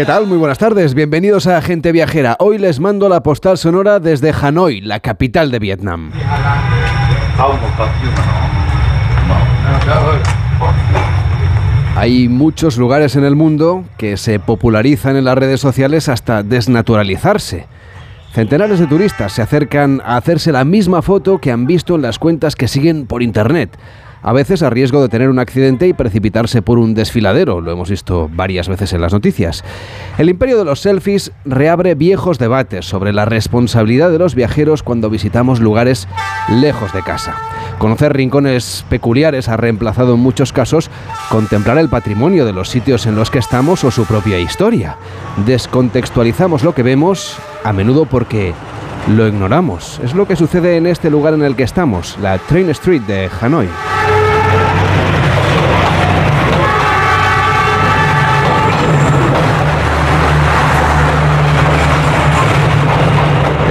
¿Qué tal? Muy buenas tardes. Bienvenidos a Gente Viajera. Hoy les mando la postal sonora desde Hanoi, la capital de Vietnam. Hay muchos lugares en el mundo que se popularizan en las redes sociales hasta desnaturalizarse. Centenares de turistas se acercan a hacerse la misma foto que han visto en las cuentas que siguen por Internet a veces a riesgo de tener un accidente y precipitarse por un desfiladero, lo hemos visto varias veces en las noticias. El imperio de los selfies reabre viejos debates sobre la responsabilidad de los viajeros cuando visitamos lugares lejos de casa. Conocer rincones peculiares ha reemplazado en muchos casos contemplar el patrimonio de los sitios en los que estamos o su propia historia. Descontextualizamos lo que vemos, a menudo porque lo ignoramos. Es lo que sucede en este lugar en el que estamos, la Train Street de Hanoi.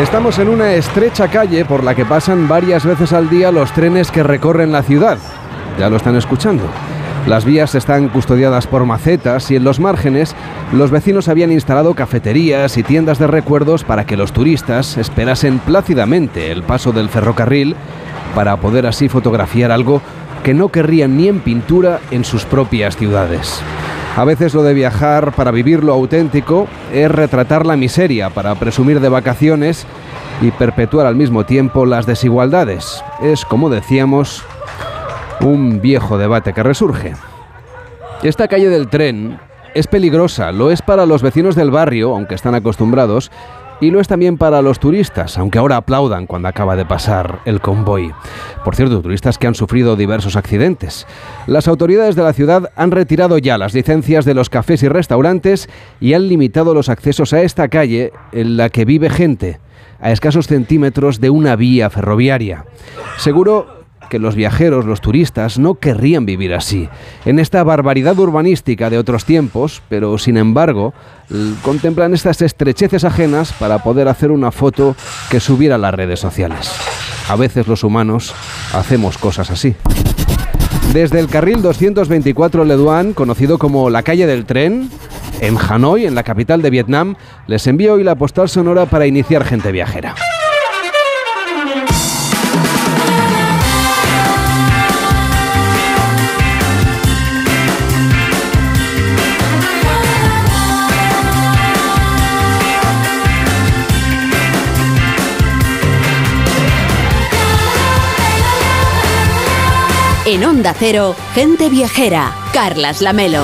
Estamos en una estrecha calle por la que pasan varias veces al día los trenes que recorren la ciudad. Ya lo están escuchando. Las vías están custodiadas por macetas y en los márgenes los vecinos habían instalado cafeterías y tiendas de recuerdos para que los turistas esperasen plácidamente el paso del ferrocarril para poder así fotografiar algo que no querrían ni en pintura en sus propias ciudades. A veces lo de viajar para vivir lo auténtico es retratar la miseria para presumir de vacaciones y perpetuar al mismo tiempo las desigualdades. Es, como decíamos, un viejo debate que resurge. Esta calle del tren es peligrosa, lo es para los vecinos del barrio, aunque están acostumbrados, y lo es también para los turistas, aunque ahora aplaudan cuando acaba de pasar el convoy. Por cierto, turistas que han sufrido diversos accidentes. Las autoridades de la ciudad han retirado ya las licencias de los cafés y restaurantes y han limitado los accesos a esta calle en la que vive gente, a escasos centímetros de una vía ferroviaria. Seguro que los viajeros, los turistas, no querrían vivir así, en esta barbaridad urbanística de otros tiempos, pero sin embargo contemplan estas estrecheces ajenas para poder hacer una foto que subiera a las redes sociales. A veces los humanos hacemos cosas así. Desde el carril 224 Leduan, conocido como la calle del tren, en Hanoi, en la capital de Vietnam, les envío hoy la postal sonora para iniciar gente viajera. En Onda Cero, gente viajera, Carlas Lamelo.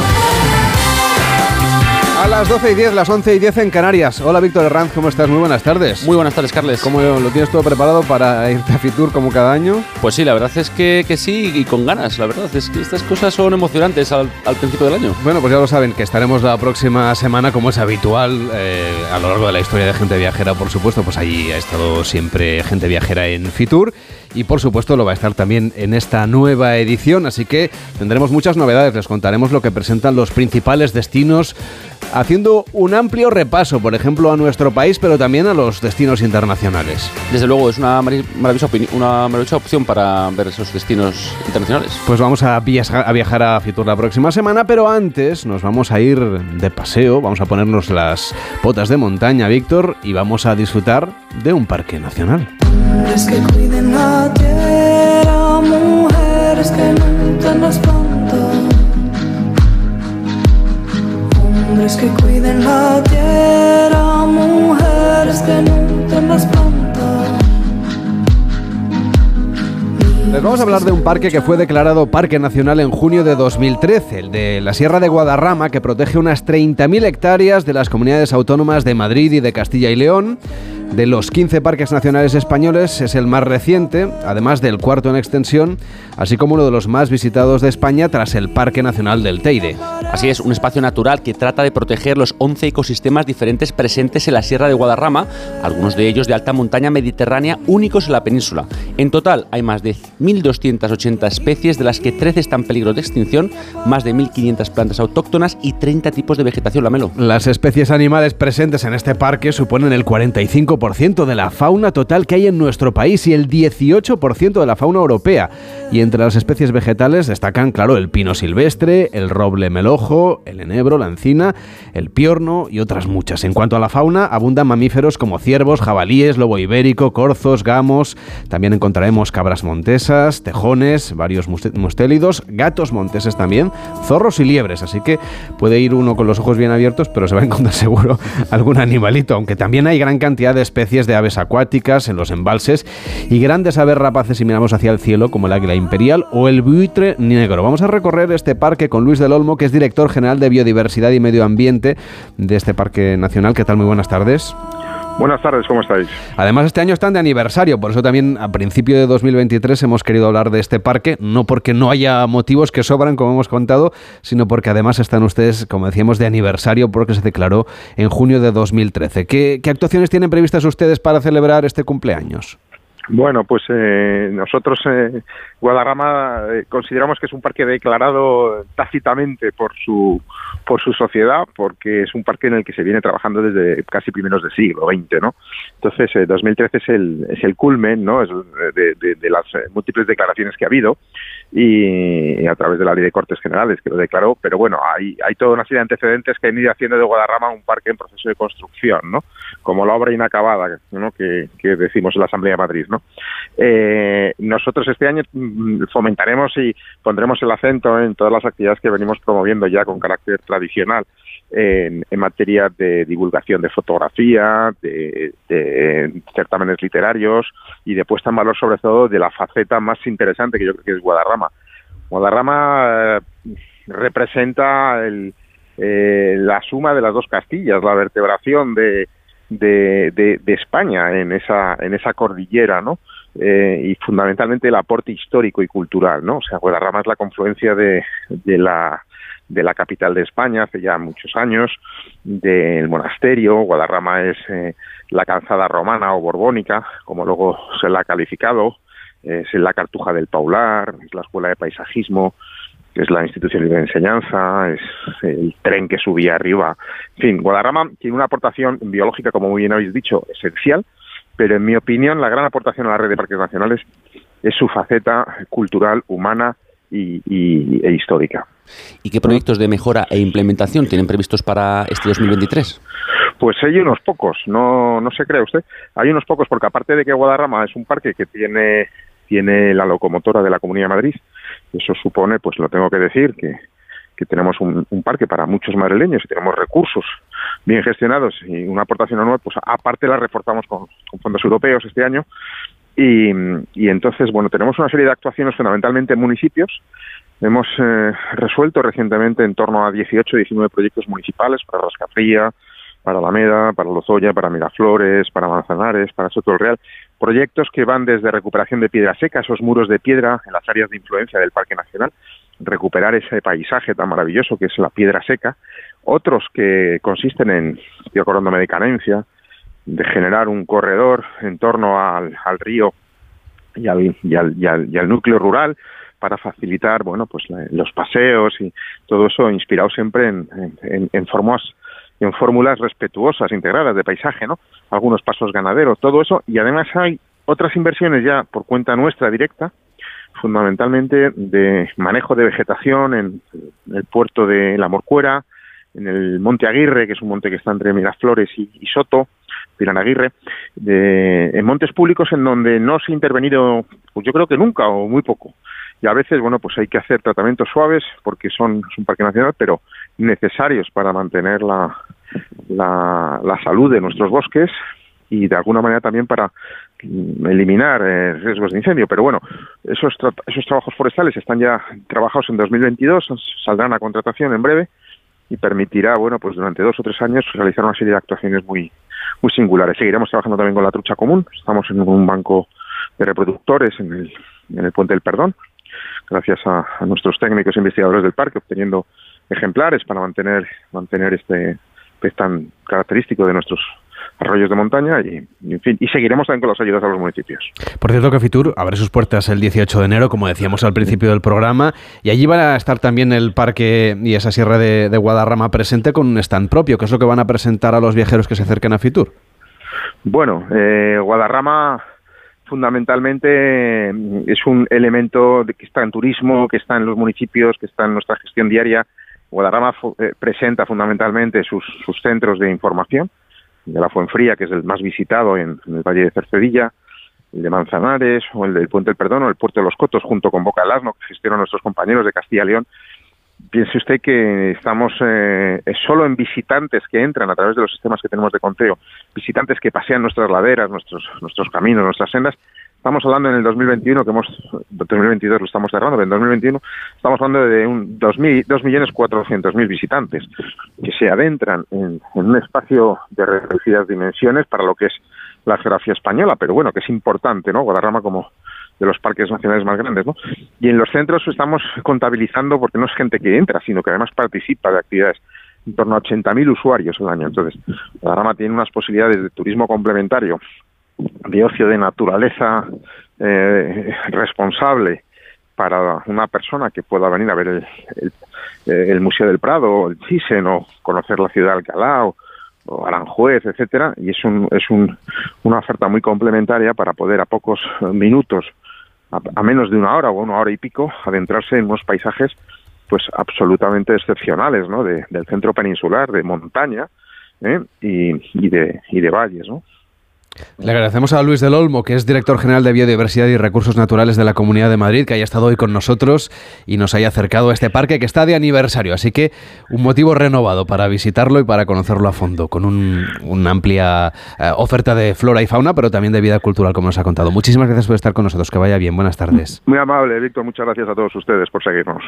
A las 12 y 10, las 11 y 10 en Canarias. Hola Víctor Herranz, ¿cómo estás? Muy buenas tardes. Muy buenas tardes, Carles. ¿Cómo lo tienes todo preparado para irte a Fitur como cada año? Pues sí, la verdad es que, que sí y con ganas. La verdad es que estas cosas son emocionantes al, principio del año. Bueno, pues ya lo saben, que estaremos la próxima semana como es habitual eh, a lo largo de la historia de Gente Viajera, por supuesto. Pues allí ha estado siempre Gente Viajera en Fitur y por supuesto lo va a estar también en esta nueva edición, así que tendremos muchas novedades, les contaremos lo que presentan los principales destinos, haciendo un amplio repaso, por ejemplo, a nuestro país, pero también a los destinos internacionales. Desde luego, es una maravillosa, una maravillosa opción para ver esos destinos internacionales. Pues vamos a viajar, a viajar a Fitur la próxima semana, pero antes nos vamos a ir de paseo, vamos a ponernos las botas de montaña, Víctor, y vamos a disfrutar de un parque nacional. Que cuiden la tierra, mujeres que nunca las Hombres que cuiden la tierra, mujeres que nunca las Les vamos a hablar de un parque que fue declarado Parque Nacional en junio de 2013, el de la Sierra de Guadarrama, que protege unas 30.000 hectáreas de las comunidades autónomas de Madrid y de Castilla y León de los 15 parques nacionales españoles es el más reciente, además del cuarto en extensión, así como uno de los más visitados de España tras el Parque Nacional del Teide. Así es, un espacio natural que trata de proteger los 11 ecosistemas diferentes presentes en la Sierra de Guadarrama, algunos de ellos de alta montaña mediterránea únicos en la península. En total hay más de 1.280 especies, de las que 13 están en peligro de extinción, más de 1.500 plantas autóctonas y 30 tipos de vegetación lamelo. Las especies animales presentes en este parque suponen el 45% 25% de la fauna total que hay en nuestro país y el 18% de la fauna europea. Y entre las especies vegetales destacan, claro, el pino silvestre, el roble melojo, el enebro, la encina, el piorno y otras muchas. En cuanto a la fauna, abundan mamíferos como ciervos, jabalíes, lobo ibérico, corzos, gamos. También encontraremos cabras montesas, tejones, varios mustélidos, gatos monteses también, zorros y liebres. Así que puede ir uno con los ojos bien abiertos, pero se va a encontrar seguro algún animalito. Aunque también hay gran cantidad de especies de aves acuáticas en los embalses y grandes aves rapaces si miramos hacia el cielo, como el águila imperial o el buitre negro. Vamos a recorrer este parque con Luis del Olmo, que es director general de Biodiversidad y Medio Ambiente de este Parque Nacional. ¿Qué tal? Muy buenas tardes. Buenas tardes, ¿cómo estáis? Además, este año están de aniversario, por eso también a principio de 2023 hemos querido hablar de este parque, no porque no haya motivos que sobran, como hemos contado, sino porque además están ustedes, como decíamos, de aniversario porque se declaró en junio de 2013. ¿Qué, qué actuaciones tienen previstas ustedes para celebrar este cumpleaños? Bueno, pues eh, nosotros eh, Guadarrama eh, consideramos que es un parque declarado tácitamente por su por su sociedad, porque es un parque en el que se viene trabajando desde casi primeros del siglo XX, ¿no? Entonces, 2013 es el es el culmen, ¿no? Es de, de, las múltiples declaraciones que ha habido y, a través de la ley de Cortes Generales que lo declaró, pero bueno, hay hay toda una serie de antecedentes que han ido haciendo de Guadarrama un parque en proceso de construcción, ¿no? Como la obra inacabada, ¿no? Que, que decimos en la Asamblea de Madrid, ¿no? Eh, nosotros este año mm, fomentaremos y pondremos el acento en todas las actividades que venimos promoviendo ya con carácter tradicional en, materia de divulgación de fotografía, de, certámenes literarios y de puesta en valor sobre todo de la faceta más interesante que yo creo que es Guadarrama. Guadarrama eh, representa eh, la suma de las dos Castillas, la vertebración de, de, de, España en esa, en esa cordillera, ¿no? Eh, y fundamentalmente el aporte histórico y cultural, ¿no? O sea, Guadarrama es la confluencia de, de la de la capital de España hace ya muchos años, del monasterio, Guadarrama es eh, la calzada romana o borbónica, como luego se la ha calificado, es la cartuja del Paular, es la escuela de paisajismo, es la institución de enseñanza, es el tren que subía arriba. En fin, Guadarrama tiene una aportación biológica, como muy bien habéis dicho, esencial, pero en mi opinión la gran aportación a la red de parques nacionales es su faceta cultural, humana y, e histórica. ¿Y qué proyectos de mejora e implementación tienen previstos para este 2023? Pues hay unos pocos, no, no se cree usted. Hay unos pocos porque aparte de que Guadarrama es un parque que tiene, tiene la locomotora de la Comunidad de Madrid, eso supone, pues lo tengo que decir, que, tenemos un, parque para muchos madrileños y tenemos recursos bien gestionados y una aportación anual, pues aparte la reforzamos con, fondos europeos este año. Y, entonces, bueno, tenemos una serie de actuaciones fundamentalmente en municipios. Hemos eh, resuelto recientemente en torno a 18 19 proyectos municipales para Rascafría, para Alameda, para Lozoya, para Miraflores, para Manzanares, para Soto del Real, proyectos que van desde recuperación de piedra seca, esos muros de piedra en las áreas de influencia del Parque Nacional, recuperar ese paisaje tan maravilloso que es la piedra seca, otros que consisten en, estoy acordándome de Canencia, de generar un corredor en torno al, río y al, y, al, núcleo rural para facilitar bueno pues los paseos y todo eso inspirado siempre en, en, en formas en fórmulas respetuosas, integradas de paisaje, ¿no? Algunos pasos ganaderos, todo eso, y además hay otras inversiones ya por cuenta nuestra directa, fundamentalmente de manejo de vegetación en el puerto de La Morcuera, en el Monte Aguirre, que es un monte que está entre Miraflores y, Soto, Piranaguirre, de, en montes públicos en donde no se ha intervenido, pues yo creo que nunca o muy poco. Y a veces, bueno, pues hay que hacer tratamientos suaves porque son es un parque nacional, pero necesarios para mantener la, la, salud de nuestros bosques y de alguna manera también para eliminar eh, riesgos de incendio. Pero bueno, esos, esos trabajos forestales están ya trabajados en 2022, saldrán a contratación en breve y permitirá, bueno, pues durante dos o tres años realizar una serie de actuaciones muy, muy singulares. Seguiremos trabajando también con la trucha común. Estamos en un banco de reproductores en el, en el Puente del Perdón, gracias a, nuestros técnicos e investigadores del parque, obteniendo ejemplares para mantener, mantener este pez tan característico de nuestros arroyos de montaña y, en fin, y seguiremos también con las ayudas a los municipios. Por cierto que Fitur abre sus puertas el 18 de enero, como decíamos al principio del programa, y allí van a estar también el parque y esa sierra de, Guadarrama presente con un stand propio, que es lo que van a presentar a los viajeros que se acerquen a Fitur. Bueno, eh, Guadarrama fundamentalmente es un elemento de que está en turismo, que está en los municipios, que está en nuestra gestión diaria. Guadarrama eh, presenta fundamentalmente sus, centros de información, de la Fuenfría, que es el más visitado en, el Valle de Cercedilla, el de Manzanares, o el del Puente del Perdón, o el Puerto de los Cotos, junto con Boca del Asno, que gestionan nuestros compañeros de Castilla y León. Piense usted que estamos eh, solo en visitantes que entran a través de los sistemas que tenemos de conteo, visitantes que pasean nuestras laderas, nuestros, nuestros caminos, nuestras sendas. Estamos hablando en el 2021, que hemos, 2022 lo estamos cerrando, pero en 2021 estamos hablando de un 2.400.000 visitantes que se adentran en, en un espacio de reducidas dimensiones para lo que es la geografía española, pero bueno, que es importante, ¿no? Guadarrama como de los parques nacionales más grandes, ¿no? Y en los centros estamos contabilizando, porque no es gente que entra, sino que además participa de actividades, en torno a 80.000 usuarios al año. Entonces, Guadarrama tiene unas posibilidades de turismo complementario, de ocio de naturaleza eh, responsable para una persona que pueda venir a ver el, el, Museo del Prado, el Chisen, o conocer la ciudad de Alcalá, o, Aranjuez, etcétera, y es, un, es un, una oferta muy complementaria para poder a pocos minutos, a, menos de una hora o una hora y pico, adentrarse en unos paisajes pues absolutamente excepcionales, ¿no? del centro peninsular, de montaña ¿eh? y, y, de, y de valles, ¿no? Le agradecemos a Luis del Olmo, que es director general de Biodiversidad y Recursos Naturales de la Comunidad de Madrid, que haya estado hoy con nosotros y nos haya acercado a este parque que está de aniversario. Así que un motivo renovado para visitarlo y para conocerlo a fondo, con una amplia eh, oferta de flora y fauna, pero también de vida cultural, como nos ha contado. Muchísimas gracias por estar con nosotros. Que vaya bien. Buenas tardes. Muy amable, Víctor. Muchas gracias a todos ustedes por seguirnos.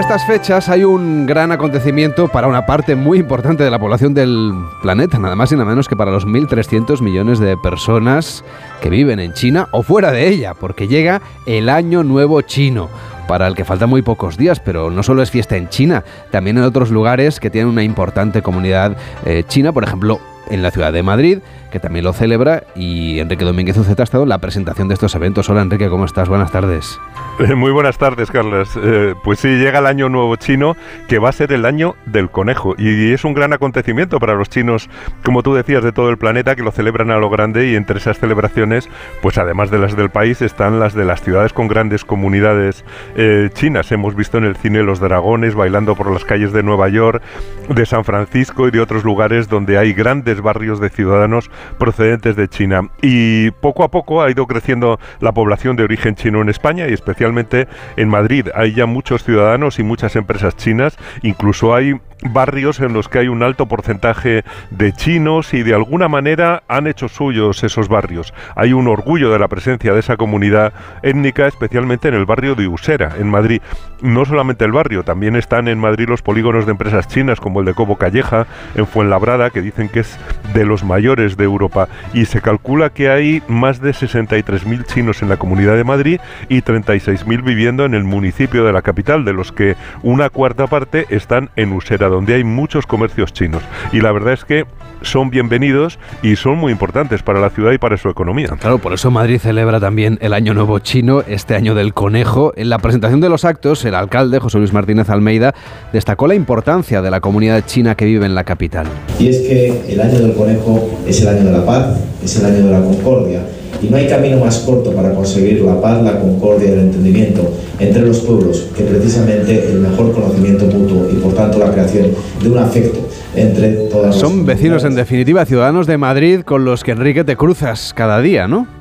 Estas fechas hay un gran acontecimiento para una parte muy importante de la población del planeta, nada más y nada menos que para los 1.300 millones de personas que viven en China o fuera de ella, porque llega el Año Nuevo Chino para el que faltan muy pocos días, pero no solo es fiesta en China, también en otros lugares que tienen una importante comunidad eh, china, por ejemplo, en la ciudad de Madrid, que también lo celebra, y Enrique Domínguez Uceta ha estado en la presentación de estos eventos. Hola Enrique, ¿cómo estás? Buenas tardes. Eh, muy buenas tardes, Carlos. Eh, pues sí, llega el año nuevo chino, que va a ser el año del conejo, y es un gran acontecimiento para los chinos, como tú decías, de todo el planeta, que lo celebran a lo grande, y entre esas celebraciones, pues además de las del país, están las de las ciudades con grandes comunidades eh, chinas. Hemos visto en el cine los dragones bailando por las calles de Nueva York, de San Francisco y de otros lugares donde hay grandes barrios de ciudadanos procedentes de China. Y poco a poco ha ido creciendo la población de origen chino en España y especialmente en Madrid. Hay ya muchos ciudadanos y muchas empresas chinas, incluso hay barrios en los que hay un alto porcentaje de chinos y de alguna manera han hecho suyos esos barrios. Hay un orgullo de la presencia de esa comunidad étnica, especialmente en el barrio de Usera, en Madrid. No solamente el barrio, también están en Madrid los polígonos de empresas chinas como el de Cobo Calleja, en Fuenlabrada, que dicen que es de los mayores de Europa. Y se calcula que hay más de 63.000 chinos en la comunidad de Madrid y 36.000 viviendo en el municipio de la capital, de los que una cuarta parte están en Usera donde hay muchos comercios chinos. Y la verdad es que son bienvenidos y son muy importantes para la ciudad y para su economía. Claro, por eso Madrid celebra también el Año Nuevo Chino, este año del conejo. En la presentación de los actos, el alcalde José Luis Martínez Almeida destacó la importancia de la comunidad china que vive en la capital. Y es que el Año del Conejo es el año de la paz, es el año de la concordia y no hay camino más corto para conseguir la paz, la concordia y el entendimiento entre los pueblos que precisamente el mejor conocimiento mutuo y por tanto la creación de un afecto entre todas Son vecinos en definitiva, ciudadanos de Madrid con los que Enrique te cruzas cada día, ¿no?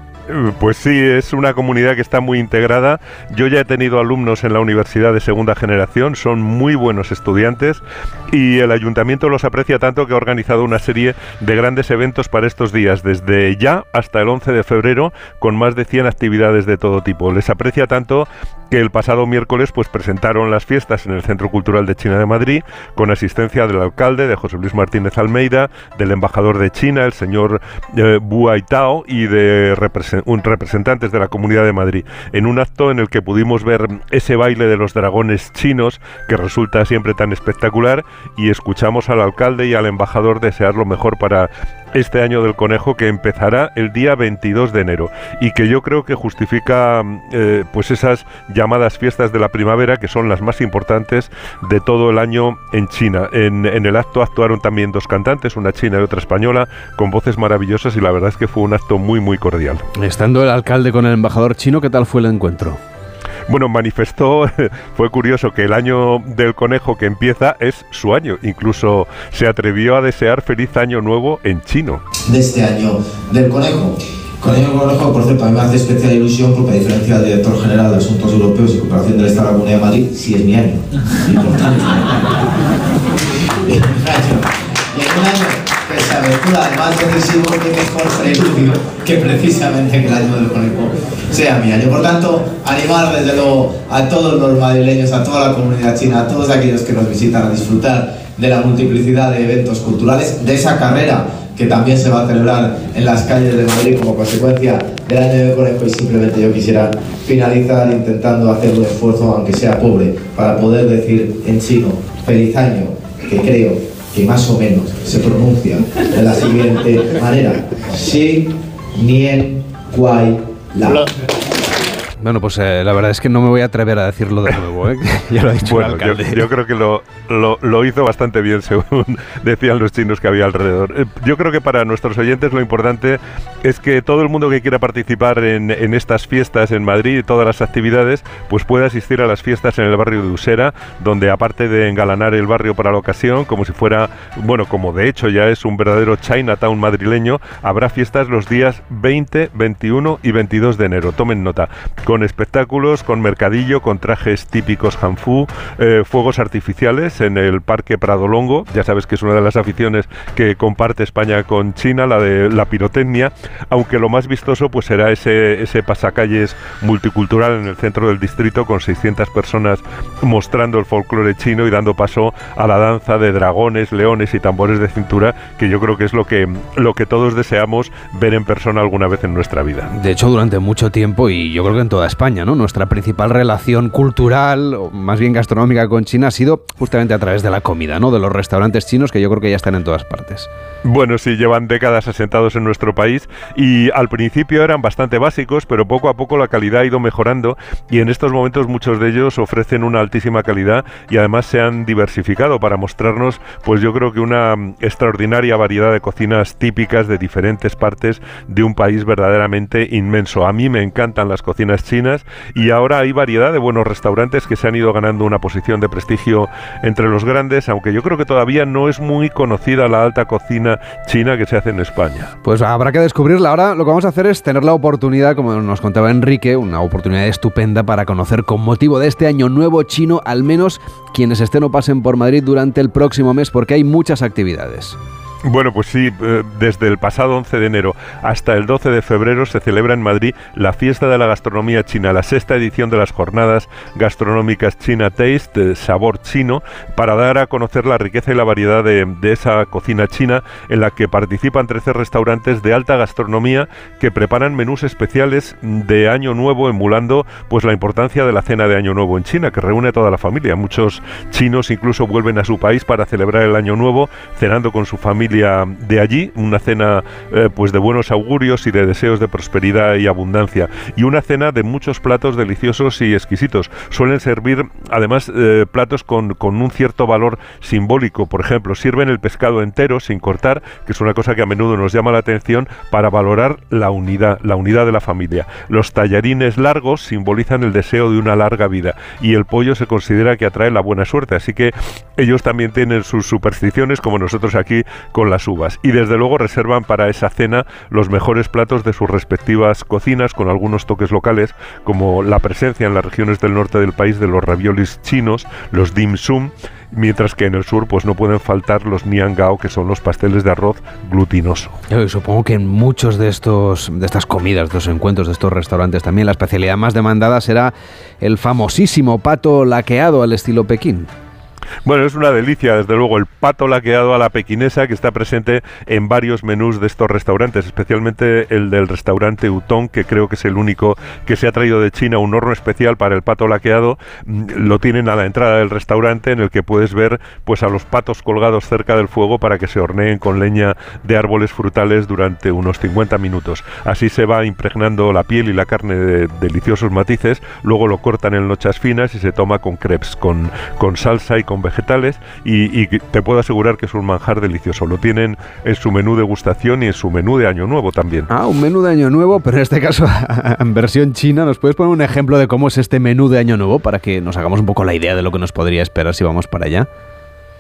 Pues sí, es una comunidad que está muy integrada. Yo ya he tenido alumnos en la universidad de segunda generación, son muy buenos estudiantes y el ayuntamiento los aprecia tanto que ha organizado una serie de grandes eventos para estos días, desde ya hasta el 11 de febrero, con más de 100 actividades de todo tipo. Les aprecia tanto que el pasado miércoles pues presentaron las fiestas en el Centro Cultural de China de Madrid con asistencia del alcalde, de José Luis Martínez Almeida, del embajador de China, el señor eh, y de representantes representantes de la Comunidad de Madrid, en un acto en el que pudimos ver ese baile de los dragones chinos, que resulta siempre tan espectacular, y escuchamos al alcalde y al embajador desear lo mejor para este año del conejo que empezará el día 22 de enero y que yo creo que justifica eh, pues esas llamadas fiestas de la primavera que son las más importantes de todo el año en China. En, en, el acto actuaron también dos cantantes, una china y otra española, con voces maravillosas y la verdad es que fue un acto muy muy cordial. Estando el alcalde con el embajador chino, ¿qué tal fue el encuentro? Bueno, manifestó, fue curioso que el año del conejo que empieza es su año. Incluso se atrevió a desear feliz año nuevo en chino. De este año del conejo. Con ello, conejo, por cierto, a mí me hace especial ilusión porque a diferencia del director general de Asuntos Europeos y Cooperación del Estado de la Comunidad de Madrid, sí es mi año. Importante. y en un año que se aventura además decisivo que mejor preludio que precisamente que el año del conejo sea mi año. Por tanto, animar desde luego a todos los madrileños, a toda la comunidad china, a todos aquellos que nos visitan a disfrutar de la multiplicidad de eventos culturales, de esa carrera que también se va a celebrar en las calles de Madrid como consecuencia del año del conejo y simplemente yo quisiera finalizar intentando hacer un esfuerzo, aunque sea pobre, para poder decir en chino feliz año, que creo que más o menos se pronuncia de la siguiente manera. La. Bueno, pues eh, la verdad es que no me voy a atrever a decirlo de nuevo, ¿eh? ya lo ha dicho bueno, el alcalde. Yo, yo, creo que lo, lo, lo, hizo bastante bien, según decían los chinos que había alrededor. Eh, yo creo que para nuestros oyentes lo importante es que todo el mundo que quiera participar en, en estas fiestas en Madrid y todas las actividades, pues pueda asistir a las fiestas en el barrio de Usera, donde aparte de engalanar el barrio para la ocasión, como si fuera, bueno, como de hecho ya es un verdadero Chinatown madrileño, habrá fiestas los días 20, 21 y 22 de enero. Tomen nota con espectáculos, con mercadillo, con trajes típicos hanfu, eh, fuegos artificiales en el Parque Prado Longo. Ya sabes que es una de las aficiones que comparte España con China, la de la pirotecnia, aunque lo más vistoso pues será ese, ese pasacalles multicultural en el centro del distrito con 600 personas mostrando el folclore chino y dando paso a la danza de dragones, leones y tambores de cintura, que yo creo que es lo que, lo que todos deseamos ver en persona alguna vez en nuestra vida. De hecho, durante mucho tiempo, y yo creo que en toda España. Nuestra principal relación cultural, más bien gastronómica con China, ha sido justamente a través de la comida, ¿no? De los restaurantes chinos que yo creo que ya están en todas partes. Bueno, sí, llevan décadas asentados en nuestro país y al principio eran bastante básicos, pero poco a poco la calidad ha ido mejorando y en estos momentos muchos de ellos ofrecen una altísima calidad y además se han diversificado para mostrarnos, pues yo creo que una extraordinaria variedad de cocinas típicas de diferentes partes de un país verdaderamente inmenso. A mí me encantan las cocinas y ahora hay variedad de buenos restaurantes que se han ido ganando una posición de prestigio entre los grandes, aunque yo creo que todavía no es muy conocida la alta cocina china que se hace en España. Pues habrá que descubrirla. Ahora lo que vamos a hacer es tener la oportunidad, como nos contaba Enrique, una oportunidad estupenda para conocer con motivo de este año nuevo chino al menos quienes estén o pasen por Madrid durante el próximo mes porque hay muchas actividades. Bueno, pues sí, desde el pasado 11 de enero hasta el 12 de febrero se celebra en Madrid la fiesta de la gastronomía china, la sexta edición de las jornadas gastronómicas China Taste, sabor chino, para dar a conocer la riqueza y la variedad de, de, esa cocina china en la que participan 13 restaurantes de alta gastronomía que preparan menús especiales de Año Nuevo, emulando pues la importancia de la cena de Año Nuevo en China, que reúne a toda la familia. Muchos chinos incluso vuelven a su país para celebrar el Año Nuevo, cenando con su familia de allí, una cena eh, pues de buenos augurios y de deseos de prosperidad y abundancia y una cena de muchos platos deliciosos y exquisitos. Suelen servir además eh, platos con, con, un cierto valor simbólico, por ejemplo, sirven el pescado entero sin cortar, que es una cosa que a menudo nos llama la atención para valorar la unidad, la unidad de la familia. Los tallarines largos simbolizan el deseo de una larga vida y el pollo se considera que atrae la buena suerte, así que ellos también tienen sus supersticiones como nosotros aquí las uvas. Y desde luego reservan para esa cena los mejores platos de sus respectivas cocinas, con algunos toques locales, como la presencia en las regiones del norte del país de los raviolis chinos, los dim sum, mientras que en el sur pues no pueden faltar los niangao, que son los pasteles de arroz glutinoso. Yo supongo que en muchos de estos de estas comidas, de estos encuentros, de estos restaurantes también la especialidad más demandada será el famosísimo pato laqueado al estilo Pekín. Bueno, es una delicia, desde luego, el pato laqueado a la pequinesa que está presente en varios menús de estos restaurantes, especialmente el del restaurante Utong, que creo que es el único que se ha traído de China un horno especial para el pato laqueado. Mm, lo tienen a la entrada del restaurante en el que puedes ver pues a los patos colgados cerca del fuego para que se horneen con leña de árboles frutales durante unos 50 minutos. Así se va impregnando la piel y la carne de deliciosos matices, luego lo cortan en lochas finas y se toma con crepes, con, con salsa y con vegetales y, te puedo asegurar que es un manjar delicioso. Lo tienen en su menú de gustación y en su menú de Año Nuevo también. Ah, un menú de Año Nuevo, pero en este caso en versión china. ¿Nos puedes poner un ejemplo de cómo es este menú de Año Nuevo para que nos hagamos un poco la idea de lo que nos podría esperar si vamos para allá?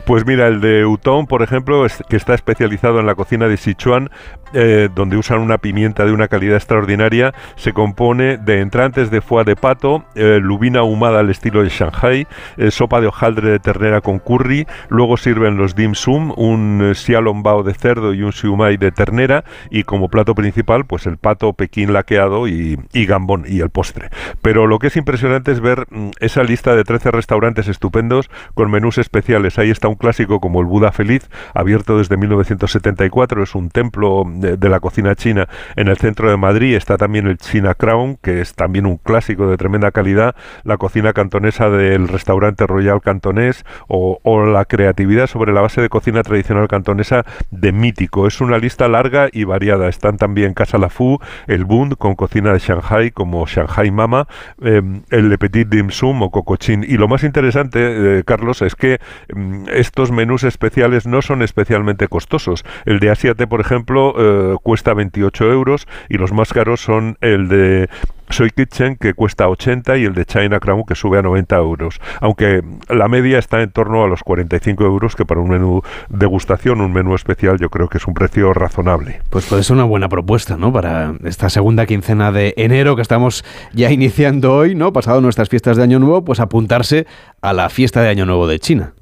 Pues mira, el de Utong, por ejemplo, que está especializado en la cocina de Sichuan, eh, donde usan una pimienta de una calidad extraordinaria, se compone de entrantes de foie de pato, eh, lubina ahumada al estilo de Shanghai, eh, sopa de hojaldre de ternera con curry, luego sirven los dim sum, un xiaolongbao de cerdo y un siumai de ternera, y como plato principal, pues el pato pekín laqueado y, y gambón y el postre. Pero lo que es impresionante es ver mm, esa lista de 13 restaurantes estupendos con menús especiales. Ahí está un clásico como el Buda Feliz, abierto desde 1974, es un templo de, la cocina china en el centro de Madrid. Está también el China Crown, que es también un clásico de tremenda calidad, la cocina cantonesa del restaurante Royal Cantonés o, la creatividad sobre la base de cocina tradicional cantonesa de Mítico. Es una lista larga y variada. Están también Casa La Fu, el Bund con cocina de Shanghai como Shanghai Mama, em, el Le Petit Dim Sum o Cocochin. Y lo más interesante, eh, Carlos, es que mm, estos menús especiales no son especialmente costosos. El de Asiate, por ejemplo, eh, cuesta 28 euros y los más caros son el de Soy Kitchen que cuesta 80 y el de China Crown que sube a 90 euros. Aunque la media está en torno a los 45 euros que para un menú degustación, un menú especial, yo creo que es un precio razonable. Pues puede ser una buena propuesta, ¿no? Para esta segunda quincena de enero que estamos ya iniciando hoy, ¿no? Pasado nuestras fiestas de Año Nuevo, pues apuntarse a la fiesta de Año Nuevo de China.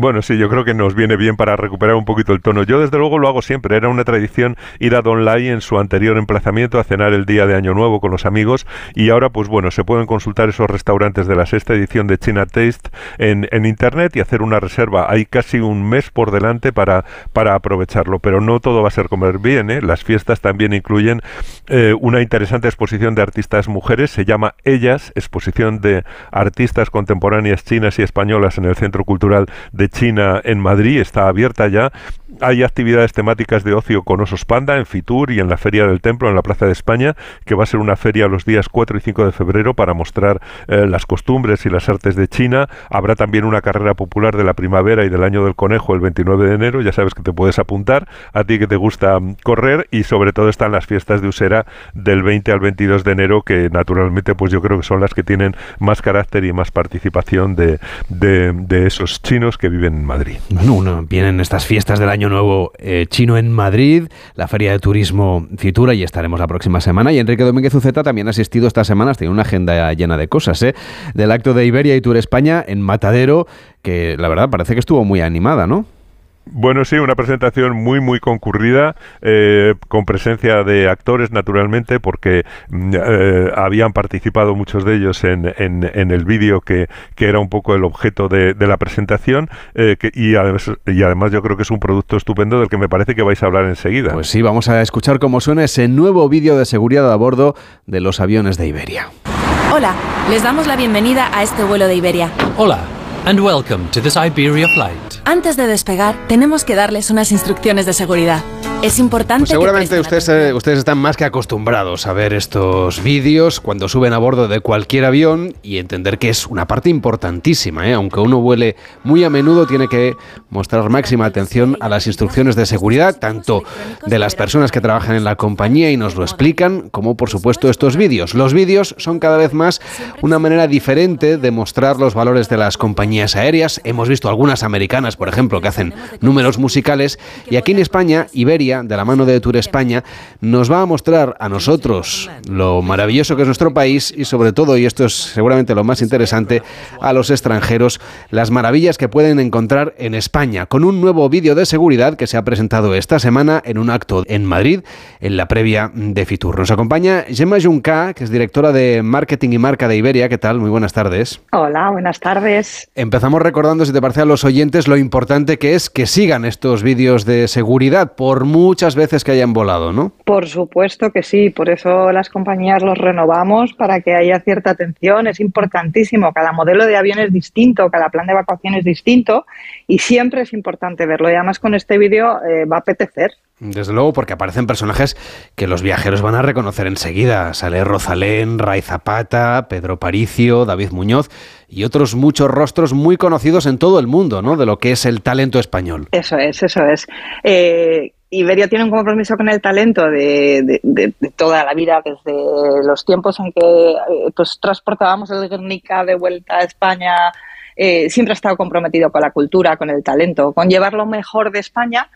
Bueno, sí, yo creo que nos viene bien para recuperar un poquito el tono. Yo desde luego lo hago siempre. Era una tradición ir a Don Lai en su anterior emplazamiento a cenar el día de Año Nuevo con los amigos y ahora pues bueno, se pueden consultar esos restaurantes de la sexta edición de China Taste en, en internet y hacer una reserva. Hay casi un mes por delante para, para aprovecharlo, pero no todo va a ser comer bien. ¿eh? Las fiestas también incluyen eh, una interesante exposición de artistas mujeres, se llama Ellas, exposición de artistas contemporáneas chinas y españolas en el Centro Cultural de China en Madrid está abierta ya. Hay actividades temáticas de ocio con osos panda en Fitur y en la Feria del Templo en la Plaza de España, que va a ser una feria los días 4 y 5 de febrero para mostrar eh, las costumbres y las artes de China. Habrá también una carrera popular de la primavera y del año del conejo el 29 de enero. Ya sabes que te puedes apuntar a ti que te gusta mm, correr y sobre todo están las fiestas de Usera del 20 al 22 de enero que naturalmente pues yo creo que son las que tienen más carácter y más participación de, de esos chinos que viven en Madrid. Bueno, vienen estas fiestas del Año Nuevo eh, chino en Madrid, la Feria de Turismo Fitura y estaremos la próxima semana. Y Enrique Domínguez Uceta también ha asistido estas semanas, tiene una agenda llena de cosas, ¿eh? del acto de Iberia y Tour España en Matadero, que la verdad parece que estuvo muy animada, ¿no? Bueno, sí, una presentación muy, muy concurrida, eh, con presencia de actores, naturalmente, porque mm, eh, habían participado muchos de ellos en, en, el vídeo que, que, era un poco el objeto de, de la presentación, eh, y, además, y además yo creo que es un producto estupendo del que me parece que vais a hablar enseguida. Pues sí, vamos a escuchar cómo suena ese nuevo vídeo de seguridad a bordo de los aviones de Iberia. Hola, les damos la bienvenida a este vuelo de Iberia. Hola and welcome to this Iberia flight. Antes de despegar, tenemos que darles unas instrucciones de seguridad. Es importante. Pues seguramente ustedes, eh, ustedes están más que acostumbrados a ver estos vídeos cuando suben a bordo de cualquier avión y entender que es una parte importantísima. ¿eh? Aunque uno vuele muy a menudo, tiene que mostrar máxima atención a las instrucciones de seguridad, tanto de las personas que trabajan en la compañía y nos lo explican, como por supuesto estos vídeos. Los vídeos son cada vez más una manera diferente de mostrar los valores de las compañías aéreas. Hemos visto algunas americanas por ejemplo, que hacen números musicales. Y aquí en España, Iberia, de la mano de Tour España, nos va a mostrar a nosotros lo maravilloso que es nuestro país y sobre todo, y esto es seguramente lo más interesante, a los extranjeros, las maravillas que pueden encontrar en España, con un nuevo vídeo de seguridad que se ha presentado esta semana en un acto en Madrid, en la previa de Fitur. Nos acompaña Gemma Junca, que es directora de Marketing y Marca de Iberia. ¿Qué tal? Muy buenas tardes. Hola, buenas tardes. Empezamos recordando, si te parece a los oyentes, lo importante que es que sigan estos vídeos de seguridad por muchas veces que hayan volado, ¿no? Por supuesto que sí, por eso las compañías los renovamos para que haya cierta atención. Es importantísimo, cada modelo de avión es distinto, cada plan de evacuación es distinto y siempre es importante verlo. Y además con este vídeo eh, va a apetecer. Desde luego, porque aparecen personajes que los viajeros van a reconocer enseguida. Sale Rosalén, Ray Zapata, Pedro Paricio, David Muñoz y otros muchos rostros muy conocidos en todo el mundo, ¿no? De lo que es el talento español. Eso es, eso es. Eh, Iberia tiene un compromiso con el talento de, toda la vida, desde los tiempos en que eh, pues, transportábamos el Guernica de vuelta a España. Eh, siempre ha estado comprometido con la cultura, con el talento, con llevar lo mejor de España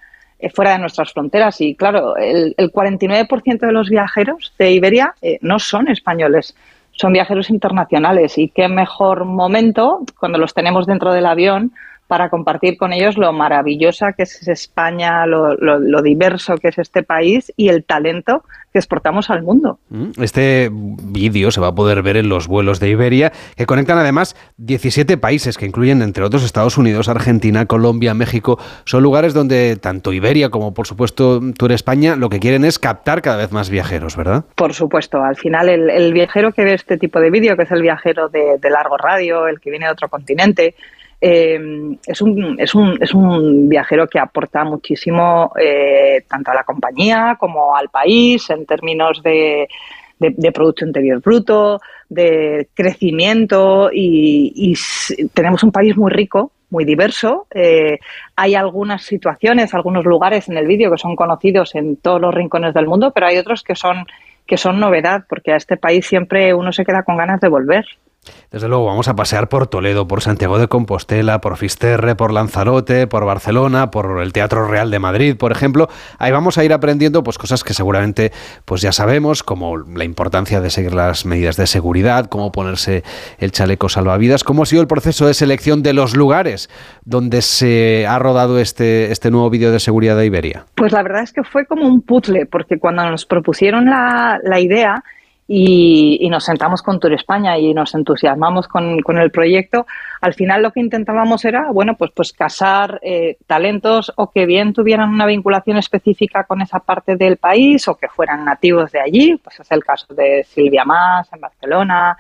fuera de nuestras fronteras. Y claro, el, 49% de los viajeros de Iberia eh, no son españoles, son viajeros internacionales. Y qué mejor momento cuando los tenemos dentro del avión para compartir con ellos lo maravillosa que es España, lo, diverso que es este país y el talento que exportamos al mundo. Mm, este vídeo se va a poder ver en los vuelos de Iberia, que conectan además 17 países, que incluyen entre otros Estados Unidos, Argentina, Colombia, México. Son lugares donde tanto Iberia como por supuesto Tour España lo que quieren es captar cada vez más viajeros, ¿verdad? Por supuesto, al final el, viajero que ve este tipo de vídeo, que es el viajero de largo radio, el que viene de otro continente, eh, es, un, es, un, es, un, viajero que aporta muchísimo eh, tanto a la compañía como al país en términos de, de, Producto Interior Bruto, de crecimiento y, tenemos un país muy rico, muy diverso. Eh, hay algunas situaciones, algunos lugares en el vídeo que son conocidos en todos los rincones del mundo, pero hay otros que son, que son novedad, porque a este país siempre uno se queda con ganas de volver. Desde luego, vamos a pasear por Toledo, por Santiago de Compostela, por Fisterre, por Lanzarote, por Barcelona, por el Teatro Real de Madrid, por ejemplo. Ahí vamos a ir aprendiendo pues, cosas que seguramente pues, ya sabemos, como la importancia de seguir las medidas de seguridad, cómo ponerse el chaleco salvavidas, cómo ha sido el proceso de selección de los lugares donde se ha rodado este, este nuevo vídeo de seguridad de Iberia. Pues la verdad es que fue como un puzzle, porque cuando nos propusieron la, la idea, y, nos sentamos con Tour España y nos entusiasmamos con, el proyecto. Al final lo que intentábamos era, bueno, pues, pues casar eh, talentos o que bien tuvieran una vinculación específica con esa parte del país o que fueran nativos de allí, pues es el caso de Silvia Más en Barcelona,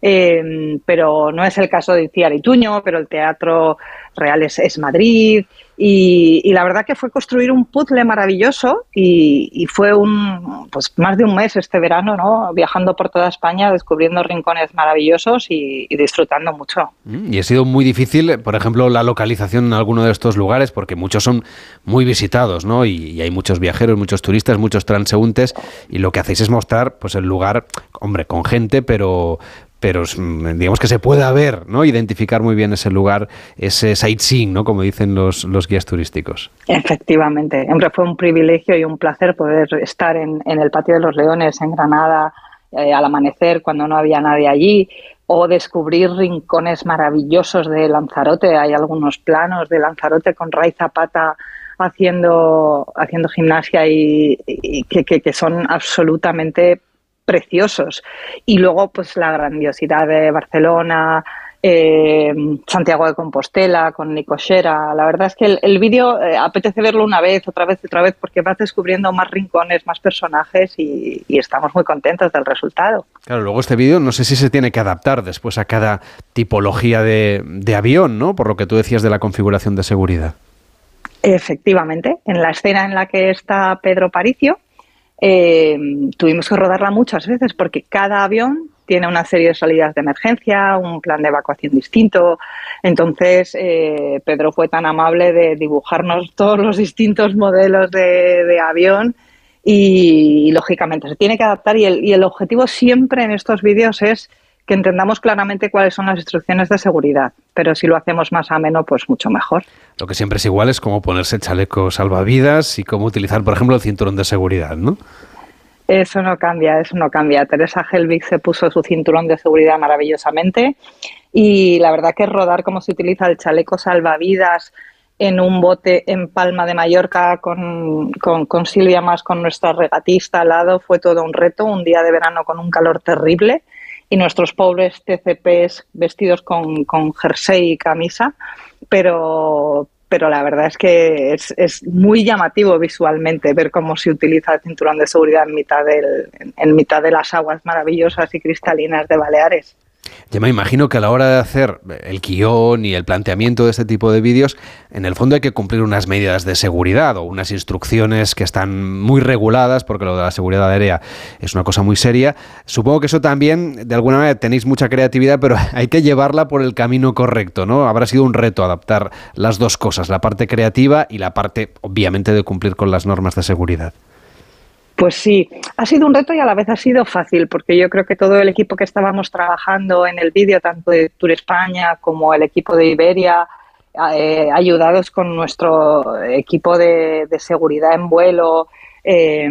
eh, pero no es el caso de Iciar y Tuño, pero el Teatro Real es, Madrid. Y, la verdad que fue construir un puzzle maravilloso y, fue un, pues más de un mes este verano, ¿no? Viajando por toda España, descubriendo rincones maravillosos y, disfrutando mucho. Mm, y ha sido muy difícil, por ejemplo, la localización en alguno de estos lugares, porque muchos son muy visitados, ¿no? Y, y hay muchos viajeros, muchos turistas, muchos transeúntes, y lo que hacéis es mostrar, pues, el lugar, hombre, con gente, pero pero mm, digamos que se pueda ver, ¿no? Identificar muy bien ese lugar, ese sightseeing, ¿no? Como dicen los, los guías turísticos. Efectivamente. Hombre, fue un privilegio y un placer poder estar en, el Patio de los Leones, en Granada, eh, al amanecer, cuando no había nadie allí, o descubrir rincones maravillosos de Lanzarote. Hay algunos planos de Lanzarote con Ray Zapata haciendo, haciendo gimnasia y, que, que son absolutamente preciosos. Y luego, pues la grandiosidad de Barcelona, eh, Santiago de Compostela, con Nicochera. La verdad es que el, vídeo eh, apetece verlo una vez, otra vez, otra vez, porque vas descubriendo más rincones, más personajes y, estamos muy contentos del resultado. Claro, luego este vídeo no sé si se tiene que adaptar después a cada tipología de, de avión, ¿no? Por lo que tú decías de la configuración de seguridad. Efectivamente, en la escena en la que está Pedro Paricio, eh, tuvimos que rodarla muchas veces porque cada avión tiene una serie de salidas de emergencia, un plan de evacuación distinto. Entonces, eh, Pedro fue tan amable de dibujarnos todos los distintos modelos de, avión y, lógicamente, se tiene que adaptar y el, y el objetivo siempre en estos vídeos es que entendamos claramente cuáles son las instrucciones de seguridad, pero si lo hacemos más ameno, pues mucho mejor. Lo que siempre es igual es cómo ponerse chaleco salvavidas y cómo utilizar, por ejemplo, el cinturón de seguridad, ¿no? Eso no cambia, eso no cambia. Teresa Helvig se puso su cinturón de seguridad maravillosamente y la verdad que rodar cómo se utiliza el chaleco salvavidas en un bote en Palma de Mallorca con, con, Silvia más con nuestra regatista al lado fue todo un reto, un día de verano con un calor terrible y nuestros pobres TCPs vestidos con, con jersey y camisa, pero, pero la verdad es que es, es, muy llamativo visualmente ver cómo se utiliza el cinturón de seguridad en mitad, del, en mitad de las aguas maravillosas y cristalinas de Baleares. Ya me imagino que a la hora de hacer el guion y el planteamiento de este tipo de vídeos, en el fondo hay que cumplir unas medidas de seguridad o unas instrucciones que están muy reguladas, porque lo de la seguridad aérea es una cosa muy seria. Supongo que eso también, de alguna manera, tenéis mucha creatividad, pero hay que llevarla por el camino correcto, ¿no? Habrá sido un reto adaptar las dos cosas, la parte creativa y la parte, obviamente, de cumplir con las normas de seguridad. Pues sí, ha sido un reto y a la vez ha sido fácil, porque yo creo que todo el equipo que estábamos trabajando en el vídeo, tanto de Tour España como el equipo de Iberia, eh, ayudados con nuestro equipo de, seguridad en vuelo eh,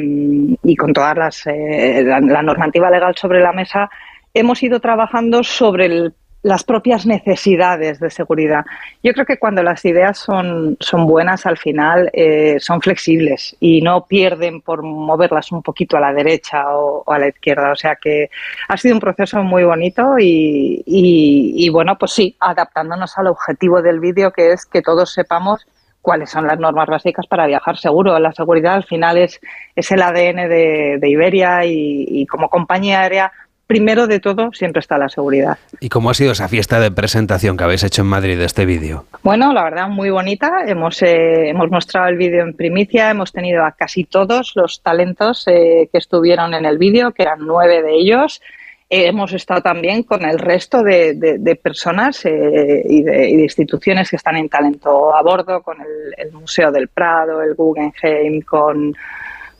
y con toda eh, la normativa legal sobre la mesa, hemos ido trabajando sobre el las propias necesidades de seguridad. Yo creo que cuando las ideas son, son buenas, al final eh, son flexibles y no pierden por moverlas un poquito a la derecha o, a la izquierda. O sea que ha sido un proceso muy bonito y, y, bueno, pues sí, adaptándonos al objetivo del vídeo que es que todos sepamos cuáles son las normas básicas para viajar seguro. La seguridad al final es, es el ADN de, de Iberia y, y como compañía aérea primero de todo siempre está la seguridad. ¿Y cómo ha sido esa fiesta de presentación que habéis hecho en Madrid de este vídeo? Bueno, la verdad, muy bonita. Hemos, eh, hemos mostrado el vídeo en primicia, hemos tenido a casi todos los talentos eh, que estuvieron en el vídeo, que eran nueve de ellos. Eh, hemos estado también con el resto de, personas y de, instituciones que están en talento a bordo, con el, el Museo del Prado, el Guggenheim, con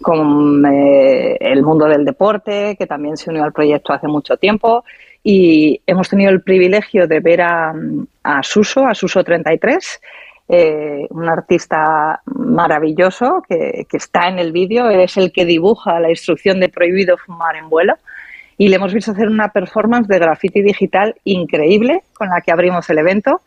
con eh, el mundo del deporte, que también se unió al proyecto hace mucho tiempo. Y hemos tenido el privilegio de ver a, a Suso, a Suso 33, eh, un artista maravilloso que, que está en el vídeo. Es el que dibuja la instrucción de prohibido fumar en vuelo. Y le hemos visto hacer una performance de graffiti digital increíble con la que abrimos el evento.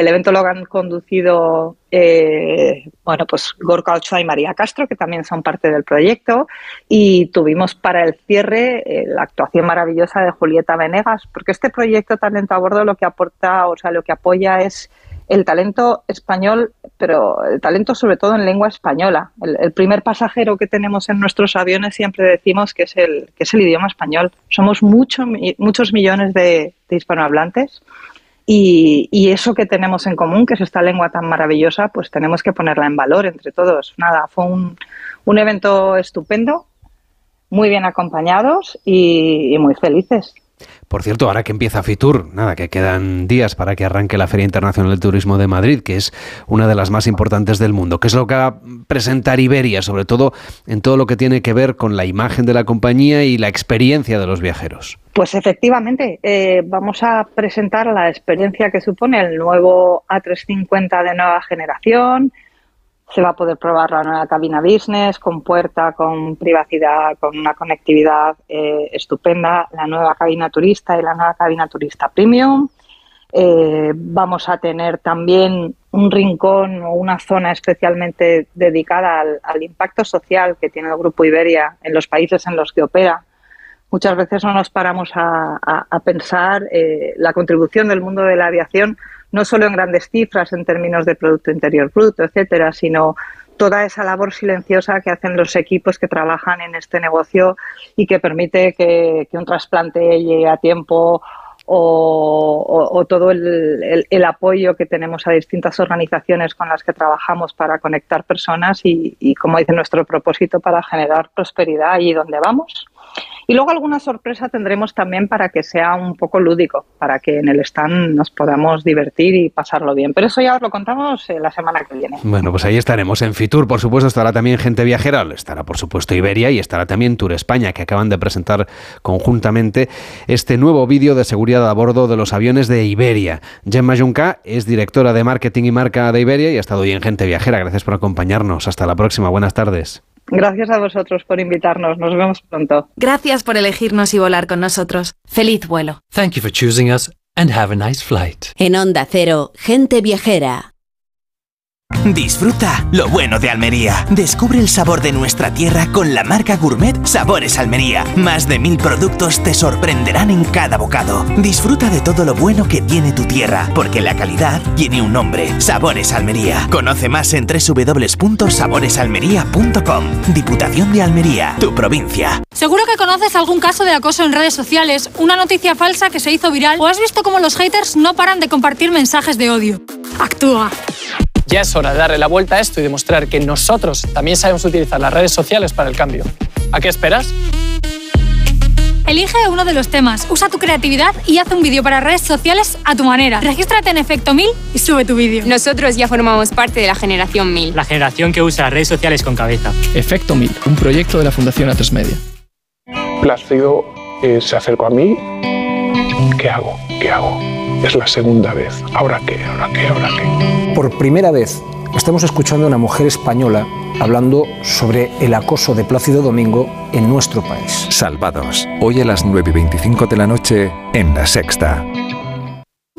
El evento lo han conducido eh, bueno, pues Gorka Ochoa y María Castro, que también son parte del proyecto, y tuvimos para el cierre eh, la actuación maravillosa de Julieta Venegas, porque este proyecto Talento a Bordo lo que aporta, o sea, lo que apoya es el talento español, pero el talento sobre todo en lengua española. El, primer pasajero que tenemos en nuestros aviones siempre decimos que es el, que es el idioma español. Somos mucho, muchos millones de hispanohablantes y, eso que tenemos en común, que es esta lengua tan maravillosa, pues tenemos que ponerla en valor entre todos. Nada, fue un, un evento estupendo, muy bien acompañados y muy felices. Por cierto, ahora que empieza Fitur, nada, que quedan días para que arranque la Feria Internacional del Turismo de Madrid, que es una de las más importantes del mundo. ¿Qué es lo que va a presentar Iberia, sobre todo en todo lo que tiene que ver con la imagen de la compañía y la experiencia de los viajeros? Pues efectivamente, eh, vamos a presentar la experiencia que supone el nuevo A350 de nueva generación, se va a poder probar la nueva cabina business con puerta, con privacidad, con una conectividad eh, estupenda, la nueva cabina turista y la nueva cabina turista premium. Eh, vamos a tener también un rincón o una zona especialmente dedicada al, impacto social que tiene el Grupo Iberia en los países en los que opera. Muchas veces no nos paramos a, pensar eh, la contribución del mundo de la aviación no solo en grandes cifras en términos de Producto Interior Bruto, etcétera, sino toda esa labor silenciosa que hacen los equipos que trabajan en este negocio y que permite que, un trasplante llegue a tiempo o, todo el, apoyo que tenemos a distintas organizaciones con las que trabajamos para conectar personas y, y como dice nuestro propósito, para generar prosperidad allí donde vamos. Y luego alguna sorpresa tendremos también para que sea un poco lúdico, para que en el stand nos podamos divertir y pasarlo bien. Pero eso ya os lo contamos eh, la semana que viene. Bueno, pues ahí estaremos en Fitur, por supuesto, estará también Gente Viajera, estará por supuesto Iberia y estará también Tour España, que acaban de presentar conjuntamente este nuevo vídeo de seguridad a bordo de los aviones de Iberia. Gemma Junca es directora de marketing y marca de Iberia y ha estado hoy en Gente Viajera. Gracias por acompañarnos. Hasta la próxima. Buenas tardes. Gracias a vosotros por invitarnos. Nos vemos pronto. Gracias por elegirnos y volar con nosotros. Feliz vuelo. Thank you for choosing us and have a nice flight. En Onda Cero, gente viajera. Disfruta lo bueno de Almería. Descubre el sabor de nuestra tierra con la marca Gourmet Sabores Almería. Más de mil productos te sorprenderán en cada bocado. Disfruta de todo lo bueno que tiene tu tierra, porque la calidad tiene un nombre. Sabores Almería. Conoce más en www.saboresalmería.com. Diputación de Almería, tu provincia. Seguro que conoces algún caso de acoso en redes sociales, una noticia falsa que se hizo viral o has visto cómo los haters no paran de compartir mensajes de odio. Actúa. Ya es hora de darle la vuelta a esto y demostrar que nosotros también sabemos utilizar las redes sociales para el cambio. ¿A qué esperas? Elige uno de los temas, usa tu creatividad y haz un vídeo para redes sociales a tu manera. Regístrate en Efecto 1000 y sube tu vídeo. Nosotros ya formamos parte de la generación 1000. La generación que usa las redes sociales con cabeza. Efecto 1000, un proyecto de la Fundación A3 Media. Plácido eh, se acercó a mí. ¿Qué hago? ¿Qué hago? Es la segunda vez. ¿Ahora qué? ¿Ahora qué? ¿Ahora qué? Por primera vez estamos escuchando a una mujer española hablando sobre el acoso de Plácido Domingo en nuestro país. Salvados. Hoy a las 9 y 25 de la noche en La Sexta.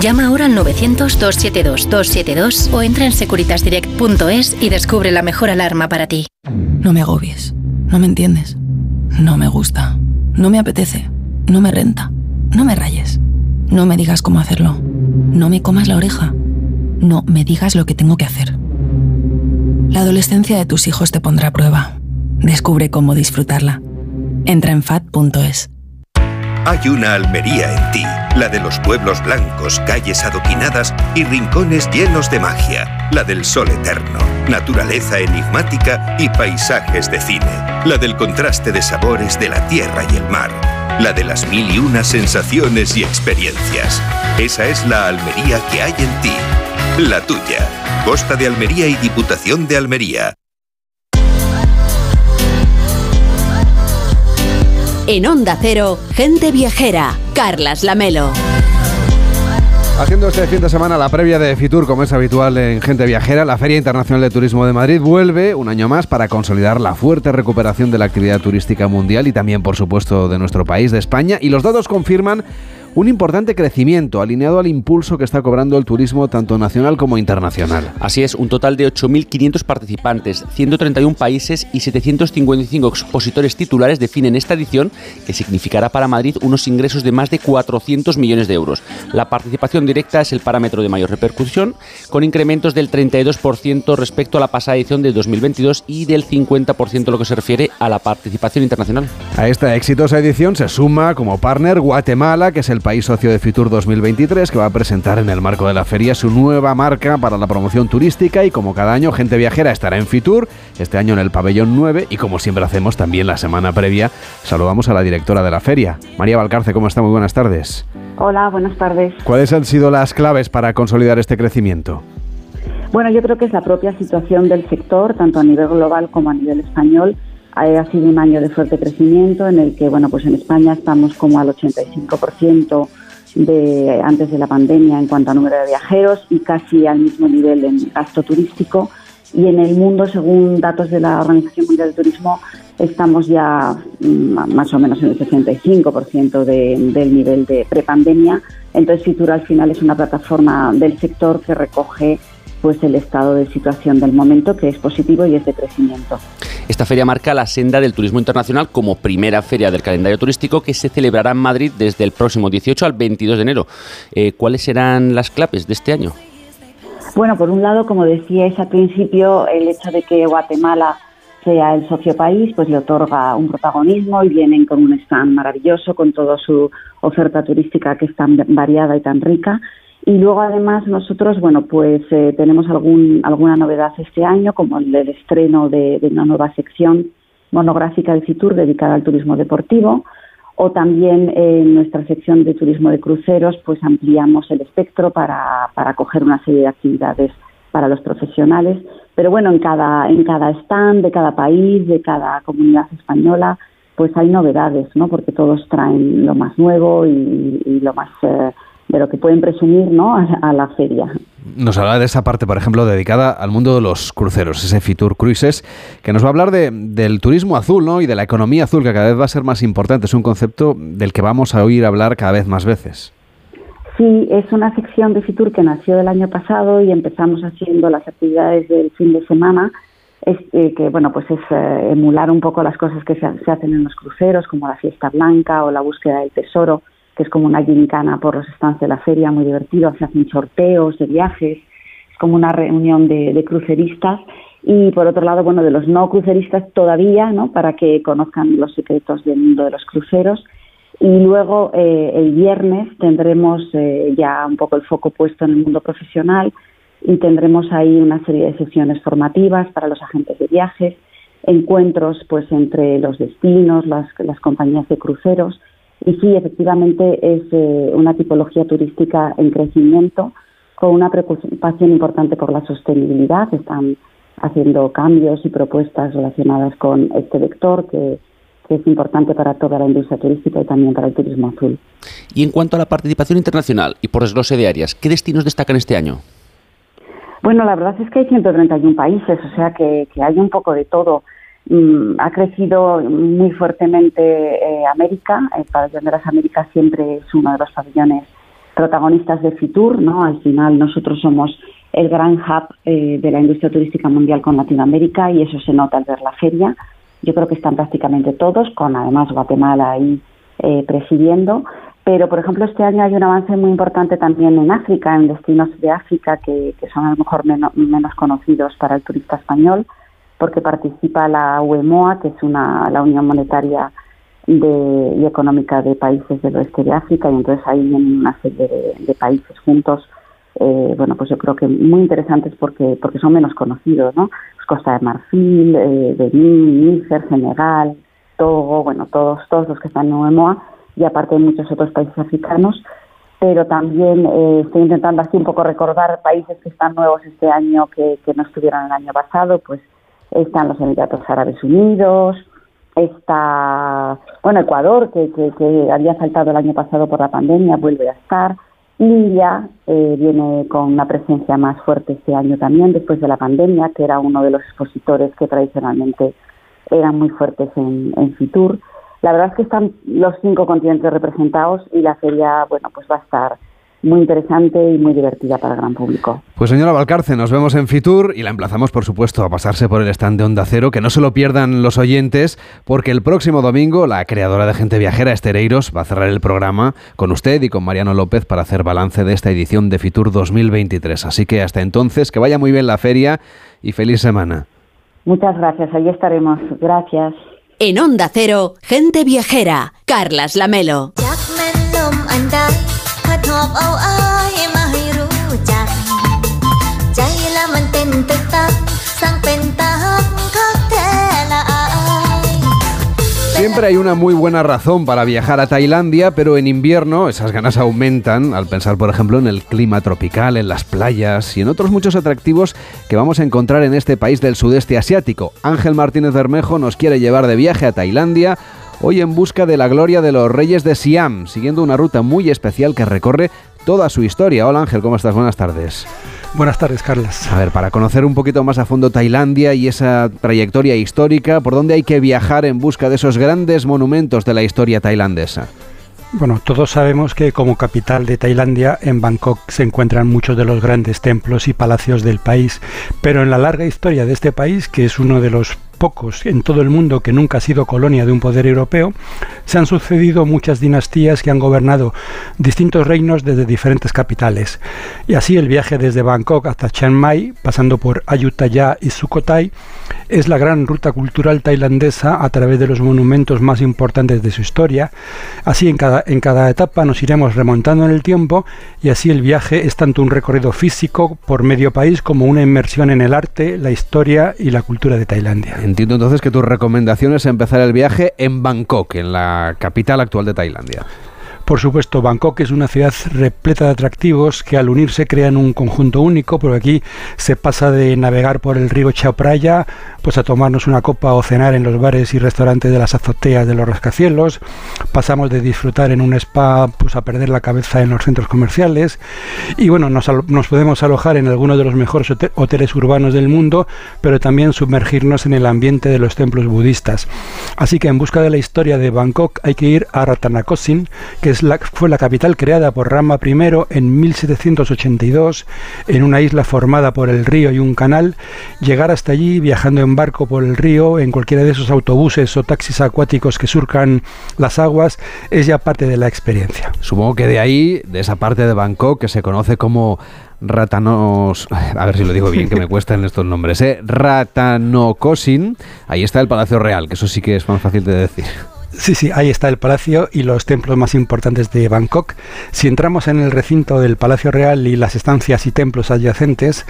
Llama ahora al 900-272-272 o entra en securitasdirect.es y descubre la mejor alarma para ti. No me agobies. No me entiendes. No me gusta. No me apetece. No me renta. No me rayes. No me digas cómo hacerlo. No me comas la oreja. No me digas lo que tengo que hacer. La adolescencia de tus hijos te pondrá a prueba. Descubre cómo disfrutarla. Entra en fat.es. Hay una Almería en ti, la de los pueblos blancos, calles adoquinadas y rincones llenos de magia, la del sol eterno, naturaleza enigmática y paisajes de cine, la del contraste de sabores de la tierra y el mar, la de las mil y una sensaciones y experiencias. Esa es la Almería que hay en ti, la tuya. Costa de Almería y Diputación de Almería. En Onda Cero, gente viajera, Carlas Lamelo. Haciendo este fin de semana la previa de Fitur, como es habitual en Gente Viajera, la Feria Internacional de Turismo de Madrid vuelve un año más para consolidar la fuerte recuperación de la actividad turística mundial y también, por supuesto, de nuestro país, de España. Y los datos confirman un importante crecimiento alineado al impulso que está cobrando el turismo tanto nacional como internacional. Así es, un total de 8.500 participantes, 131 países y 755 expositores titulares definen esta edición que significará para Madrid unos ingresos de más de 400 millones de euros. La participación directa es el parámetro de mayor repercusión, con incrementos del 32% respecto a la pasada edición de 2022 y del 50% lo que se refiere a la participación internacional. A esta exitosa edición se suma como partner Guatemala, que es el país socio de Fitur 2023, que va a presentar en el marco de la feria su nueva marca para la promoción turística y como cada año Gente Viajera estará en Fitur, este año en el pabellón 9 y como siempre hacemos también la semana previa, saludamos a la directora de la feria. María Valcarce, ¿cómo está? Muy buenas tardes. Hola, buenas tardes. ¿Cuáles han sido las claves para consolidar este crecimiento? Bueno, yo creo que es la propia situación del sector, tanto a nivel global como a nivel español, ha sido un año de fuerte crecimiento en el que, bueno, pues en España estamos como al 85% de antes de la pandemia en cuanto a número de viajeros y casi al mismo nivel en gasto turístico. Y en el mundo, según datos de la Organización Mundial del Turismo, estamos ya mm, más o menos en el 65% de, del nivel de prepandemia. Entonces, Fitura al final es una plataforma del sector que recoge pues el estado de situación del momento, que es positivo y es de crecimiento. Esta feria marca la senda del turismo internacional como primera feria del calendario turístico que se celebrará en Madrid desde el próximo 18 al 22 de enero. Eh, ¿Cuáles serán las claves de este año? Bueno, por un lado, como decíais al principio, el hecho de que Guatemala sea el socio país, pues le otorga un protagonismo y vienen con un stand maravilloso, con toda su oferta turística que es tan variada y tan rica. Y luego además nosotros, bueno, pues eh, tenemos algún, alguna novedad este año, como el, el estreno de, una nueva sección monográfica del FITUR dedicada al turismo deportivo, o también en nuestra sección de turismo de cruceros, pues ampliamos el espectro para, para acoger una serie de actividades para los profesionales. Pero bueno, en cada, en cada stand de cada país, de cada comunidad española, pues hay novedades, ¿no? Porque todos traen lo más nuevo y, y lo más eh, de lo que pueden presumir, ¿no? A, a, la feria. Nos habla de esa parte, por ejemplo, dedicada al mundo de los cruceros, ese Fitur Cruises, que nos va a hablar de, del turismo azul, ¿no? Y de la economía azul, que cada vez va a ser más importante. Es un concepto del que vamos a oír hablar cada vez más veces. Sí, es una sección de Fitur que nació el año pasado y empezamos haciendo las actividades del fin de semana, es, eh, que bueno, pues es eh, emular un poco las cosas que se, se, hacen en los cruceros, como la fiesta blanca o la búsqueda del tesoro, que es como una gincana por los stands de la feria, muy divertido, se hacen sorteos de viajes, es como una reunión de, de cruceristas. Y por otro lado, bueno, de los no cruceristas todavía, ¿no? Para que conozcan los secretos del mundo de los cruceros. Y luego eh, el viernes tendremos eh, ya un poco el foco puesto en el mundo profesional y tendremos ahí una serie de sesiones formativas para los agentes de viajes, encuentros pues entre los destinos, las, las compañías de cruceros y sí, efectivamente es eh, una tipología turística en crecimiento con una preocupación importante por la sostenibilidad. Están haciendo cambios y propuestas relacionadas con este vector que que es importante para toda la industria turística y también para el turismo azul. Y en cuanto a la participación internacional y por desglose de áreas, ¿qué destinos destacan este año? Bueno, la verdad es que hay 131 países, o sea que, que hay un poco de todo. Mm, ha crecido muy fuertemente eh, América, el pabellón de las Américas siempre es uno de los pabellones protagonistas de Fitur, ¿no? Al final nosotros somos el gran hub eh, de la industria turística mundial con Latinoamérica y eso se nota al ver la feria yo creo que están prácticamente todos, con además Guatemala ahí eh, presidiendo. Pero, por ejemplo, este año hay un avance muy importante también en África, en destinos de África que, son a lo mejor menos conocidos para el turista español, porque participa la UEMOA, que es una, la Unión Monetaria de, y Económica de Países del Oeste de África, y entonces hay una serie de, de países juntos eh, bueno, pues yo creo que muy interesantes porque porque son menos conocidos, ¿no? Pues Costa de Marfil, eh, Benín, Níger, Senegal, Togo, bueno, todos todos los que están en UEMOA y aparte muchos otros países africanos, pero también eh, estoy intentando así un poco recordar países que están nuevos este año que, que no estuvieron el año pasado, pues están los Emiratos Árabes Unidos, está, bueno, Ecuador, que, que, había saltado el año pasado por la pandemia, vuelve a estar, India eh, viene con una presencia más fuerte este año también, después de la pandemia, que era uno de los expositores que tradicionalmente eran muy fuertes en, en Fitur. La verdad es que están los cinco continentes representados y la feria, bueno, pues va a estar muy interesante y muy divertida para el gran público. Pues señora Valcarce, nos vemos en Fitur y la emplazamos, por supuesto, a pasarse por el stand de Onda Cero, que no se lo pierdan los oyentes, porque el próximo domingo la creadora de Gente Viajera, Estereiros, va a cerrar el programa con usted y con Mariano López para hacer balance de esta edición de Fitur 2023. Así que hasta entonces, que vaya muy bien la feria y feliz semana. Muchas gracias, ahí estaremos. Gracias. En Onda Cero, Gente Viajera, Carlas Lamelo. หอบเอาอายมาให้รู้จัก ใจละมันเต้นตึกตักสร้างเป็นตาฮักคักแท้ละอาย Siempre hay una muy buena razón para viajar a Tailandia, pero en invierno esas ganas aumentan al pensar, por ejemplo, en el clima tropical, en las playas y en otros muchos atractivos que vamos a encontrar en este país del sudeste asiático. Ángel Martínez Bermejo nos quiere llevar de viaje a Tailandia hoy en busca de la gloria de los reyes de Siam, siguiendo una ruta muy especial que recorre toda su historia. Hola Ángel, ¿cómo estás? Buenas tardes. Buenas tardes, Carlos. A ver, para conocer un poquito más a fondo Tailandia y esa trayectoria histórica, ¿por dónde hay que viajar en busca de esos grandes monumentos de la historia tailandesa? Bueno, todos sabemos que como capital de Tailandia, en Bangkok se encuentran muchos de los grandes templos y palacios del país, pero en la larga historia de este país, que es uno de los pocos en todo el mundo que nunca ha sido colonia de un poder europeo, se han sucedido muchas dinastías que han gobernado distintos reinos desde diferentes capitales. Y así el viaje desde Bangkok hasta Chiang Mai, pasando por Ayutthaya y Sukhothai, es la gran ruta cultural tailandesa a través de los monumentos más importantes de su historia. Así en cada, en cada etapa nos iremos remontando en el tiempo y así el viaje es tanto un recorrido físico por medio país como una inmersión en el arte, la historia y la cultura de Tailandia. Entiendo entonces que tu recomendación es empezar el viaje en Bangkok, en la capital actual de Tailandia. Por supuesto, Bangkok es una ciudad repleta de atractivos que al unirse crean un conjunto único, porque aquí se pasa de navegar por el río Chao Phraya pues a tomarnos una copa o cenar en los bares y restaurantes de las azoteas de los rascacielos, pasamos de disfrutar en un spa pues a perder la cabeza en los centros comerciales y bueno, nos, podemos alojar en algunos de los mejores hoteles urbanos del mundo, pero también sumergirnos en el ambiente de los templos budistas. Así que en busca de la historia de Bangkok hay que ir a Ratanakosin, que es fue la capital creada por Rama I en 1782 en una isla formada por el río y un canal, llegar hasta allí viajando en barco por el río, en cualquiera de esos autobuses o taxis acuáticos que surcan las aguas, es ya parte de la experiencia. Supongo que de ahí, de esa parte de Bangkok que se conoce como Ratanos, a ver si lo digo bien, que me cuestan estos nombres, ¿eh? Ratanokosin, ahí está el Palacio Real, que eso sí que es más fácil de decir. Sí, sí, ahí está el palacio y los templos más importantes de Bangkok. Si entramos en el recinto del Palacio Real y las estancias y templos adyacentes,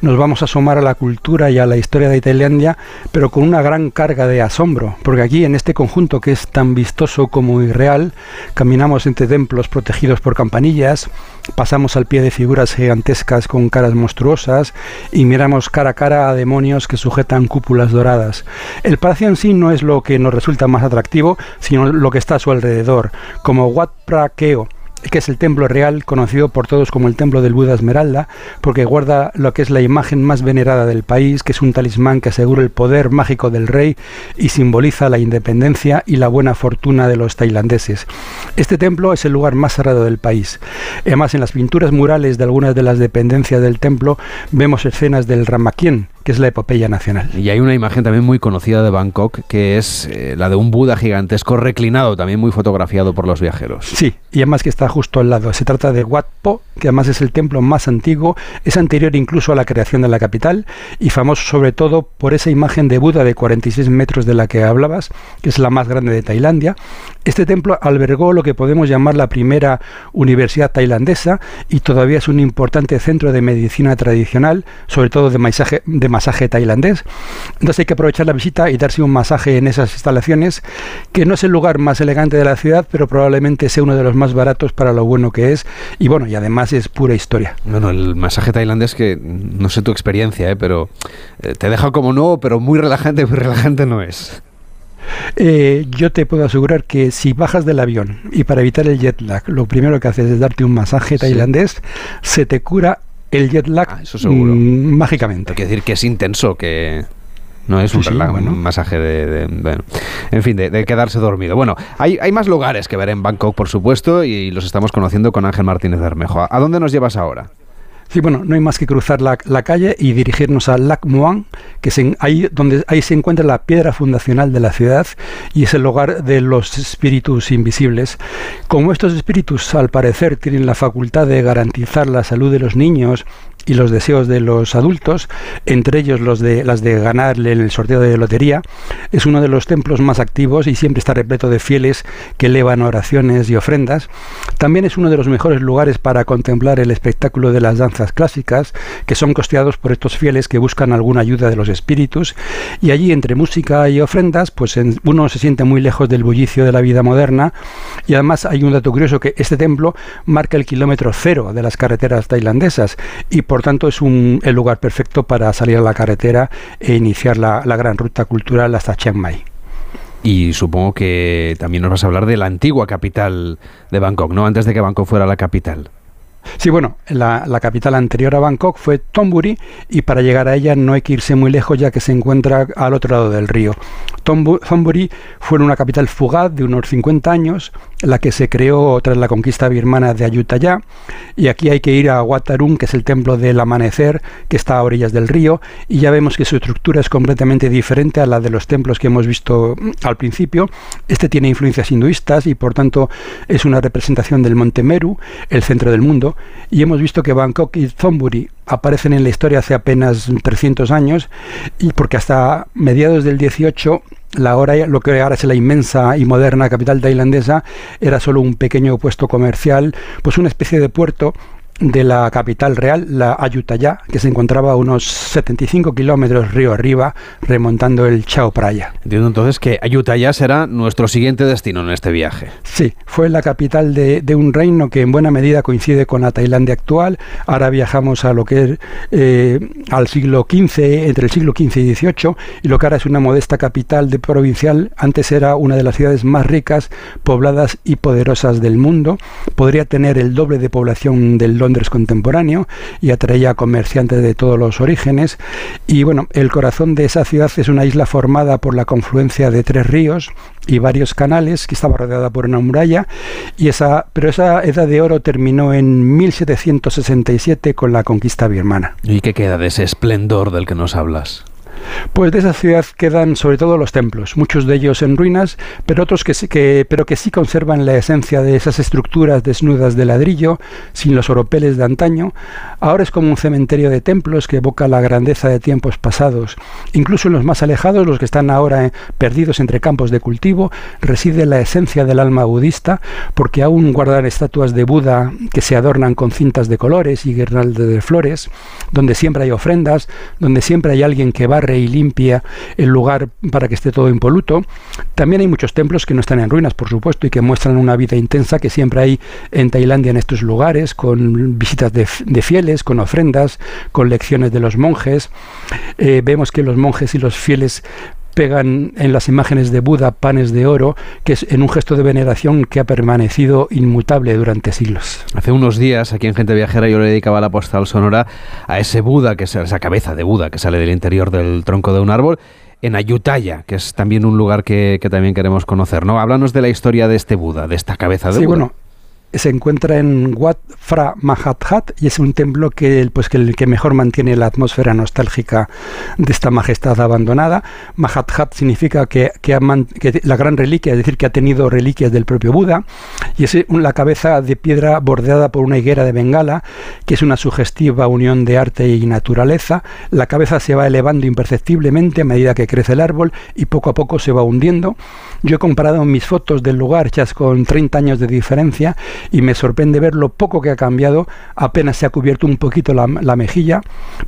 nos vamos a asomar a la cultura y a la historia de Tailandia, pero con una gran carga de asombro, porque aquí en este conjunto que es tan vistoso como irreal, caminamos entre templos protegidos por campanillas, pasamos al pie de figuras gigantescas con caras monstruosas y miramos cara a cara a demonios que sujetan cúpulas doradas. El palacio en sí no es lo que nos resulta más atractivo, sino lo que está a su alrededor, como Wat Phra Keo, que es el templo real conocido por todos como el templo del Buda Esmeralda, porque guarda lo que es la imagen más venerada del país, que es un talismán que asegura el poder mágico del rey y simboliza la independencia y la buena fortuna de los tailandeses. Este templo es el lugar más cerrado del país. Además, en las pinturas murales de algunas de las dependencias del templo vemos escenas del Ramakien, que es la epopeya nacional. Y hay una imagen también muy conocida de Bangkok, que es eh, la de un Buda gigantesco reclinado, también muy fotografiado por los viajeros. Sí, y además que está justo al lado. Se trata de Wat Po, que además es el templo más antiguo, es anterior incluso a la creación de la capital y famoso sobre todo por esa imagen de Buda de 46 metros de la que hablabas, que es la más grande de Tailandia. Este templo albergó lo que podemos llamar la primera universidad tailandesa y todavía es un importante centro de medicina tradicional, sobre todo de masaje, de masaje tailandés. Entonces hay que aprovechar la visita y darse un masaje en esas instalaciones, que no es el lugar más elegante de la ciudad, pero probablemente sea uno de los más baratos para lo bueno que es. Y bueno, y además es pura historia. Bueno, el masaje tailandés que no sé tu experiencia, ¿eh? pero eh, te deja como nuevo, pero muy relajante, muy relajante no es. Eh, yo te puedo asegurar que si bajas del avión y para evitar el jet lag, lo primero que haces es darte un masaje tailandés, se te cura el jet lag ah, eso seguro. Mm, mágicamente. Hay que decir que es intenso, que no es un, Sí, sí, relax, bueno. un masaje de, de- bueno, en fin, de, de quedarse dormido. Bueno, hay, hay más lugares que ver en Bangkok, por supuesto, y los estamos conociendo con Ángel Martínez Bermejo. ¿A dónde nos llevas ahora? Sí, bueno, no hay más que cruzar la, la calle y dirigirnos a Lac Muang, que es en- ahí, donde, ahí se encuentra la piedra fundacional de la ciudad y es el hogar de los espíritus invisibles. Como estos espíritus, al parecer, tienen la facultad de garantizar la salud de los niños y los deseos de los adultos, entre ellos los de las de ganarle en el sorteo de lotería, es uno de los templos más activos y siempre está repleto de fieles que elevan oraciones y ofrendas. También es uno de los mejores lugares para contemplar el espectáculo de las danzas clásicas, que son costeados por estos fieles que buscan alguna ayuda de los espíritus. Y allí, entre música y ofrendas, pues uno se siente muy lejos del bullicio de la vida moderna. Y además hay un dato curioso que este templo marca el kilómetro cero de las carreteras tailandesas y por tanto es un, el lugar perfecto para salir a la carretera e iniciar la, la gran ruta cultural hasta Chiang Mai. Y supongo que también nos vas a hablar de la antigua capital de Bangkok, ¿no? Antes de que Bangkok fuera la capital. Sí, bueno, la, la capital anterior a Bangkok fue Thonburi y para llegar a ella no hay que irse muy lejos ya que se encuentra al otro lado del río. Thonburi fue una capital fugaz de unos 50 años, la que se creó tras la conquista birmana de Ayutthaya. Y aquí hay que ir a Watarun, que es el templo del amanecer, que está a orillas del río, y ya vemos que su estructura es completamente diferente a la de los templos que hemos visto mm, al principio. Este tiene influencias hinduistas y por tanto es una representación del monte Meru, el centro del mundo. Y hemos visto que Bangkok y Thonburi aparecen en la historia hace apenas 300 años y porque hasta mediados del 18 la hora, lo que ahora es la inmensa y moderna capital tailandesa era solo un pequeño puesto comercial, pues una especie de puerto de la capital real, la Ayutthaya, que se encontraba a unos 75 kilómetros río arriba, remontando el Chao Phraya. Entiendo entonces que Ayutthaya será nuestro siguiente destino en este viaje. Sí, fue la capital de, de un reino que en buena medida coincide con la Tailandia actual. Ahora viajamos a lo que es eh, al siglo XV, entre el siglo XV y XVIII, y lo que ahora es una modesta capital de provincial, antes era una de las ciudades más ricas, pobladas y poderosas del mundo. Podría tener el doble de población del Contemporáneo y atraía comerciantes de todos los orígenes. Y bueno, el corazón de esa ciudad es una isla formada por la confluencia de tres ríos y varios canales que estaba rodeada por una muralla y esa pero esa edad de oro terminó en 1767 con la conquista birmana. ¿Y qué queda de ese esplendor del que nos hablas? Pues de esa ciudad quedan sobre todo los templos, muchos de ellos en ruinas, pero otros que que, pero que sí conservan la esencia de esas estructuras desnudas de ladrillo, sin los oropeles de antaño. Ahora es como un cementerio de templos que evoca la grandeza de tiempos pasados. Incluso en los más alejados, los que están ahora eh, perdidos entre campos de cultivo, reside la esencia del alma budista, porque aún guardan estatuas de Buda que se adornan con cintas de colores y guirnaldas de flores, donde siempre hay ofrendas, donde siempre hay alguien que barre y limpia el lugar para que esté todo impoluto. También hay muchos templos que no están en ruinas, por supuesto, y que muestran una vida intensa que siempre hay en Tailandia en estos lugares, con visitas de, fieles, con ofrendas, con lecciones de los monjes. Eh, vemos que los monjes y los fieles pegan en las imágenes de Buda panes de oro, que es en un gesto de veneración que ha permanecido inmutable durante siglos. Hace unos días, aquí en Gente Viajera, yo le dedicaba la postal sonora a ese Buda, que es esa cabeza de Buda que sale del interior del tronco de un árbol en Ayutthaya, que es también un lugar que, que también queremos conocer. ¿no? Háblanos de la historia de este Buda, de esta cabeza de Sí, Buda. bueno, se encuentra en Wat Phra Mahathat y es un templo que, pues, que, el que mejor mantiene la atmósfera nostálgica de esta majestad abandonada. Mahathat significa que, que, que la gran reliquia, es decir, que ha tenido reliquias del propio Buda y es la cabeza de piedra bordeada por una higuera de Bengala, que es una sugestiva unión de arte y naturaleza. La cabeza se va elevando imperceptiblemente a medida que crece el árbol y poco a poco se va hundiendo. Yo he comparado mis fotos del lugar hechas con 30 años de diferencia y me sorprende ver lo poco que ha cambiado. Apenas se ha cubierto un poquito la, la mejilla,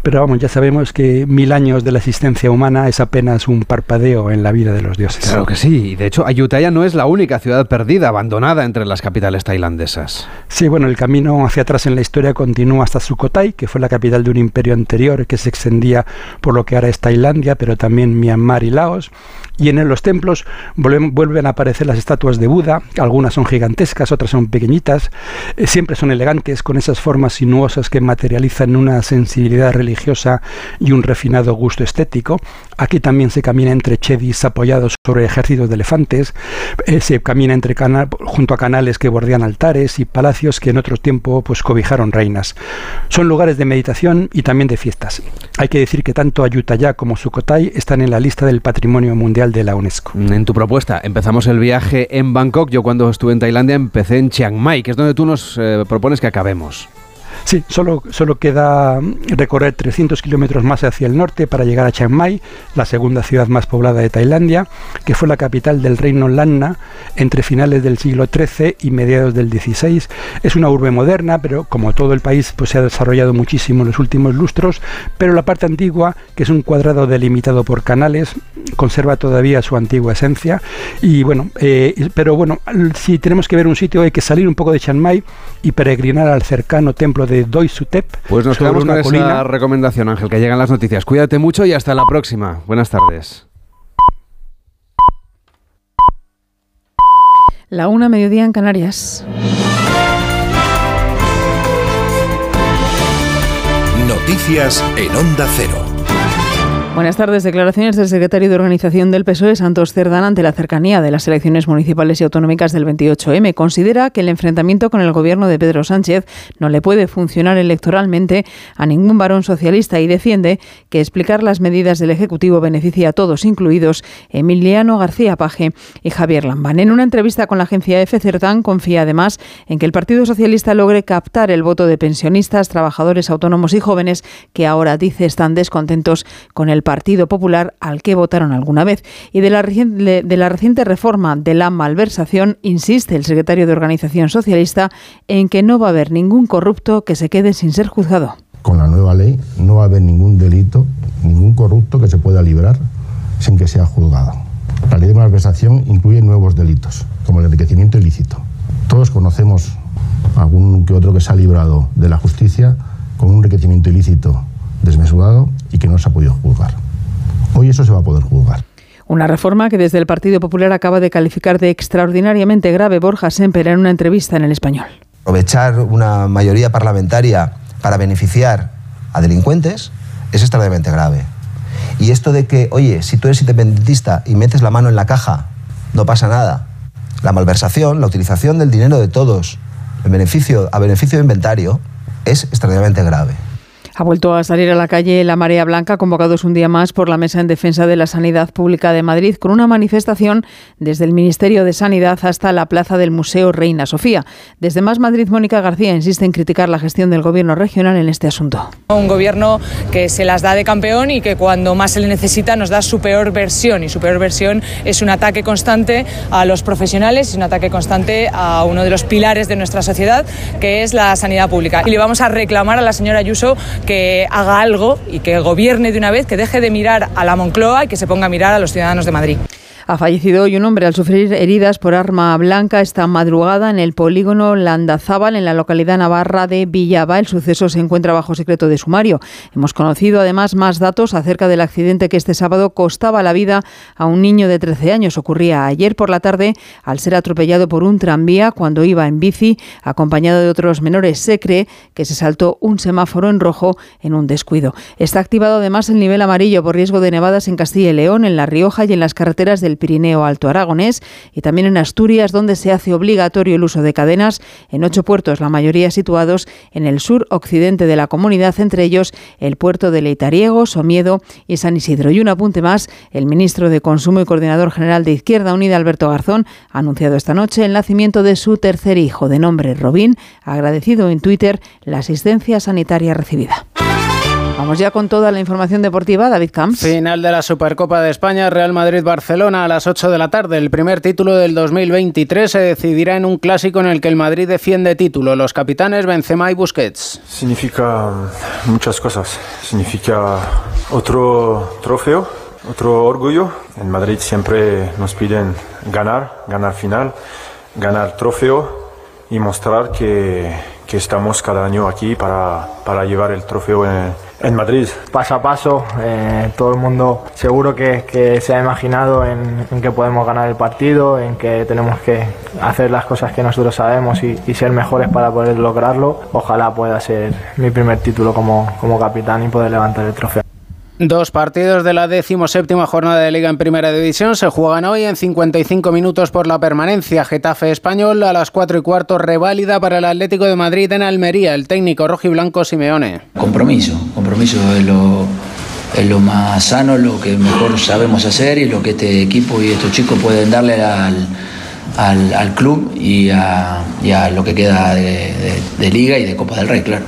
pero vamos, ya sabemos que mil años de la existencia humana es apenas un parpadeo en la vida de los dioses. Claro que sí, y de hecho Ayutthaya no es la única ciudad perdida, abandonada entre las capitales tailandesas. Sí, bueno, el camino hacia atrás en la historia continúa hasta Sukhothai, que fue la capital de un imperio anterior que se extendía por lo que ahora es Tailandia, pero también Myanmar y Laos. Y en los templos vuelven, a aparecer las estatuas de Buda, algunas son gigantescas, otras son pequeñitas, eh, siempre son elegantes, con esas formas sinuosas que materializan una sensibilidad religiosa y un refinado gusto estético. Aquí también se camina entre chedis apoyados sobre ejércitos de elefantes, eh, se camina entre cana- junto a canales que bordean altares y palacios que en otro tiempo pues, cobijaron reinas. Son lugares de meditación y también de fiestas. Hay que decir que tanto Ayutthaya como Sukhothai están en la lista del Patrimonio Mundial de la UNESCO. En tu propuesta, empezamos el viaje en Bangkok. Yo cuando estuve en Tailandia empecé en Chiang Mai, que es donde tú nos eh, propones que acabemos. Sí, solo, solo queda mm, recorrer 300 kilómetros más hacia el norte para llegar a Chiang Mai, la segunda ciudad más poblada de Tailandia, que fue la capital del reino Lanna entre finales del siglo XIII y mediados del XVI. Es una urbe moderna, pero como todo el país pues, se ha desarrollado muchísimo en los últimos lustros, pero la parte antigua, que es un cuadrado delimitado por canales, conserva todavía su antigua esencia. Y bueno, eh, pero bueno, si tenemos que ver un sitio hay que salir un poco de Chiang Mai y peregrinar al cercano templo de Doi Sutep. Pues nos quedamos con esa colina. recomendación, Ángel, que llegan las noticias. Cuídate mucho y hasta la próxima. Buenas tardes. La una mediodía en Canarias. Noticias en Onda Cero. Buenas tardes. Declaraciones del secretario de Organización del PSOE, Santos Cerdán, ante la cercanía de las elecciones municipales y autonómicas del 28M. Considera que el enfrentamiento con el gobierno de Pedro Sánchez no le puede funcionar electoralmente a ningún varón socialista y defiende que explicar las medidas del Ejecutivo beneficia a todos, incluidos Emiliano García Paje y Javier Lambán. En una entrevista con la agencia EFE, Cerdán confía además en que el Partido Socialista logre captar el voto de pensionistas, trabajadores autónomos y jóvenes que ahora dice están descontentos con el Partido Popular al que votaron alguna vez. Y de la, reciente, de la reciente reforma de la malversación, insiste el secretario de Organización Socialista en que no va a haber ningún corrupto que se quede sin ser juzgado. Con la nueva ley no va a haber ningún delito, ningún corrupto que se pueda librar sin que sea juzgado. La ley de malversación incluye nuevos delitos, como el enriquecimiento ilícito. Todos conocemos algún que otro que se ha librado de la justicia con un enriquecimiento ilícito desmesurado y que no se ha podido juzgar. Hoy eso se va a poder juzgar. Una reforma que desde el Partido Popular acaba de calificar de extraordinariamente grave Borja Semper en una entrevista en el español. Aprovechar una mayoría parlamentaria para beneficiar a delincuentes es extraordinariamente grave. Y esto de que, oye, si tú eres independentista y metes la mano en la caja, no pasa nada. La malversación, la utilización del dinero de todos en beneficio, a beneficio de inventario es extraordinariamente grave. Ha vuelto a salir a la calle la Marea Blanca, convocados un día más por la Mesa en Defensa de la Sanidad Pública de Madrid, con una manifestación desde el Ministerio de Sanidad hasta la plaza del Museo Reina Sofía. Desde Más Madrid, Mónica García insiste en criticar la gestión del Gobierno regional en este asunto. Un gobierno que se las da de campeón y que cuando más se le necesita nos da su peor versión. Y su peor versión es un ataque constante a los profesionales, es un ataque constante a uno de los pilares de nuestra sociedad, que es la sanidad pública. Y le vamos a reclamar a la señora Ayuso que haga algo y que gobierne de una vez, que deje de mirar a la Moncloa y que se ponga a mirar a los ciudadanos de Madrid. Ha fallecido hoy un hombre al sufrir heridas por arma blanca esta madrugada en el polígono Landazábal, en la localidad navarra de Villaba. El suceso se encuentra bajo secreto de sumario. Hemos conocido además más datos acerca del accidente que este sábado costaba la vida a un niño de 13 años. Ocurría ayer por la tarde al ser atropellado por un tranvía cuando iba en bici acompañado de otros menores. Se cree que se saltó un semáforo en rojo en un descuido. Está activado además el nivel amarillo por riesgo de nevadas en Castilla y León, en La Rioja y en las carreteras del Pirineo Alto Aragonés y también en Asturias, donde se hace obligatorio el uso de cadenas en ocho puertos, la mayoría situados en el sur occidente de la comunidad, entre ellos el puerto de Leitariego, Somiedo y San Isidro. Y un apunte más, el ministro de Consumo y coordinador general de Izquierda Unida, Alberto Garzón, ha anunciado esta noche el nacimiento de su tercer hijo, de nombre Robín, agradecido en Twitter la asistencia sanitaria recibida. Vamos ya con toda la información deportiva, David Camps. Final de la Supercopa de España, Real Madrid-Barcelona a las 8 de la tarde. El primer título del 2023 se decidirá en un clásico en el que el Madrid defiende título. Los capitanes Benzema y Busquets. Significa muchas cosas. Significa otro trofeo, otro orgullo. En Madrid siempre nos piden ganar, ganar final, ganar trofeo y mostrar que, que estamos cada año aquí para, para llevar el trofeo en, en Madrid. Paso a paso, eh, todo el mundo seguro que, se ha imaginado en, en, que podemos ganar el partido, en que tenemos que hacer las cosas que nosotros sabemos y, y, ser mejores para poder lograrlo. Ojalá pueda ser mi primer título como, como capitán y poder levantar el trofeo. Dos partidos de la decimoséptima jornada de Liga en Primera División se juegan hoy en 55 minutos por la permanencia. Getafe Español a las 4 y cuarto, reválida para el Atlético de Madrid en Almería. El técnico rojiblanco Simeone. Compromiso, compromiso es lo, es lo más sano, lo que mejor sabemos hacer y lo que este equipo y estos chicos pueden darle al, club y a, lo que queda de Liga y de Copa del Rey, claro.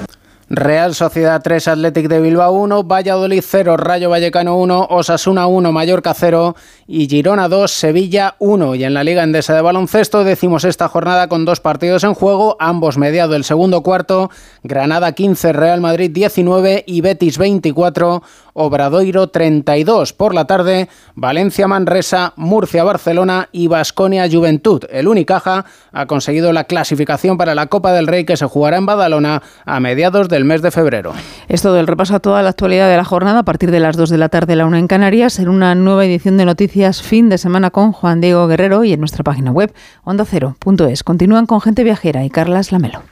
Real Sociedad 3, Athletic de Bilbao 1, Valladolid 0, Rayo Vallecano 1, Osasuna 1, Mallorca 0 y Girona 2, Sevilla 1. Y en la Liga Endesa de Baloncesto decimos esta jornada con dos partidos en juego, ambos mediado el segundo cuarto, Granada 15, Real Madrid 19 y Betis 24, Obradoiro 32. Por la tarde, Valencia Manresa, Murcia Barcelona y Basconia Juventud. El Unicaja ha conseguido la clasificación para la Copa del Rey que se jugará en Badalona a mediados del mes de febrero. Es todo el repaso a toda la actualidad de la jornada a partir de las 2 de la tarde, la 1 en Canarias, en una nueva edición de noticias fin de semana con Juan Diego Guerrero y en nuestra página web ondacero.es. Continúan con Gente Viajera y Carlas Lamelo.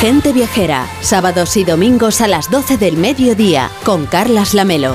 Gente Viajera, sábados y domingos a las 12 del mediodía, con Carlas Lamelo.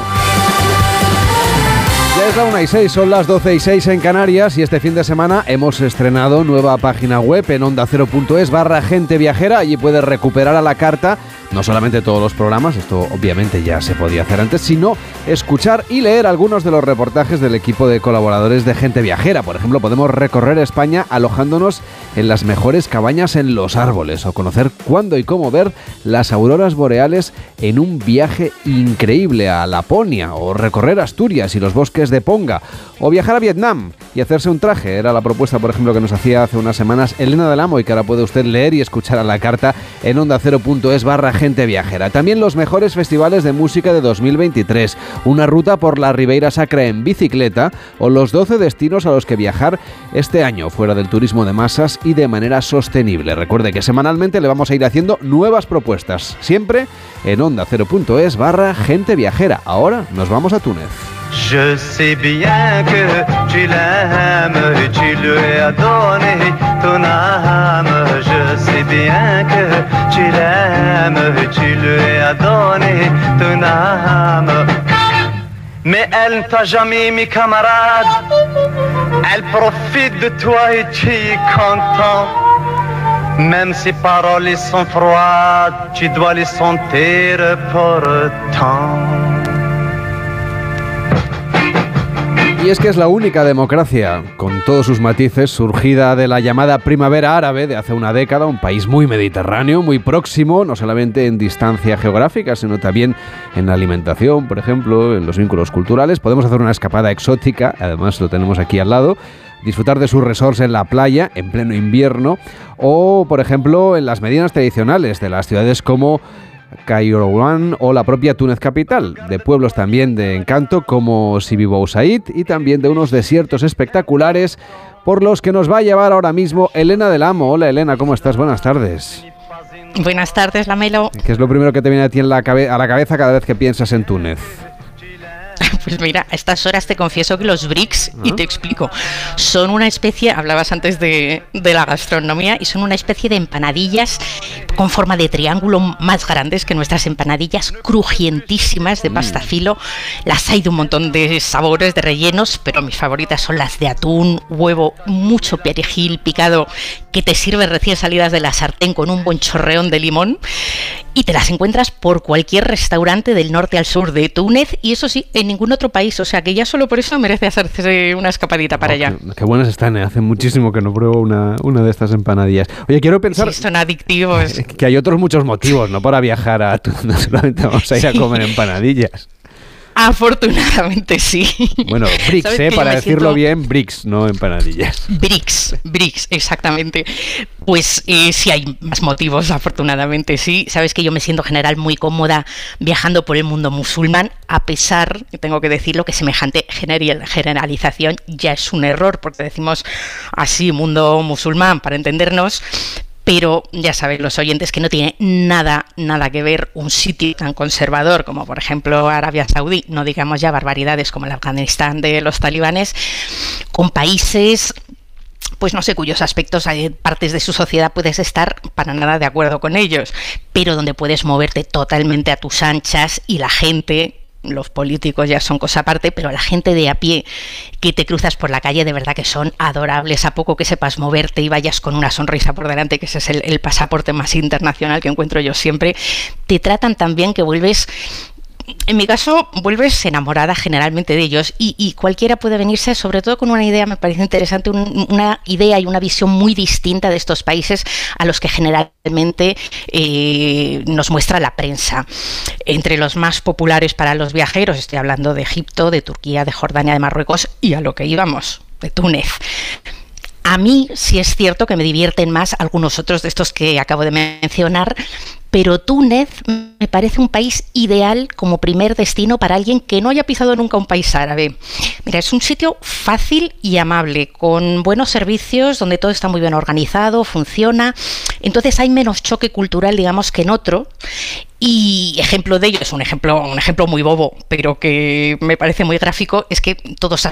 Ya es la 1 y 6, son las 12 y 6 en Canarias y este fin de semana hemos estrenado nueva página web en onda0.es barra gente viajera. Allí puedes recuperar a la carta no solamente todos los programas, esto obviamente ya se podía hacer antes, sino escuchar y leer algunos de los reportajes del equipo de colaboradores de Gente Viajera. Por ejemplo, podemos recorrer España alojándonos en las mejores cabañas en los árboles o conocer cuándo y cómo ver las auroras boreales en un viaje increíble a Laponia o recorrer Asturias y los bosques de Ponga o viajar a Vietnam y hacerse un traje. Era la propuesta, por ejemplo, que nos hacía hace unas semanas Elena del Amo y que ahora puede usted leer y escuchar a la carta en onda0.es barra gente viajera. También los mejores festivales de música de 2023, una ruta por la Ribeira Sacra en bicicleta o los 12 destinos a los que viajar este año fuera del turismo de masas y de manera sostenible. Recuerde que semanalmente le vamos a ir haciendo nuevas propuestas, siempre en onda0.es barra gente viajera. Ahora nos vamos a Túnez. Je sais bien que tu l'aimes tu lui as donné ton âme. Je sais bien que tu l'aimes tu lui as donné ton âme. Mais elle ne t'a jamais mis camarade. Elle profite de toi et tu es content. Même si paroles sont froides, tu dois les sentir pourtant. Y es que es la única democracia, con todos sus matices, surgida de la llamada primavera árabe de hace una década, un país muy mediterráneo, muy próximo, no solamente en distancia geográfica, sino también en la alimentación, por ejemplo, en los vínculos culturales. Podemos hacer una escapada exótica, además lo tenemos aquí al lado, disfrutar de sus resorts en la playa en pleno invierno, o, por ejemplo, en las medianas tradicionales de las ciudades como Cairouan o la propia Túnez capital, de pueblos también de encanto como Sibibou Said y también de unos desiertos espectaculares por los que nos va a llevar ahora mismo Elena del Amo. Hola Elena, ¿cómo estás? Buenas tardes. Buenas tardes, Lamelo. ¿Qué es lo primero que te viene a ti en la cabe- a la cabeza cada vez que piensas en Túnez? Pues mira, a estas horas te confieso que los BRICS, y te explico, son una especie, hablabas antes de, de la gastronomía, y son una especie de empanadillas con forma de triángulo más grandes que nuestras empanadillas, crujientísimas de pasta filo. Las hay de un montón de sabores, de rellenos, pero mis favoritas son las de atún, huevo, mucho perejil picado, que te sirve recién salidas de la sartén con un buen chorreón de limón. Y te las encuentras por cualquier restaurante del norte al sur de Túnez y eso sí, en ningún otro país. O sea que ya solo por eso merece hacerse una escapadita para allá. Qué buenas están, ¿eh? hace muchísimo que no pruebo una, una de estas empanadillas. Oye, quiero pensar Sí, son adictivos. que hay otros muchos motivos, ¿no? Para viajar a Túnez, no solamente vamos a ir a comer empanadillas. Afortunadamente sí. Bueno, bricks, ¿Sabes ¿eh? Para decirlo siento- bien, bricks, no empanadillas. BRICS, BRICS, exactamente. Pues eh, sí hay más motivos, afortunadamente sí. Sabes que yo me siento en general muy cómoda viajando por el mundo musulmán, a pesar, tengo que decirlo, que semejante generalización ya es un error, porque decimos así mundo musulmán para entendernos. Pero ya saben los oyentes que no tiene nada, nada que ver un sitio tan conservador como por ejemplo Arabia Saudí, no digamos ya barbaridades como el Afganistán de los talibanes, con países pues no sé, cuyos aspectos, hay partes de su sociedad puedes estar para nada de acuerdo con ellos, pero donde puedes moverte totalmente a tus anchas y la gente los políticos ya son cosa aparte, pero la gente de a pie que te cruzas por la calle de verdad que son adorables, a poco que sepas moverte y vayas con una sonrisa por delante, que ese es el, el pasaporte más internacional que encuentro yo siempre, te tratan tan bien que vuelves en mi caso, vuelves enamorada generalmente de ellos y, cualquiera puede venirse, sobre todo con una idea, me parece interesante, un, una idea y una visión muy distinta de estos países a los que generalmente eh, nos muestra la prensa. Entre los más populares para los viajeros, estoy hablando de Egipto, de Turquía, de Jordania, de Marruecos y a lo que íbamos, de Túnez. A mí sí es cierto que me divierten más algunos otros de estos que acabo de mencionar, pero Túnez me parece un país ideal como primer destino para alguien que no haya pisado nunca un país árabe. Mira, es un sitio fácil y amable, con buenos servicios, donde todo está muy bien organizado, funciona, entonces hay menos choque cultural, digamos, que en otro. Y ejemplo de ello, es un ejemplo, un ejemplo muy bobo, pero que me parece muy gráfico, es que todos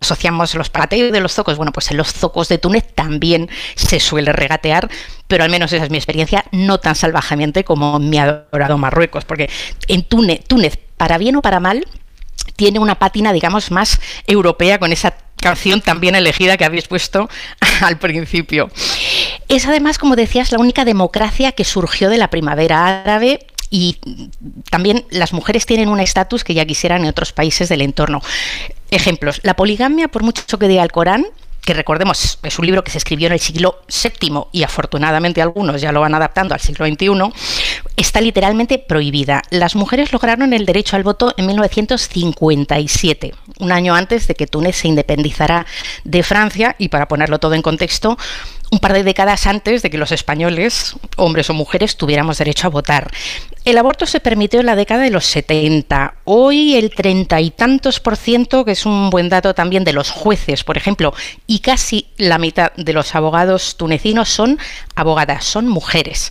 asociamos los palateos de los zocos. Bueno, pues en los zocos de Túnez también se suele regatear, pero al menos esa es mi experiencia, no tan salvajemente como mi adorado Marruecos, porque en Túnez, Túnez, para bien o para mal, tiene una pátina, digamos, más europea con esa canción tan bien elegida que habéis puesto al principio. Es además, como decías, la única democracia que surgió de la primavera árabe y también las mujeres tienen un estatus que ya quisieran en otros países del entorno. Ejemplos, la poligamia, por mucho que diga el Corán, que recordemos es un libro que se escribió en el siglo VII y afortunadamente algunos ya lo van adaptando al siglo XXI, está literalmente prohibida. Las mujeres lograron el derecho al voto en 1957, un año antes de que Túnez se independizara de Francia y para ponerlo todo en contexto, un par de décadas antes de que los españoles, hombres o mujeres, tuviéramos derecho a votar. El aborto se permitió en la década de los 70. Hoy el treinta y tantos por ciento, que es un buen dato también de los jueces, por ejemplo, y casi la mitad de los abogados tunecinos son abogadas, son mujeres.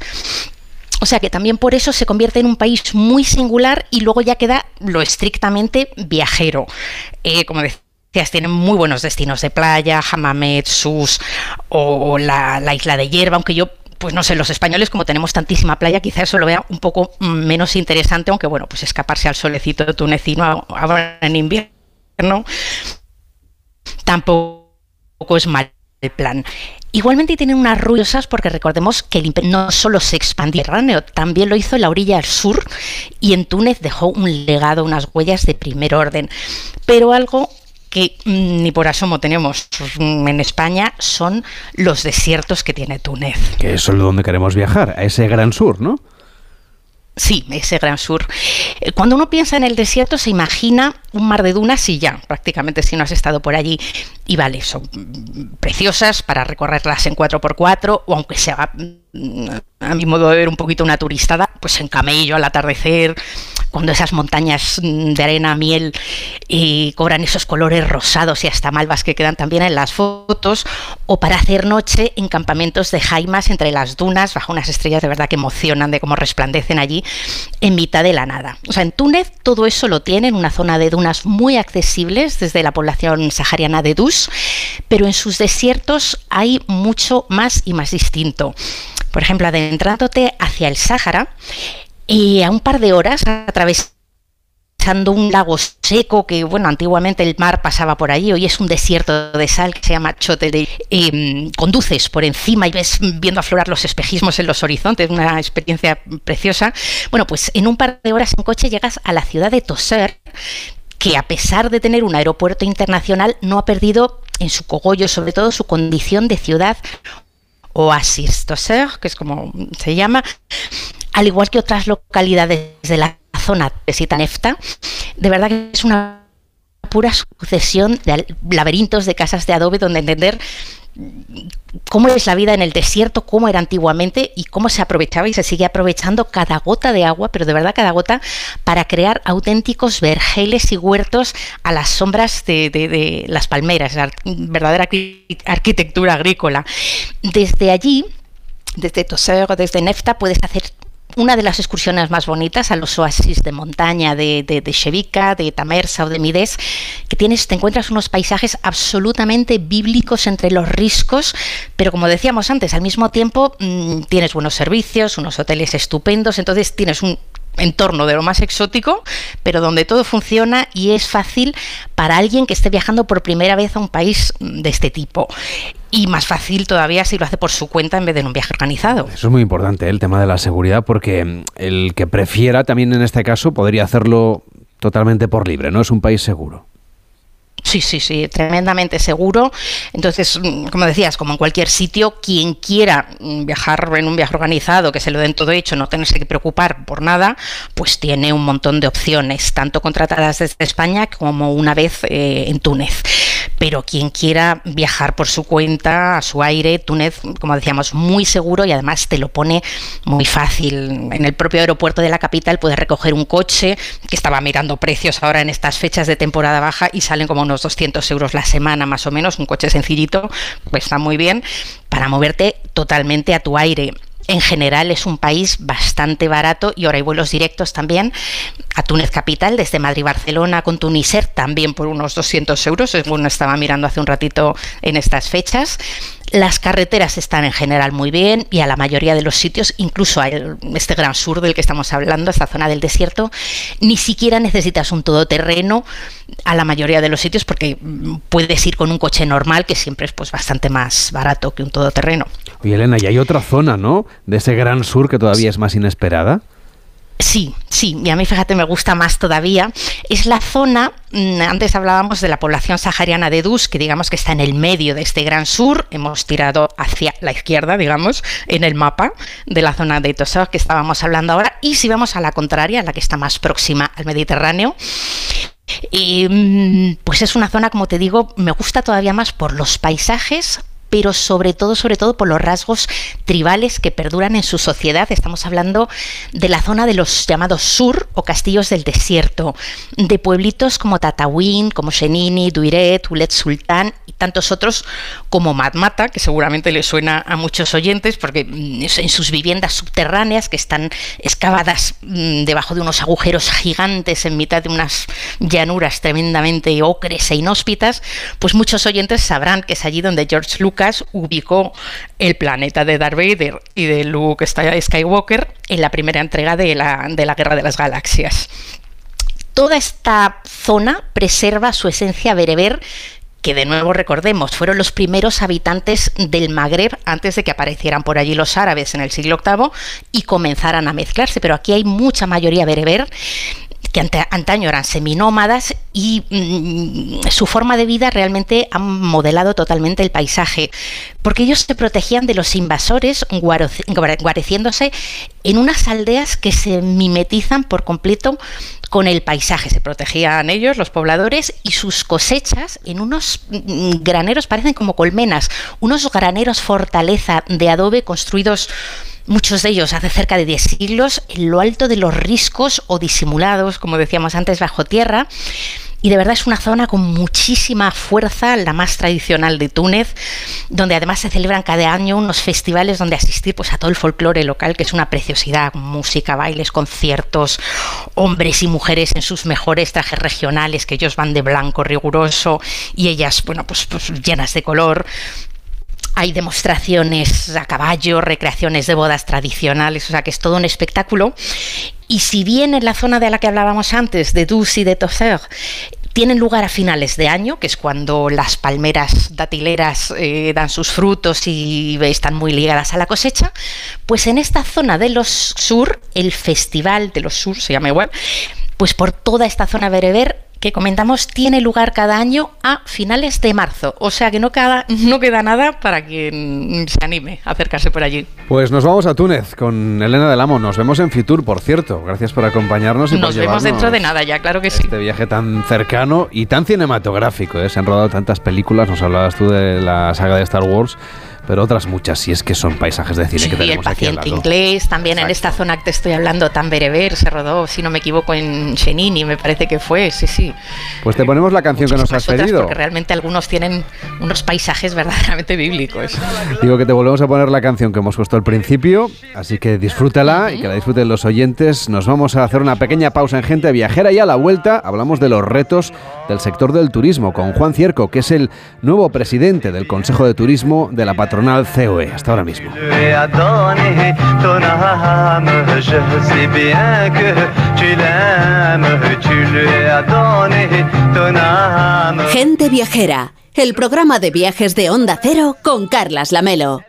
O sea que también por eso se convierte en un país muy singular y luego ya queda lo estrictamente viajero. Eh, como decía, tienen muy buenos destinos de playa, Hamamet, Sus o la, la isla de Hierba, aunque yo pues no sé, los españoles como tenemos tantísima playa, quizás eso lo vea un poco menos interesante, aunque bueno, pues escaparse al solecito tunecino ahora en invierno tampoco es mal el plan. Igualmente tienen unas ruiosas porque recordemos que el imperio no solo se expandió también lo hizo en la orilla al sur y en Túnez dejó un legado, unas huellas de primer orden. Pero algo que mm, ni por asomo tenemos en España son los desiertos que tiene Túnez. Que es solo donde queremos viajar, a ese gran sur, ¿no? Sí, ese gran sur. Eh, cuando uno piensa en el desierto se imagina un mar de dunas y ya, prácticamente si no has estado por allí. Y vale, son preciosas para recorrerlas en 4x4 o aunque sea mm, a mi modo de ver un poquito una turistada, pues en camello al atardecer, cuando esas montañas de arena, miel, y cobran esos colores rosados y hasta malvas que quedan también en las fotos, o para hacer noche en campamentos de jaimas entre las dunas, bajo unas estrellas de verdad que emocionan de cómo resplandecen allí en mitad de la nada. O sea, en Túnez todo eso lo tienen, una zona de dunas muy accesibles desde la población sahariana de Dus, pero en sus desiertos hay mucho más y más distinto. Por ejemplo, adentrándote hacia el Sáhara, y a un par de horas atravesando un lago seco que, bueno, antiguamente el mar pasaba por allí, hoy es un desierto de sal que se llama Chotel. Eh, conduces por encima y ves viendo aflorar los espejismos en los horizontes, una experiencia preciosa. Bueno, pues en un par de horas en coche llegas a la ciudad de Toser, que a pesar de tener un aeropuerto internacional no ha perdido en su cogollo, sobre todo su condición de ciudad oasis Toser, que es como se llama, al igual que otras localidades de la zona de Sitanefta, de verdad que es una pura sucesión de laberintos de casas de adobe donde entender cómo es la vida en el desierto, cómo era antiguamente y cómo se aprovechaba y se sigue aprovechando cada gota de agua, pero de verdad cada gota, para crear auténticos vergeles y huertos a las sombras de, las palmeras, verdadera arquitectura agrícola. Desde allí, desde Toser o desde Nefta, puedes hacer una de las excursiones más bonitas a los oasis de montaña de, de, de Tamersa o de Mides, que tienes, te encuentras unos paisajes absolutamente bíblicos entre los riscos, pero como decíamos antes, al mismo tiempo mmm, tienes buenos servicios, unos hoteles estupendos, entonces tienes un entorno de lo más exótico, pero donde todo funciona y es fácil para alguien que esté viajando por primera vez a un país de este tipo. Y más fácil todavía si lo hace por su cuenta en vez de en un viaje organizado. Eso es muy importante, ¿eh? el tema de la seguridad, porque mm, el que prefiera también en este caso podría hacerlo totalmente por libre, ¿no? Es un país seguro. Sí, sí, sí, tremendamente seguro. Entonces, mm, como decías, como en cualquier sitio, quien quiera mm, viajar en un viaje organizado, que se lo den todo hecho, no tenerse que preocupar por nada, pues tiene un montón de opciones, tanto contratadas desde España como una vez eh, en Túnez. Pero quien quiera viajar por su cuenta, a su aire, Túnez, como decíamos, muy seguro y además te lo pone muy fácil. En el propio aeropuerto de la capital puedes recoger un coche, que estaba mirando precios ahora en estas fechas de temporada baja y salen como unos 200 euros la semana más o menos, un coche sencillito, pues está muy bien, para moverte totalmente a tu aire. En general es un país bastante barato y ahora hay vuelos directos también a Túnez Capital desde Madrid-Barcelona con Tuniser también por unos 200 euros, según estaba mirando hace un ratito en estas fechas. Las carreteras están en general muy bien y a la mayoría de los sitios, incluso a este gran sur del que estamos hablando, esta zona del desierto, ni siquiera necesitas un todoterreno a la mayoría de los sitios porque puedes ir con un coche normal que siempre es pues bastante más barato que un todoterreno. Oye, Elena, y hay otra zona, ¿no? De ese gran sur que todavía es más inesperada. Sí, sí, y a mí fíjate me gusta más todavía. Es la zona, mm, antes hablábamos de la población sahariana de Dus, que digamos que está en el medio de este gran sur, hemos tirado hacia la izquierda, digamos, en el mapa de la zona de Tosar que estábamos hablando ahora, y si vamos a la contraria, la que está más próxima al Mediterráneo, y, mm, pues es una zona, como te digo, me gusta todavía más por los paisajes, pero sobre todo, sobre todo por los rasgos tribales que perduran en su sociedad. Estamos hablando de la zona de los llamados sur o castillos del desierto, de pueblitos como Tatawin, como Shenini, Duiret, Ulet Sultán y tantos otros como Matmata, que seguramente le suena a muchos oyentes, porque mm, en sus viviendas subterráneas que están excavadas mm, debajo de unos agujeros gigantes en mitad de unas llanuras tremendamente ocres e inhóspitas, pues muchos oyentes sabrán que es allí donde George Lucas ubicó el planeta de Darth Vader y de Luke Skywalker en la primera entrega de la, de la Guerra de las Galaxias. Toda esta zona preserva su esencia bereber que de nuevo recordemos, fueron los primeros habitantes del Magreb antes de que aparecieran por allí los árabes en el siglo VIII y comenzaran a mezclarse, pero aquí hay mucha mayoría bereber que antaño eran seminómadas y mm, su forma de vida realmente han modelado totalmente el paisaje, porque ellos se protegían de los invasores guareciéndose en unas aldeas que se mimetizan por completo con el paisaje. Se protegían ellos, los pobladores, y sus cosechas en unos mm, graneros, parecen como colmenas, unos graneros fortaleza de adobe construidos muchos de ellos hace cerca de 10 siglos, en lo alto de los riscos o disimulados, como decíamos antes, bajo tierra. Y de verdad es una zona con muchísima fuerza, la más tradicional de Túnez, donde además se celebran cada año unos festivales donde asistir pues, a todo el folclore local, que es una preciosidad, música, bailes, conciertos, hombres y mujeres en sus mejores trajes regionales, que ellos van de blanco riguroso y ellas, bueno, pues, pues llenas de color, hay demostraciones a caballo, recreaciones de bodas tradicionales, o sea que es todo un espectáculo. Y si bien en la zona de la que hablábamos antes, de Dus y de Tosser, tienen lugar a finales de año, que es cuando las palmeras datileras eh, dan sus frutos y están muy ligadas a la cosecha, pues en esta zona de los sur, el Festival de los Sur, se llama igual, pues por toda esta zona bereber que comentamos tiene lugar cada año a finales de marzo. O sea que no, cada, no queda nada para quien se anime a acercarse por allí. Pues nos vamos a Túnez con Elena del Amo. Nos vemos en Fitur, por cierto. Gracias por acompañarnos y Nos vemos dentro de nada ya, claro que sí. Este viaje tan cercano y tan cinematográfico. ¿eh? Se han rodado tantas películas. Nos hablabas tú de la saga de Star Wars pero otras muchas, si es que son paisajes de cine sí, que tenemos el paciente inglés, también en esta zona que te estoy hablando, tan bereber, se rodó, si no me equivoco, en Chenini, me parece que fue, sí, sí. Pues te ponemos la canción que nos has pedido. Porque realmente algunos tienen unos paisajes verdaderamente bíblicos. Digo que te volvemos a poner la canción que hemos puesto al principio, así que disfrútala y que la disfruten los oyentes. Nos vamos a hacer una pequeña pausa en Gente Viajera y a la vuelta hablamos de los retos del sector del turismo con Juan Cierco, que es el nuevo presidente del Consejo de Turismo de la Patronal patronal COE. Hasta ahora mismo. Gente Viajera, el programa de viajes de Onda Cero con Carlas Lamelo.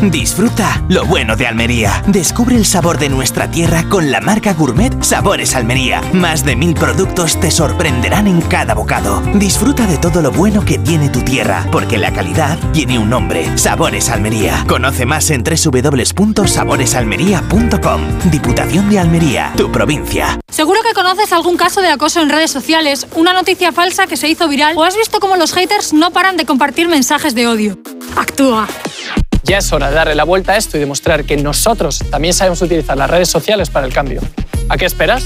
Disfruta lo bueno de Almería. Descubre el sabor de nuestra tierra con la marca gourmet Sabores Almería. Más de mil productos te sorprenderán en cada bocado. Disfruta de todo lo bueno que tiene tu tierra, porque la calidad tiene un nombre. Sabores Almería. Conoce más en www.saboresalmería.com. Diputación de Almería, tu provincia. Seguro que conoces algún caso de acoso en redes sociales, una noticia falsa que se hizo viral o has visto cómo los haters no paran de compartir mensajes de odio. Actúa. Ya es hora de darle la vuelta a esto y demostrar que nosotros también sabemos utilizar las redes sociales para el cambio. ¿A qué esperas?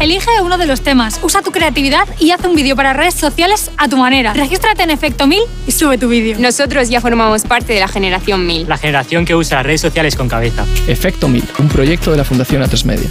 Elige uno de los temas, usa tu creatividad y haz un vídeo para redes sociales a tu manera. Regístrate en Efecto 1000 y sube tu vídeo. Nosotros ya formamos parte de la generación 1000. La generación que usa las redes sociales con cabeza. Efecto 1000, un proyecto de la Fundación A3 Media.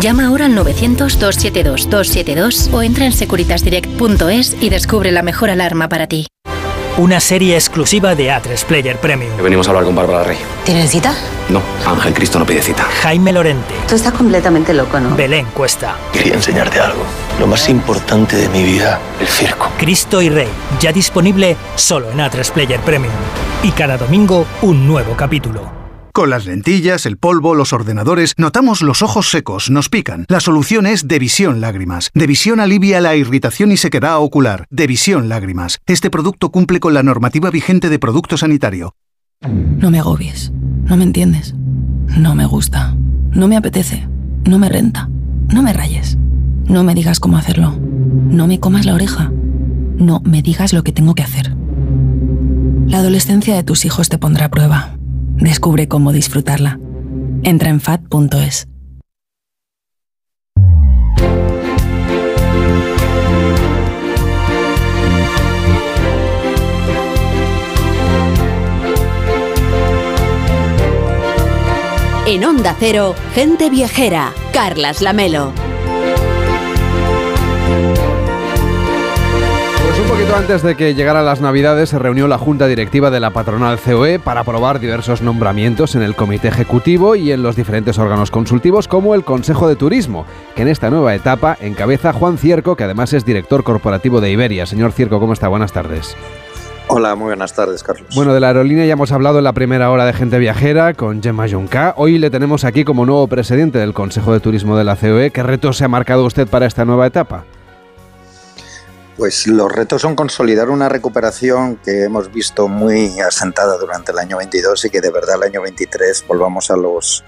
Llama ahora al 900-272-272 o entra en securitasdirect.es y descubre la mejor alarma para ti. Una serie exclusiva de A3 Player Premium. Venimos a hablar con Bárbara Rey. ¿Tienen cita? No, Ángel Cristo no pide cita. Jaime Lorente. Tú estás completamente loco, ¿no? Belén Cuesta. Quería enseñarte algo. Lo más importante de mi vida, el circo. Cristo y Rey. Ya disponible solo en A3 Player Premium. Y cada domingo un nuevo capítulo. Con las lentillas, el polvo, los ordenadores, notamos los ojos secos, nos pican. La solución es Devisión Lágrimas. Devisión alivia la irritación y sequedad ocular. Devisión Lágrimas. Este producto cumple con la normativa vigente de producto sanitario. No me agobies. No me entiendes. No me gusta. No me apetece. No me renta. No me rayes. No me digas cómo hacerlo. No me comas la oreja. No me digas lo que tengo que hacer. La adolescencia de tus hijos te pondrá a prueba. Descubre cómo disfrutarla. Entra en fat.es. En Onda Cero, Gente Viajera, Carlas Lamelo. Poquito antes de que llegaran las Navidades se reunió la Junta Directiva de la patronal COE para aprobar diversos nombramientos en el Comité Ejecutivo y en los diferentes órganos consultivos como el Consejo de Turismo, que en esta nueva etapa encabeza Juan Cierco, que además es director corporativo de Iberia. Señor Cierco, ¿cómo está? Buenas tardes. Hola, muy buenas tardes, Carlos. Bueno, de la aerolínea ya hemos hablado en la primera hora de Gente Viajera con Gemma Junca. Hoy le tenemos aquí como nuevo presidente del Consejo de Turismo de la COE. ¿Qué retos se ha marcado usted para esta nueva etapa? Pues los retos son consolidar una recuperación que hemos visto muy asentada durante el año 22 y que de verdad el año 23 volvamos a los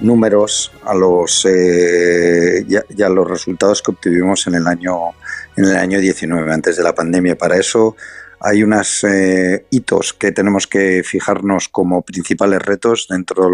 números, a los eh, los resultados que obtuvimos en el año en el año 19 antes de la pandemia. Para eso hay unos eh, hitos que tenemos que fijarnos como principales retos dentro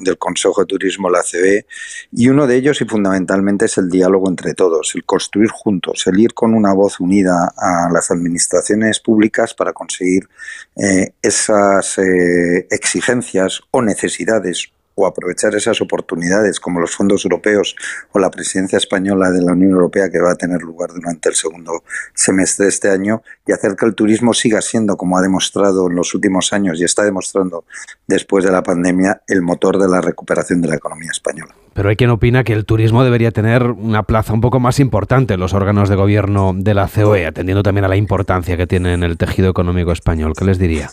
del Consejo de Turismo, la CB, y uno de ellos y fundamentalmente es el diálogo entre todos, el construir juntos, el ir con una voz unida a las administraciones públicas para conseguir eh, esas eh, exigencias o necesidades o aprovechar esas oportunidades como los fondos europeos o la presidencia española de la Unión Europea que va a tener lugar durante el segundo semestre de este año y hacer que el turismo siga siendo, como ha demostrado en los últimos años y está demostrando después de la pandemia, el motor de la recuperación de la economía española. Pero hay quien opina que el turismo debería tener una plaza un poco más importante en los órganos de gobierno de la COE, atendiendo también a la importancia que tiene en el tejido económico español. ¿Qué les diría?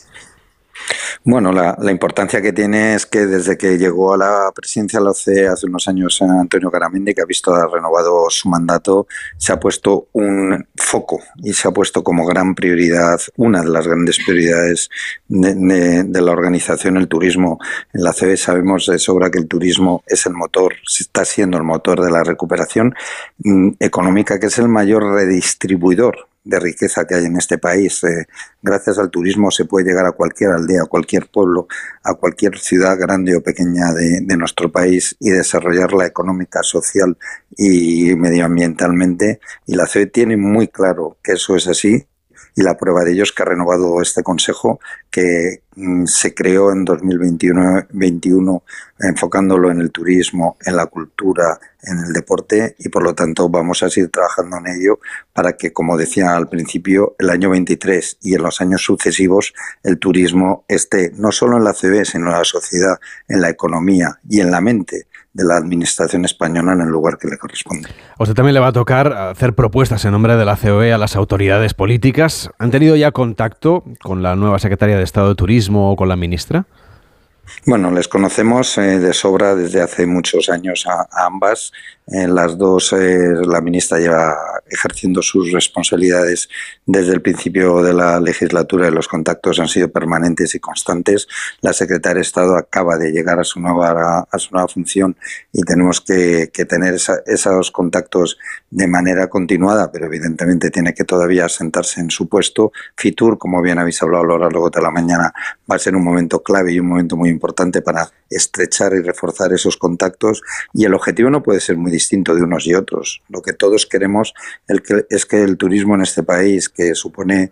Bueno, la, importancia que tiene es que desde que llegó a la presidencia de la OCDE hace unos años Antonio Garamendi, que ha visto renovado su mandato, se ha puesto un foco y se ha puesto como gran prioridad, una de las grandes prioridades de, de, la organización, el turismo. En la CB sabemos de sobra que el turismo es el motor, está siendo el motor de la recuperación mmm, económica, que es el mayor redistribuidor de riqueza que hay en este país. Eh, gracias al turismo se puede llegar a cualquier aldea, a cualquier pueblo, a cualquier ciudad grande o pequeña de, de nuestro país y desarrollarla económica, social y medioambientalmente. Y la COE tiene muy claro que eso es así y la prueba de ello es que ha renovado este consejo que mm, se creó en 2021 enfocándolo en el turismo, en la cultura, en el deporte y por lo tanto vamos a seguir trabajando en ello para que, como decía al principio, el año 23 y en los años sucesivos el turismo esté no solo en la CB, sino en la sociedad, en la economía y en la mente de la administración española en el lugar que le corresponde. A usted también le va a tocar hacer propuestas en nombre de la COE a las autoridades políticas. ¿Han tenido ya contacto con la nueva secretaria de Estado de Turismo o con la ministra? Bueno, les conocemos eh, de sobra desde hace muchos años a, ambas. En las dos, eh, la ministra lleva ejerciendo sus responsabilidades desde el principio de la legislatura y los contactos han sido permanentes y constantes. La secretaria de Estado acaba de llegar a su nueva, a su nueva función y tenemos que, tener esos contactos de manera continuada, pero evidentemente tiene que todavía sentarse en su puesto. Fitur, como bien habéis hablado a lo largo de la mañana, va a ser un momento clave y un momento muy importante para estrechar y reforzar esos contactos y el objetivo no puede ser muy distinto de unos y otros. Lo que todos queremos es que el turismo en este país, que supone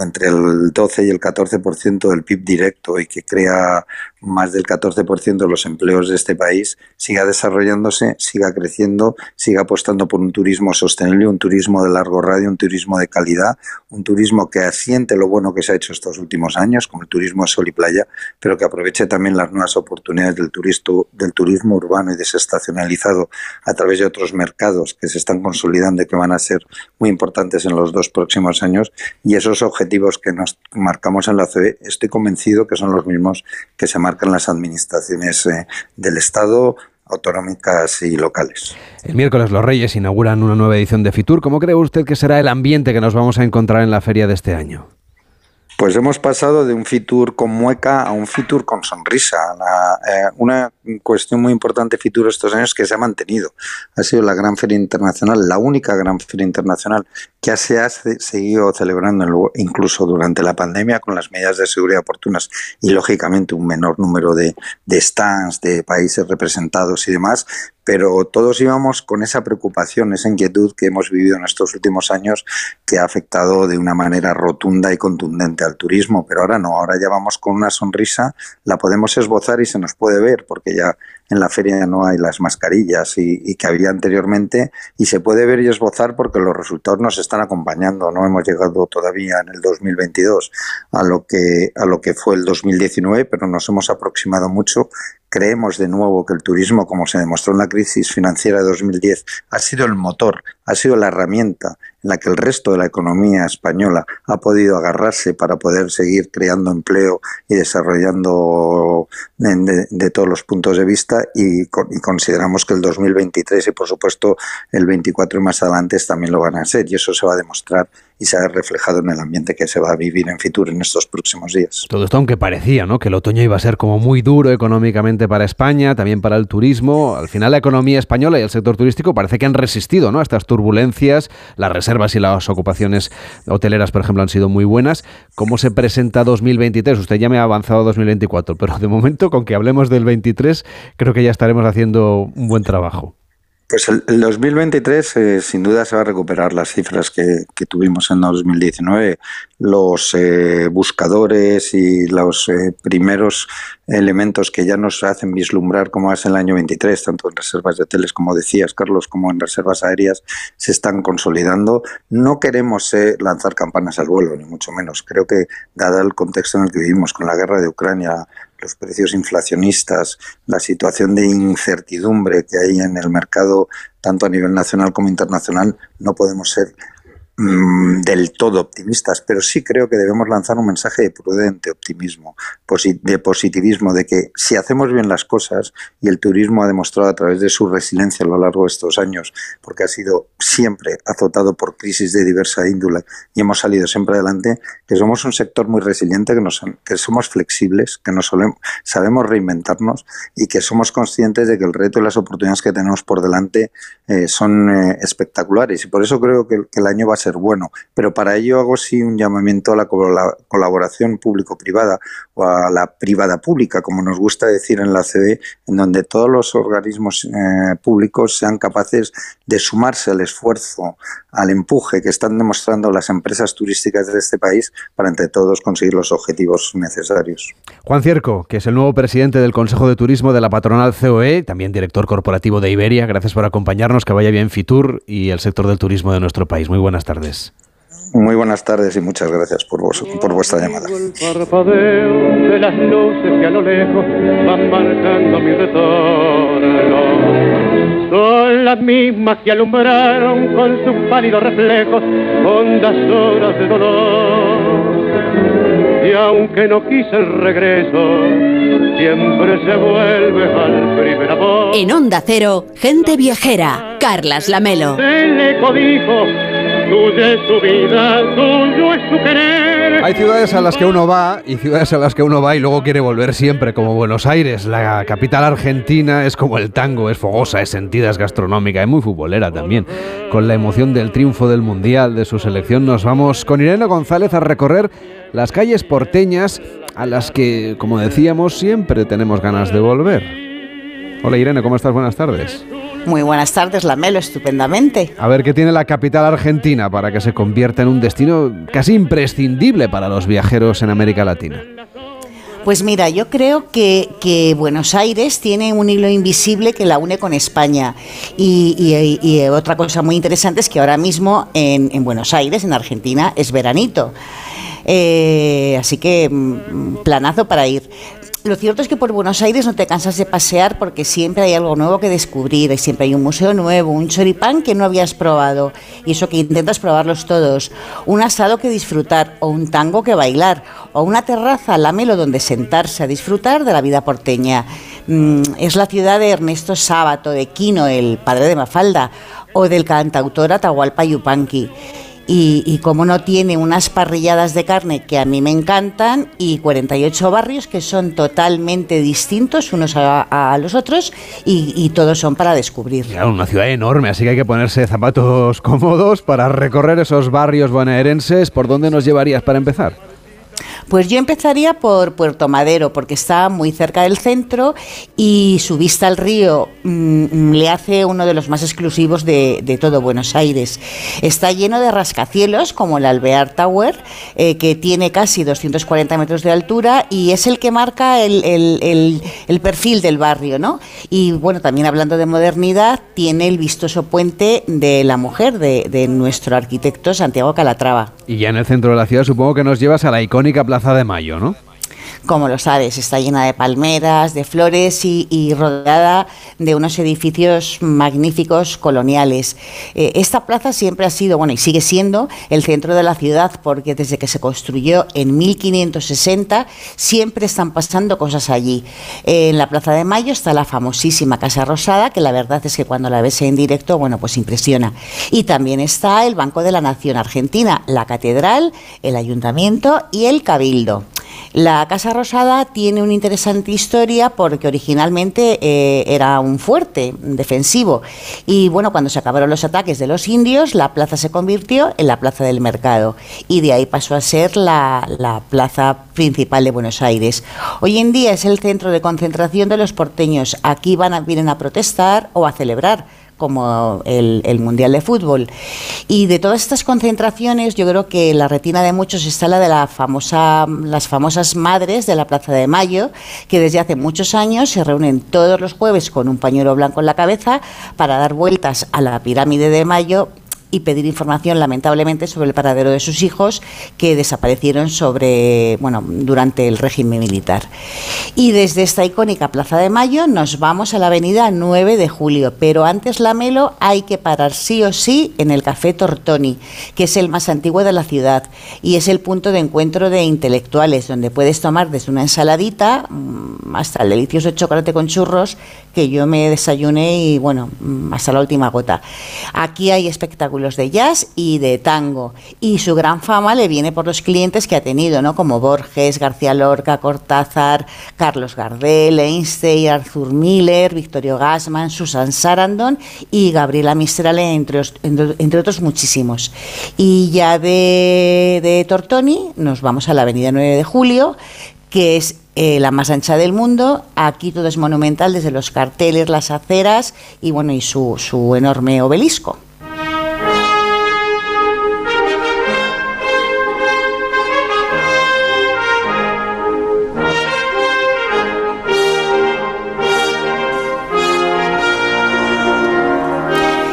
entre el 12 y el 14% del PIB directo y que crea más del 14% de los empleos de este país, siga desarrollándose, siga creciendo, siga apostando por un turismo sostenible, un turismo de largo radio, un turismo de calidad, un turismo que asiente lo bueno que se ha hecho estos últimos años, como el turismo de sol y playa, pero que aproveche también las nuevas oportunidades del, turisto, del turismo urbano y desestacionalizado a través de otros mercados que se están consolidando y que van a ser muy importantes en los dos próximos años. Y esos objetivos que nos marcamos en la CE, estoy convencido que son los mismos que se marcan las administraciones eh, del Estado, autonómicas y locales. El miércoles los Reyes inauguran una nueva edición de Fitur. ¿Cómo cree usted que será el ambiente que nos vamos a encontrar en la feria de este año? Pues hemos pasado de un Fitur con mueca a un Fitur con sonrisa. Eh, una cuestión muy importante Fitur estos años que se ha mantenido. Ha sido la gran feria internacional, la única gran feria internacional que se ha seguido celebrando incluso durante la pandemia con las medidas de seguridad oportunas y lógicamente un menor número de, stands, de países representados y demás, pero todos íbamos con esa preocupación, esa inquietud que hemos vivido en estos últimos años que ha afectado de una manera rotunda y contundente al turismo, pero ahora no, ahora ya vamos con una sonrisa, la podemos esbozar y se nos puede ver, porque ya en la feria no hay las mascarillas y, que había anteriormente y se puede ver y esbozar porque los resultados nos están acompañando. No hemos llegado todavía en el 2022 a lo que a lo que fue el 2019, pero nos hemos aproximado mucho. Creemos de nuevo que el turismo, como se demostró en la crisis financiera de 2010, ha sido el motor, ha sido la herramienta en la que el resto de la economía española ha podido agarrarse para poder seguir creando empleo y desarrollando de, todos los puntos de vista y, y, consideramos que el 2023 y por supuesto el 24 y más adelante también lo van a ser y eso se va a demostrar y se ha reflejado en el ambiente que se va a vivir en Fitur en estos próximos días. Todo esto aunque parecía ¿no? que el otoño iba a ser como muy duro económicamente para España, también para el turismo, al final la economía española y el sector turístico parece que han resistido ¿no? a estas turbulencias, las reservas y las ocupaciones hoteleras, por ejemplo, han sido muy buenas. ¿Cómo se presenta 2023? Usted ya me ha avanzado a 2024, pero de momento, con que hablemos del 23, creo que ya estaremos haciendo un buen trabajo. Pues el, 2023 eh, sin duda se va a recuperar las cifras que, tuvimos en 2019. Los eh, buscadores y los eh, primeros elementos que ya nos hacen vislumbrar cómo es el año 23, tanto en reservas de hoteles, como decías, Carlos, como en reservas aéreas, se están consolidando. No queremos lanzar campanas al vuelo, ni mucho menos. Creo que, dado el contexto en el que vivimos, con la guerra de Ucrania, los precios inflacionistas, la situación de incertidumbre que hay en el mercado, tanto a nivel nacional como internacional, no podemos ser Mm, del todo optimistas, pero sí creo que debemos lanzar un mensaje de prudente optimismo, de positivismo, de que si hacemos bien las cosas, y el turismo ha demostrado a través de su resiliencia a lo largo de estos años, porque ha sido siempre azotado por crisis de diversa índole y hemos salido siempre adelante, que somos un sector muy resiliente, que, nos, que somos flexibles, que nos sabemos reinventarnos y que somos conscientes de que el reto y las oportunidades que tenemos por delante eh, son eh, espectaculares. Y por eso creo que, que el año va a ser bueno, pero para ello hago sí un llamamiento a la colaboración público-privada o a la privada pública, como nos gusta decir en la CB, en donde todos los organismos eh, públicos sean capaces de sumarse al esfuerzo, al empuje que están demostrando las empresas turísticas de este país para entre todos conseguir los objetivos necesarios. Juan Cierco, que es el nuevo presidente del Consejo de Turismo de la patronal COE, también director corporativo de Iberia, gracias por acompañarnos, que vaya bien Fitur y el sector del turismo de nuestro país. Muy buenas tardes. Muy buenas tardes y muchas gracias por, vos, por vuestra llamada. El parpadeo de las luces que a lo lejos van marcando mi retorno. Son las mismas que alumbraron con sus pálidos reflejos hondas horas de dolor. Y aunque no quise el regreso, siempre se vuelve al primer amor. En Onda Cero, gente viajera, Carlas Lamelo. El eco dijo, Hay ciudades a las que uno va y ciudades a las que uno va y luego quiere volver siempre, como Buenos Aires. La capital argentina es como el tango, es fogosa, es sentida, es gastronómica, es muy futbolera también. Con la emoción del triunfo del Mundial, de su selección, nos vamos con Irene González a recorrer las calles porteñas a las que, como decíamos, siempre tenemos ganas de volver. Hola Irene, ¿cómo estás? Buenas tardes. Muy buenas tardes, Lamelo, estupendamente. A ver, ¿qué tiene la capital argentina para que se convierta en un destino casi imprescindible para los viajeros en América Latina? Pues mira, yo creo que, que, Buenos Aires tiene un hilo invisible que la une con España. Y, y, y otra cosa muy interesante es que ahora mismo en, en Buenos Aires, en Argentina, es veranito. Eh, así que mm, planazo para ir. Lo cierto es que por Buenos Aires no te cansas de pasear porque siempre hay algo nuevo que descubrir, siempre hay un museo nuevo, un choripán que no habías probado y eso que intentas probarlos todos, un asado que disfrutar o un tango que bailar o una terraza la melo donde sentarse a disfrutar de la vida porteña. Mm, es la ciudad de Ernesto Sábato, de Quino, el padre de Mafalda, o del cantautor Atahualpa Yupanqui y, y, como no tiene unas parrilladas de carne que a mí me encantan y 48 barrios que son totalmente distintos unos a, a los otros y, y, todos son para descubrir. Claro, una ciudad enorme, así que hay que ponerse zapatos cómodos para recorrer esos barrios bonaerenses. ¿Por dónde nos llevarías para empezar? Pues yo empezaría por Puerto Madero, porque está muy cerca del centro y su vista al río mmm, le hace uno de los más exclusivos de, todo Buenos Aires. Está lleno de rascacielos, como el Alvear Tower, eh, que tiene casi 240 metros de altura y es el que marca el perfil del barrio, ¿no? Y bueno, también hablando de modernidad, tiene el vistoso puente de la mujer de, de nuestro arquitecto Santiago Calatrava. Y ya en el centro de la ciudad supongo que nos llevas a la icónica Plaza de Mayo, ¿no? Como lo sabes, está llena de palmeras, de flores y, rodeada de unos edificios magníficos coloniales. Eh, esta plaza siempre ha sido, bueno, y sigue siendo el centro de la ciudad porque desde que se construyó en 1560 siempre están pasando cosas allí. En la Plaza de Mayo está la famosísima Casa Rosada, que la verdad es que cuando la ves en directo, bueno, pues impresiona. Y también está el Banco de la Nación Argentina, la Catedral, el Ayuntamiento y el Cabildo. La Casa Rosada tiene una interesante historia porque originalmente eh, era un fuerte defensivo y bueno, cuando se acabaron los ataques de los indios, la plaza se convirtió en la Plaza del Mercado y de ahí pasó a ser la, la plaza principal de Buenos Aires. Hoy en día es el centro de concentración de los porteños. Aquí van a, vienen a protestar o a celebrar como el, el, Mundial de Fútbol. Y de todas estas concentraciones, yo creo que la retina de muchos está la de la famosa, las famosas madres de la Plaza de Mayo, que desde hace muchos años se reúnen todos los jueves con un pañuelo blanco en la cabeza para dar vueltas a la pirámide de Mayo y pedir información lamentablemente sobre el paradero de sus hijos que desaparecieron sobre bueno durante el régimen militar. Y desde esta icónica Plaza de Mayo nos vamos a la avenida 9 de Julio pero antes la Melo hay que parar sí o sí en el Café Tortoni que es el más antiguo de la ciudad y es el punto de encuentro de intelectuales donde puedes tomar desde una ensaladita hasta el delicioso chocolate con churros que yo me desayuné y bueno hasta la última gota aquí hay espectáculos de jazz y de tango. Y su gran fama le viene por los clientes que ha tenido, ¿no? Como Borges, García Lorca, Cortázar, Carlos Gardel, Einstein, Arthur Miller, Victorio Gassman, Susan Sarandon y Gabriela Mistral, entre- entre otros muchísimos. Y ya de, de Tortoni nos vamos a la Avenida 9 de Julio, que es eh, la más ancha del mundo. Aquí todo es monumental, desde los carteles, las aceras y bueno, y su, su enorme obelisco.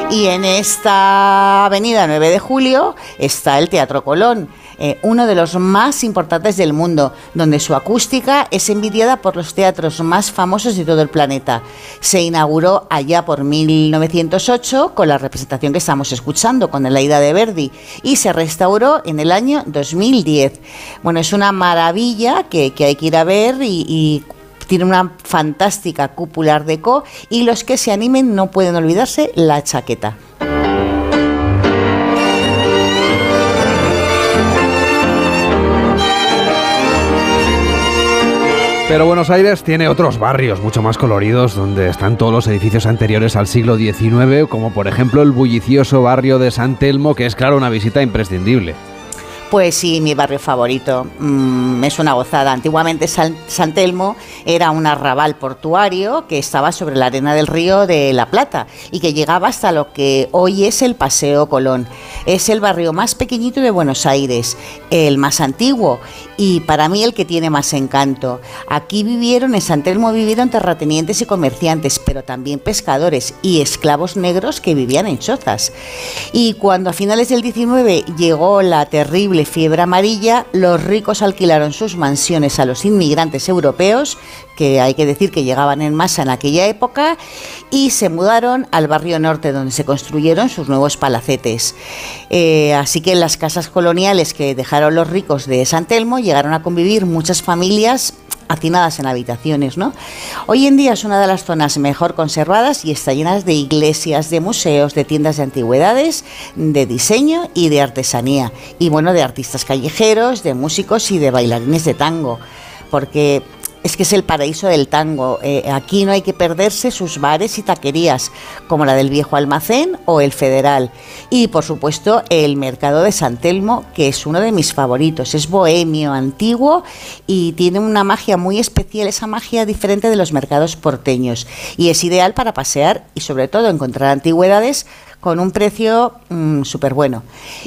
Y en esta avenida 9 de Julio está el Teatro Colón, eh, uno de los más importantes del mundo, donde su acústica es envidiada por los teatros más famosos de todo el planeta. Se inauguró allá por 1908 con la representación que estamos escuchando, con el Aida de Verdi, y se restauró en el año 2010. Bueno, es una maravilla que, hay que ir a ver y- tiene una fantástica cúpula art deco y los que se animen no pueden olvidarse la chaqueta. Pero Buenos Aires tiene otros barrios mucho más coloridos donde están todos los edificios anteriores al siglo XIX, como por ejemplo el bullicioso barrio de San Telmo, que es claro una visita imprescindible. Pues sí, mi barrio favorito. Mm, es una gozada. Antiguamente San, San Telmo era un arrabal portuario que estaba sobre la arena del río de La Plata y que llegaba hasta lo que hoy es el Paseo Colón. Es el barrio más pequeñito de Buenos Aires, el más antiguo y para mí el que tiene más encanto. Aquí vivieron, en San Telmo vivieron terratenientes y comerciantes, pero también pescadores y esclavos negros que vivían en chozas. Y cuando a finales del 19 llegó la terrible fiebre amarilla, los ricos alquilaron sus mansiones a los inmigrantes europeos, que hay que decir que llegaban en masa en aquella época, y se mudaron al barrio norte, donde se construyeron sus nuevos palacetes. Eh, así que en las casas coloniales que dejaron los ricos de San Telmo llegaron a convivir muchas familias hacinadas en habitaciones, ¿no? Hoy en día es una de las zonas mejor conservadas y está llena de iglesias, de museos, de tiendas de antigüedades, de diseño y de artesanía. Y bueno, de artistas callejeros, de músicos y de bailarines de tango. Porque es que es el paraíso del tango. Eh, aquí no hay que perderse sus bares y taquerías, como la del Viejo Almacén o el Federal. Y por supuesto el Mercado de San Telmo, que es uno de mis favoritos. Es bohemio, antiguo y tiene una magia muy especial, esa magia diferente de los mercados porteños. Y es ideal para pasear y sobre todo encontrar antigüedades con un precio súper bueno.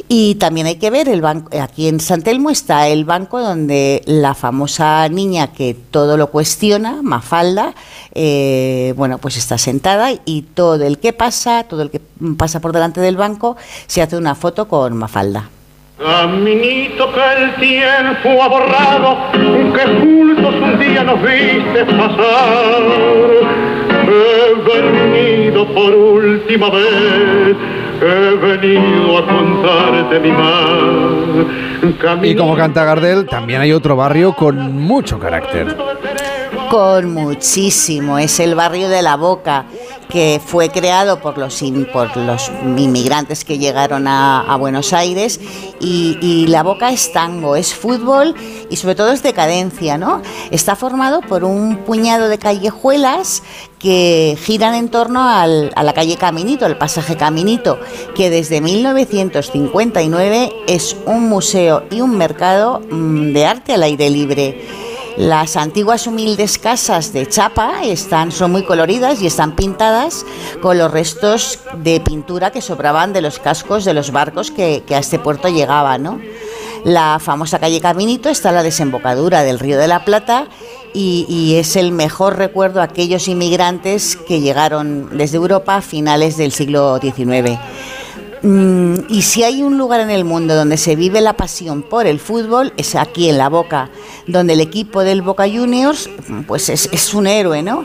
Y también hay que ver, el banco, aquí en San Telmo está el banco donde la famosa niña que todo lo cuestiona, Mafalda, eh, bueno, pues está sentada y todo el que pasa, todo el que pasa por delante del banco, se hace una foto con Mafalda. Caminito que el tiempo ha borrado, que juntos un día nos viste pasar. He venido por última vez, he venido a contarte mi mal. Y como canta Gardel, también hay otro barrio con mucho carácter. Con muchísimo, es el barrio de La Boca, que fue creado por los, por los inmigrantes que llegaron a, a Buenos Aires. Y, y La Boca es tango, es fútbol y sobre todo es decadencia, ¿no? Está formado por un puñado de callejuelas que giran en torno al- a la calle Caminito, el pasaje Caminito, que desde 1959 es un museo y un mercado mm, de arte al aire libre. Las antiguas humildes casas de chapa están, son muy coloridas y están pintadas con los restos de pintura que sobraban de los cascos de los barcos que, a este puerto llegaban. ¿no? La famosa calle Caminito está en la desembocadura del Río de la Plata y, y es el mejor recuerdo a aquellos inmigrantes que llegaron desde Europa a finales del siglo XIX. Mm, y si hay un lugar en el mundo donde se vive la pasión por el fútbol, es aquí en La Boca, donde el equipo del Boca Juniors pues es, es un héroe, ¿no?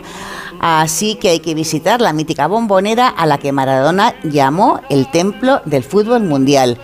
Así que hay que visitar la mítica bombonera a la que Maradona llamó el templo del fútbol mundial.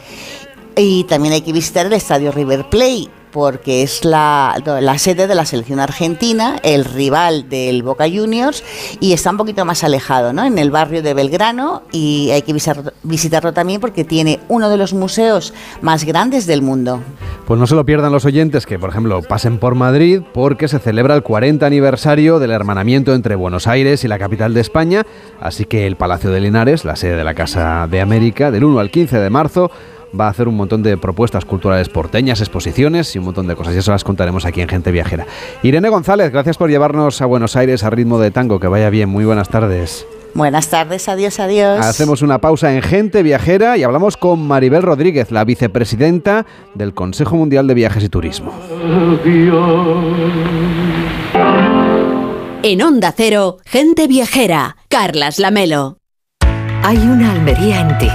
Y también hay que visitar el estadio River Plate, porque es la, la sede de la selección argentina, el rival del Boca Juniors, y está un poquito más alejado, ¿no? En el barrio de Belgrano, y hay que visitar- visitarlo también porque tiene uno de los museos más grandes del mundo. Pues no se lo pierdan los oyentes que, por ejemplo, pasen por Madrid porque se celebra el 40 aniversario del hermanamiento entre Buenos Aires y la capital de España, así que el Palacio de Linares, la sede de la Casa de América, del 1 al 15 de marzo, va a hacer un montón de propuestas culturales porteñas, exposiciones y un montón de cosas. Y eso las contaremos aquí en Gente Viajera. Irene González, gracias por llevarnos a Buenos Aires a ritmo de tango. Que vaya bien. Muy buenas tardes. Buenas tardes, adiós, adiós. Hacemos una pausa en Gente Viajera y hablamos con Maribel Rodríguez, la vicepresidenta del Consejo Mundial de Viajes y Turismo. En Onda Cero, gente viajera. Carlas Lamelo. Hay una Almería en ti,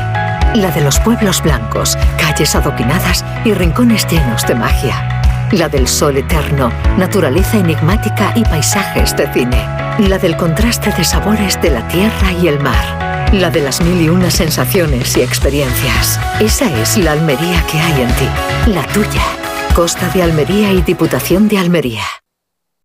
la de los pueblos blancos, calles adoquinadas y rincones llenos de magia. La del sol eterno, naturaleza enigmática y paisajes de cine. La del contraste de sabores de la tierra y el mar. La de las mil y una sensaciones y experiencias. Esa es la Almería que hay en ti, la tuya. Costa de Almería y Diputación de Almería.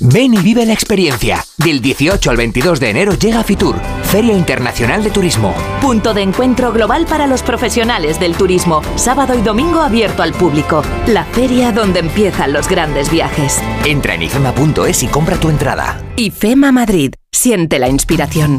Ven y vive la experiencia. Del 18 al 22 de enero llega Fitur, Feria Internacional de Turismo. Punto de encuentro global para los profesionales del turismo. Sábado y domingo abierto al público. La feria donde empiezan los grandes viajes. Entra en ifema.es y compra tu entrada. IFEMA Madrid. Siente la inspiración.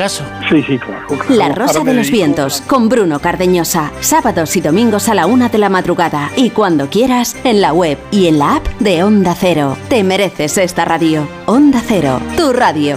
caso. Sí, sí, claro. La Rosa de los Vientos con Bruno Cardeñosa. Sábados y domingos a la una de la madrugada. Y cuando quieras, en la web y en la app de Onda Cero. Te mereces esta radio. Onda Cero, tu radio.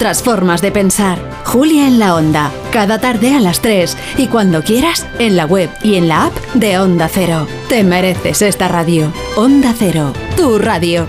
otras formas de pensar. Julia en la Onda, cada tarde a las 3 y cuando quieras en la web y en la app de Onda Cero. Te mereces esta radio. Onda Cero, tu radio.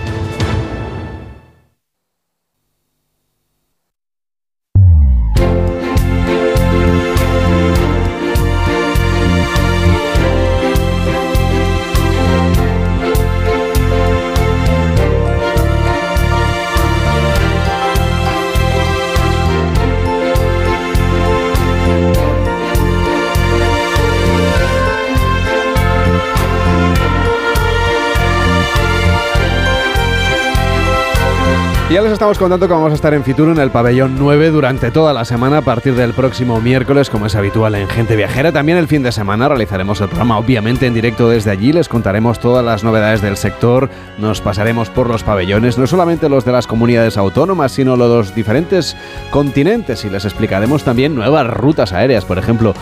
Estamos contando que vamos a estar en Fitur en el pabellón 9 durante toda la semana a partir del próximo miércoles, como es habitual en Gente Viajera. También el fin de semana realizaremos el programa, obviamente en directo desde allí. Les contaremos todas las novedades del sector. Nos pasaremos por los pabellones, no solamente los de las comunidades autónomas, sino los de los diferentes continentes. Y les explicaremos también nuevas rutas aéreas, por ejemplo,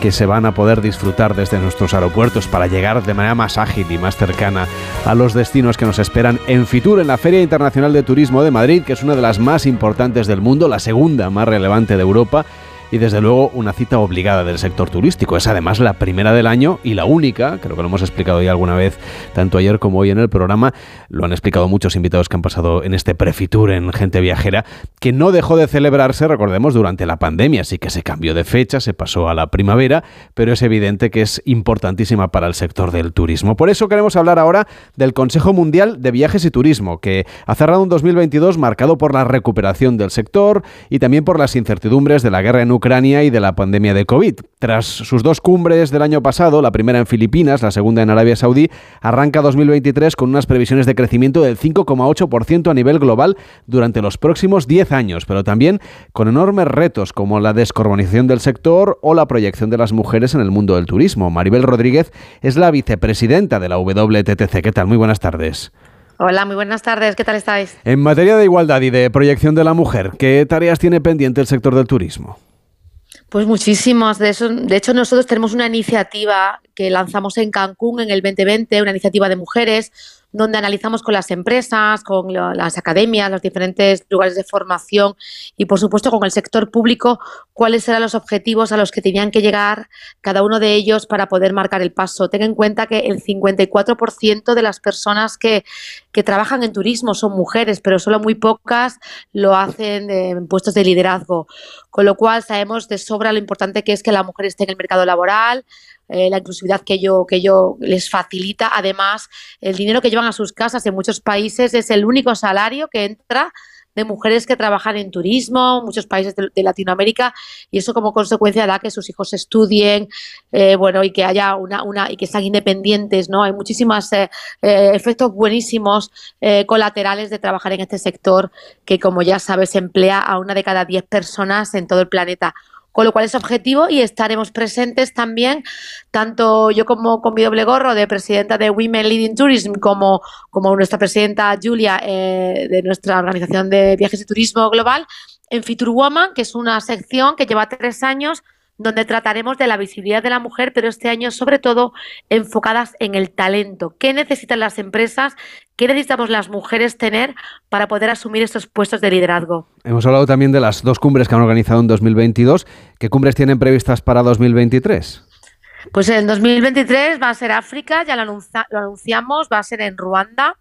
que se van a poder disfrutar desde nuestros aeropuertos para llegar de manera más ágil y más cercana a los destinos que nos esperan en Fitur, en la Feria Internacional de Turismo de Madrid, que es una de las más importantes del mundo, la segunda más relevante de Europa y desde luego una cita obligada del sector turístico. Es además la primera del año y la única, creo que lo hemos explicado ya alguna vez, tanto ayer como hoy en el programa, lo han explicado muchos invitados que han pasado en este prefitur en Gente Viajera, que no dejó de celebrarse, recordemos, durante la pandemia, así que se cambió de fecha, se pasó a la primavera, pero es evidente que es importantísima para el sector del turismo. Por eso queremos hablar ahora del Consejo Mundial de Viajes y Turismo, que ha cerrado un 2022 marcado por la recuperación del sector y también por las incertidumbres de la guerra en Ucrania y de la pandemia de COVID. Tras sus dos cumbres del año pasado, la primera en Filipinas, la segunda en Arabia Saudí, arranca 2023 con unas previsiones de crecimiento del 5,8% a nivel global durante los próximos 10 años, pero también con enormes retos como la descarbonización del sector o la proyección de las mujeres en el mundo del turismo. Maribel Rodríguez es la vicepresidenta de la WTTC. ¿Qué tal? Muy buenas tardes. Hola, muy buenas tardes. ¿Qué tal estáis? En materia de igualdad y de proyección de la mujer, ¿qué tareas tiene pendiente el sector del turismo? Pues muchísimos. De, eso, de hecho, nosotros tenemos una iniciativa que lanzamos en Cancún en el 2020, una iniciativa de mujeres, donde analizamos con las empresas, con las academias, los diferentes lugares de formación y, por supuesto, con el sector público, cuáles eran los objetivos a los que tenían que llegar cada uno de ellos para poder marcar el paso. Ten en cuenta que el 54% de las personas que, que trabajan en turismo son mujeres, pero solo muy pocas lo hacen en puestos de liderazgo. Con lo cual, sabemos de sobra lo importante que es que la mujer esté en el mercado laboral, eh, la inclusividad que ello, que ello les facilita. Además, el dinero que llevan a sus casas en muchos países es el único salario que entra de mujeres que trabajan en turismo, muchos países de, Latinoamérica, y eso como consecuencia da que sus hijos estudien, eh, bueno, y que haya una, una, y que sean independientes, ¿no? Hay muchísimos eh, efectos buenísimos colaterales de trabajar en este sector que, como ya sabes, emplea a una de cada diez personas en todo el planeta con lo cual es objetivo y estaremos presentes también, tanto yo como con mi doble gorro de presidenta de Women Leading Tourism, como, como nuestra presidenta Julia eh, de nuestra organización de viajes y turismo global, en Future Woman, que es una sección que lleva tres años donde trataremos de la visibilidad de la mujer, pero este año sobre todo enfocadas en el talento. ¿Qué necesitan las empresas? ¿Qué necesitamos las mujeres tener para poder asumir estos puestos de liderazgo? Hemos hablado también de las dos cumbres que han organizado en 2022. ¿Qué cumbres tienen previstas para 2023? Pues en 2023 va a ser África, ya lo, lo anunciamos, va a ser en Ruanda.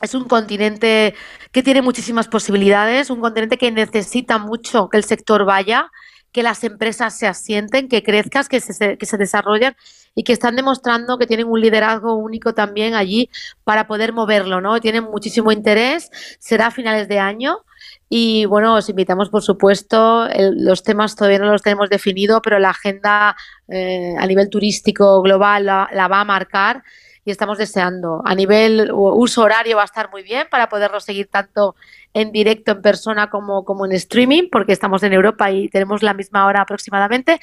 Es un continente que tiene muchísimas posibilidades, un continente que necesita mucho que el sector vaya que las empresas se asienten, que crezcan, que se, que se desarrollen y que están demostrando que tienen un liderazgo único también allí para poder moverlo, ¿no? Tienen muchísimo interés, será a finales de año. Y bueno, os invitamos, por supuesto, los temas todavía no los tenemos definido, pero la agenda eh, a nivel turístico global la va a marcar y estamos deseando. A nivel uso horario va a estar muy bien para poderlo seguir tanto en directo, en persona, como, como en streaming, porque estamos en Europa y tenemos la misma hora aproximadamente,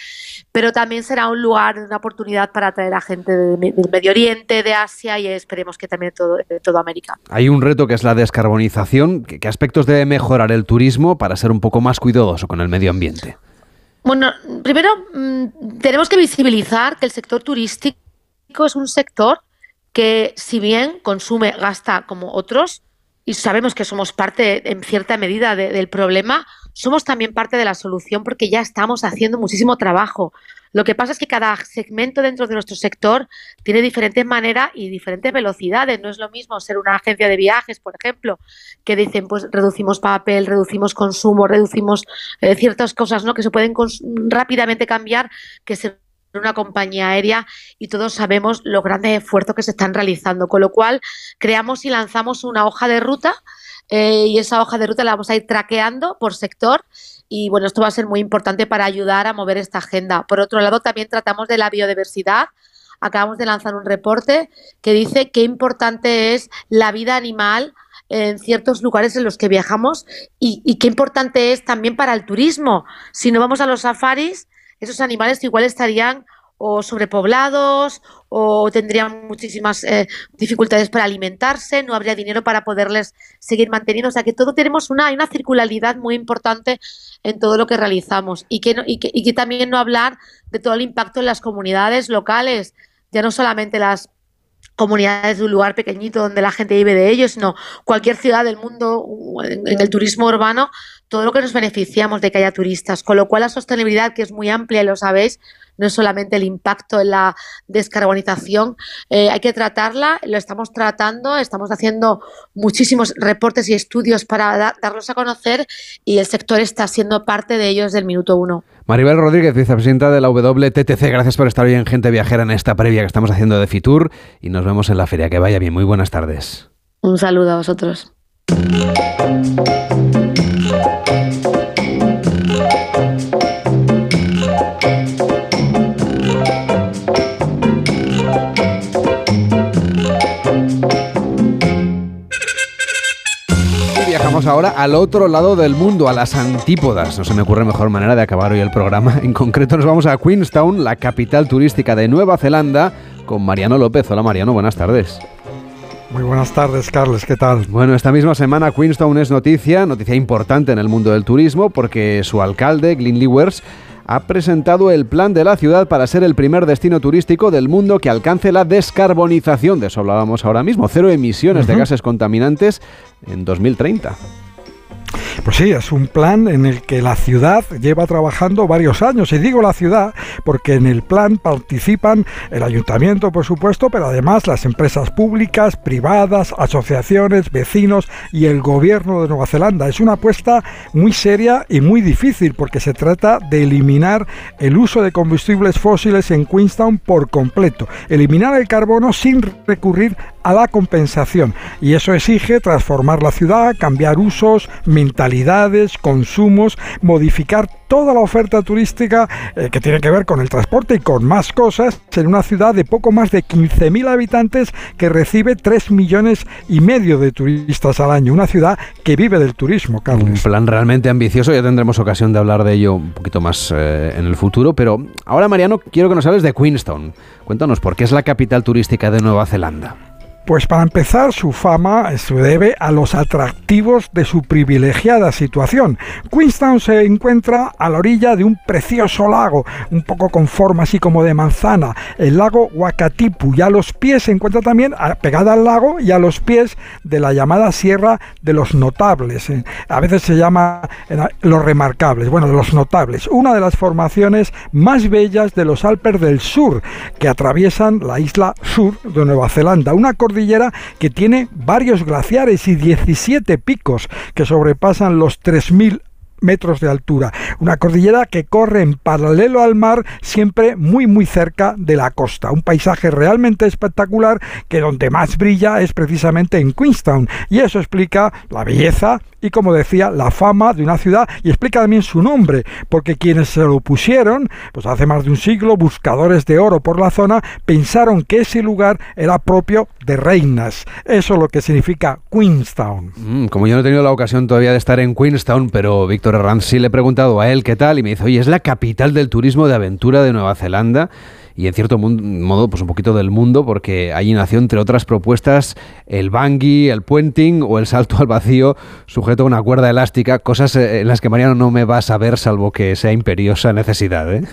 pero también será un lugar, una oportunidad para atraer a gente del Medio Oriente, de Asia y esperemos que también todo, de toda América. Hay un reto que es la descarbonización. ¿Qué, aspectos debe mejorar el turismo para ser un poco más cuidadoso con el medio ambiente? Bueno, primero mm, tenemos que visibilizar que el sector turístico es un sector que si bien consume, gasta como otros, y sabemos que somos parte en cierta medida del problema, somos también parte de la solución porque ya estamos haciendo muchísimo trabajo. Lo que pasa es que cada segmento dentro de nuestro sector tiene diferentes maneras y diferentes velocidades. No es lo mismo ser una agencia de viajes, por ejemplo, que dicen, pues reducimos papel, reducimos consumo, reducimos eh, ciertas cosas ¿no? que se pueden rápidamente cambiar, que ser una compañía aérea y todos sabemos los grandes esfuerzos que se están realizando, con lo cual creamos y lanzamos una hoja de ruta eh, y esa hoja de ruta la vamos a ir traqueando por sector y bueno, esto va a ser muy importante para ayudar a mover esta agenda. Por otro lado, también tratamos de la biodiversidad. Acabamos de lanzar un reporte que dice qué importante es la vida animal en ciertos lugares en los que viajamos y, y qué importante es también para el turismo. Si no vamos a los safaris, esos animales igual estarían o sobrepoblados o tendrían muchísimas eh, dificultades para alimentarse, no habría dinero para poderles seguir manteniendo. O sea que todo tenemos una, una circularidad muy importante en todo lo que realizamos y que, que, y que también no hablar de todo el impacto en las comunidades locales, ya no solamente las comunidades de un lugar pequeñito donde la gente vive de ellos, sino cualquier ciudad del mundo en, el turismo urbano, todo lo que nos beneficiamos de que haya turistas, con lo cual la sostenibilidad, que es muy amplia, y lo sabéis, no es solamente el impacto en la descarbonización, eh, hay que tratarla, lo estamos tratando, estamos haciendo muchísimos reportes y estudios para da darlos a conocer y el sector está siendo parte de ellos del minuto uno. Maribel Rodríguez, vicepresidenta de la WTTC, gracias por estar hoy en Gente Viajera en esta previa que estamos haciendo de Fitur y nos vemos en la feria. Que vaya bien, muy buenas tardes. Un saludo a vosotros. Ahora al otro lado del mundo, a las antípodas. No se me ocurre mejor manera de acabar hoy el programa. En concreto nos vamos a Queenstown, la capital turística de Nueva Zelanda, con Mariano López. Hola Mariano, buenas tardes. Muy buenas tardes, Carles, ¿qué tal? Bueno, esta misma semana Queenstown es noticia, noticia importante en el mundo del turismo, porque su alcalde, Glyn Lewers, ha presentado el plan de la ciudad para ser el primer destino turístico del mundo que alcance la descarbonización. De eso hablábamos ahora mismo. Cero emisiones uh -huh. de gases contaminantes en 2030. Pues sí, es un plan en el que la ciudad lleva trabajando varios años. Y digo la ciudad porque en el plan participan el ayuntamiento, por supuesto, pero además las empresas públicas, privadas, asociaciones, vecinos y el gobierno de Nueva Zelanda. Es una apuesta muy seria y muy difícil porque se trata de eliminar el uso de combustibles fósiles en Queenstown por completo. Eliminar el carbono sin recurrir a la compensación. Y eso exige transformar la ciudad, cambiar usos, mentalidades, consumos, modificar toda la oferta turística eh, que tiene que ver con el transporte y con más cosas en una ciudad de poco más de 15.000 habitantes que recibe 3 millones y medio de turistas al año. Una ciudad que vive del turismo, Carlos. Un plan realmente ambicioso, ya tendremos ocasión de hablar de ello un poquito más eh, en el futuro, pero ahora Mariano quiero que nos hables de Queenstown. Cuéntanos, ¿por qué es la capital turística de Nueva Zelanda? Pues para empezar, su fama se debe a los atractivos de su privilegiada situación. Queenstown se encuentra a la orilla de un precioso lago, un poco con forma así como de manzana, el lago Wakatipu, y a los pies se encuentra también pegada al lago y a los pies de la llamada Sierra de los Notables. A veces se llama los remarcables, bueno, los notables, una de las formaciones más bellas de los Alpes del Sur, que atraviesan la isla sur de Nueva Zelanda, una que tiene varios glaciares y 17 picos que sobrepasan los 3.000 metros de altura. Una cordillera que corre en paralelo al mar, siempre muy muy cerca de la costa. Un paisaje realmente espectacular que donde más brilla es precisamente en Queenstown. Y eso explica la belleza y como decía, la fama de una ciudad y explica también su nombre, porque quienes se lo pusieron, pues hace más de un siglo, buscadores de oro por la zona, pensaron que ese lugar era propio de reinas. Eso es lo que significa Queenstown. Mm, como yo no he tenido la ocasión todavía de estar en Queenstown, pero Víctor Herranz sí le he preguntado a él qué tal y me dice, oye, es la capital del turismo de aventura de Nueva Zelanda y en cierto modo pues un poquito del mundo porque allí nació entre otras propuestas el bungee, el puenting o el salto al vacío sujeto a una cuerda elástica, cosas en las que Mariano no me va a saber salvo que sea imperiosa necesidad, ¿eh?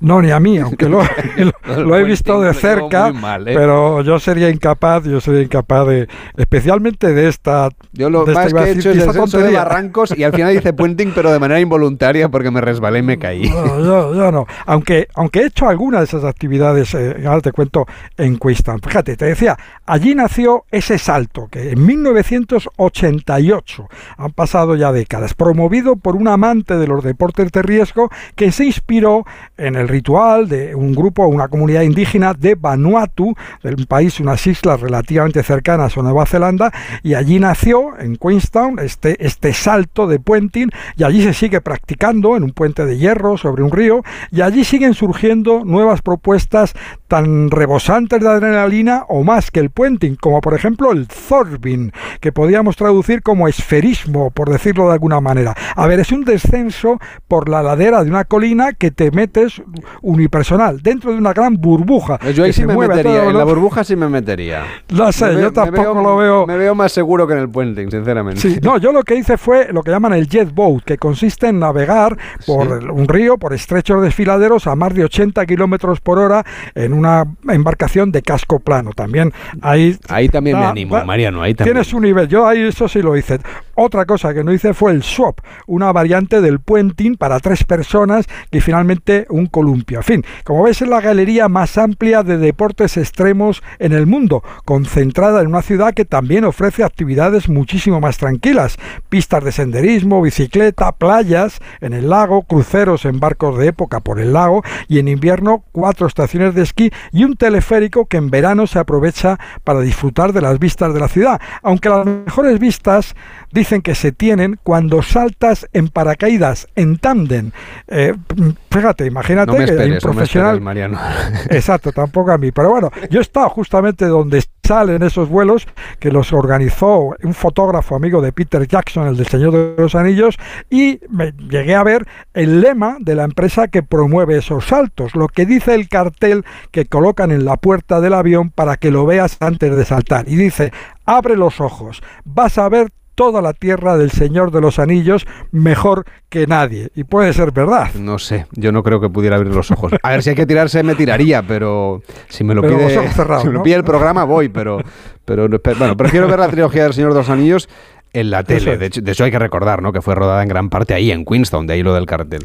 No, ni a mí, aunque lo, lo, lo he visto de cerca, mal, ¿eh? pero yo sería incapaz, yo sería incapaz de, especialmente de esta. Yo lo de más esta, que he hecho es descenso de barrancos y al final dice puenting, pero de manera involuntaria porque me resbalé y me caí. No, yo, yo, no, aunque, aunque he hecho algunas de esas actividades, eh, ahora te cuento en Queenstown. Fíjate, te decía, allí nació ese salto que en 1988, han pasado ya décadas, promovido por un amante de los deportes de riesgo que se inspiró en el ritual de un grupo, una comunidad indígena de Vanuatu, del país, unas islas relativamente cercanas a Nueva Zelanda, y allí nació en Queenstown este, este salto de puenting, y allí se sigue practicando en un puente de hierro sobre un río, y allí siguen surgiendo nuevas propuestas tan rebosantes de adrenalina o más que el puenting, como por ejemplo el Thorbin, que podríamos traducir como esferismo, por decirlo de alguna manera. A ver, es un descenso por la ladera de una colina que te metes unipersonal, dentro de una gran burbuja. Yo ahí sí me metería, en la burbuja sí me metería. No sé, Me yo tampoco veo- lo veo. Me veo más seguro que en el puenting, sinceramente. Sí, no, yo lo que hice fue lo que llaman el jet boat, que consiste en navegar por Sí. un río, por estrechos desfiladeros a más de 80 kilómetros por hora en una embarcación de casco plano. También ahí. Ahí también me animo, va- Mariano, ahí también. Tiene su nivel. Yo ahí eso sí lo hice. Otra cosa que no hice fue el swap, una variante del puenting para tres personas y finalmente un columpio. En fin, como ves es la galería más amplia de deportes extremos en el mundo, concentrada en una ciudad que también ofrece actividades muchísimo más tranquilas, pistas de senderismo, bicicleta, playas en el lago, cruceros en barcos de época por el lago y en invierno cuatro estaciones de esquí y un teleférico que en verano se aprovecha para disfrutar de las vistas de la ciudad, aunque las mejores vistas dicen que se tienen cuando saltas en paracaídas en tándem. Eh, fíjate, imagínate No me que hay un esperes, no me profesional esperes, Mariano. Exacto, tampoco a mí. Pero bueno, yo he estado justamente donde salen esos vuelos que los organizó un fotógrafo amigo de Peter Jackson, el del Señor de los Anillos, y me llegué a ver el lema de la empresa que promueve esos saltos, lo que dice el cartel que colocan en la puerta del avión para que lo veas antes de saltar. Y dice, abre los ojos, vas a ver toda la tierra del Señor de los Anillos mejor que nadie. Y puede ser verdad. No sé, yo no creo que pudiera abrir los ojos. A ver, si hay que tirarse me tiraría, pero si me lo Pero pide, cerrados, si me lo ¿no? pide el programa voy, pero, pero no- pe- bueno, prefiero ver la trilogía del Señor de los Anillos en la tele. es. De hecho, de hecho hay que recordar, ¿no? Que fue rodada en gran parte ahí en Queenstown, de ahí lo del cartel.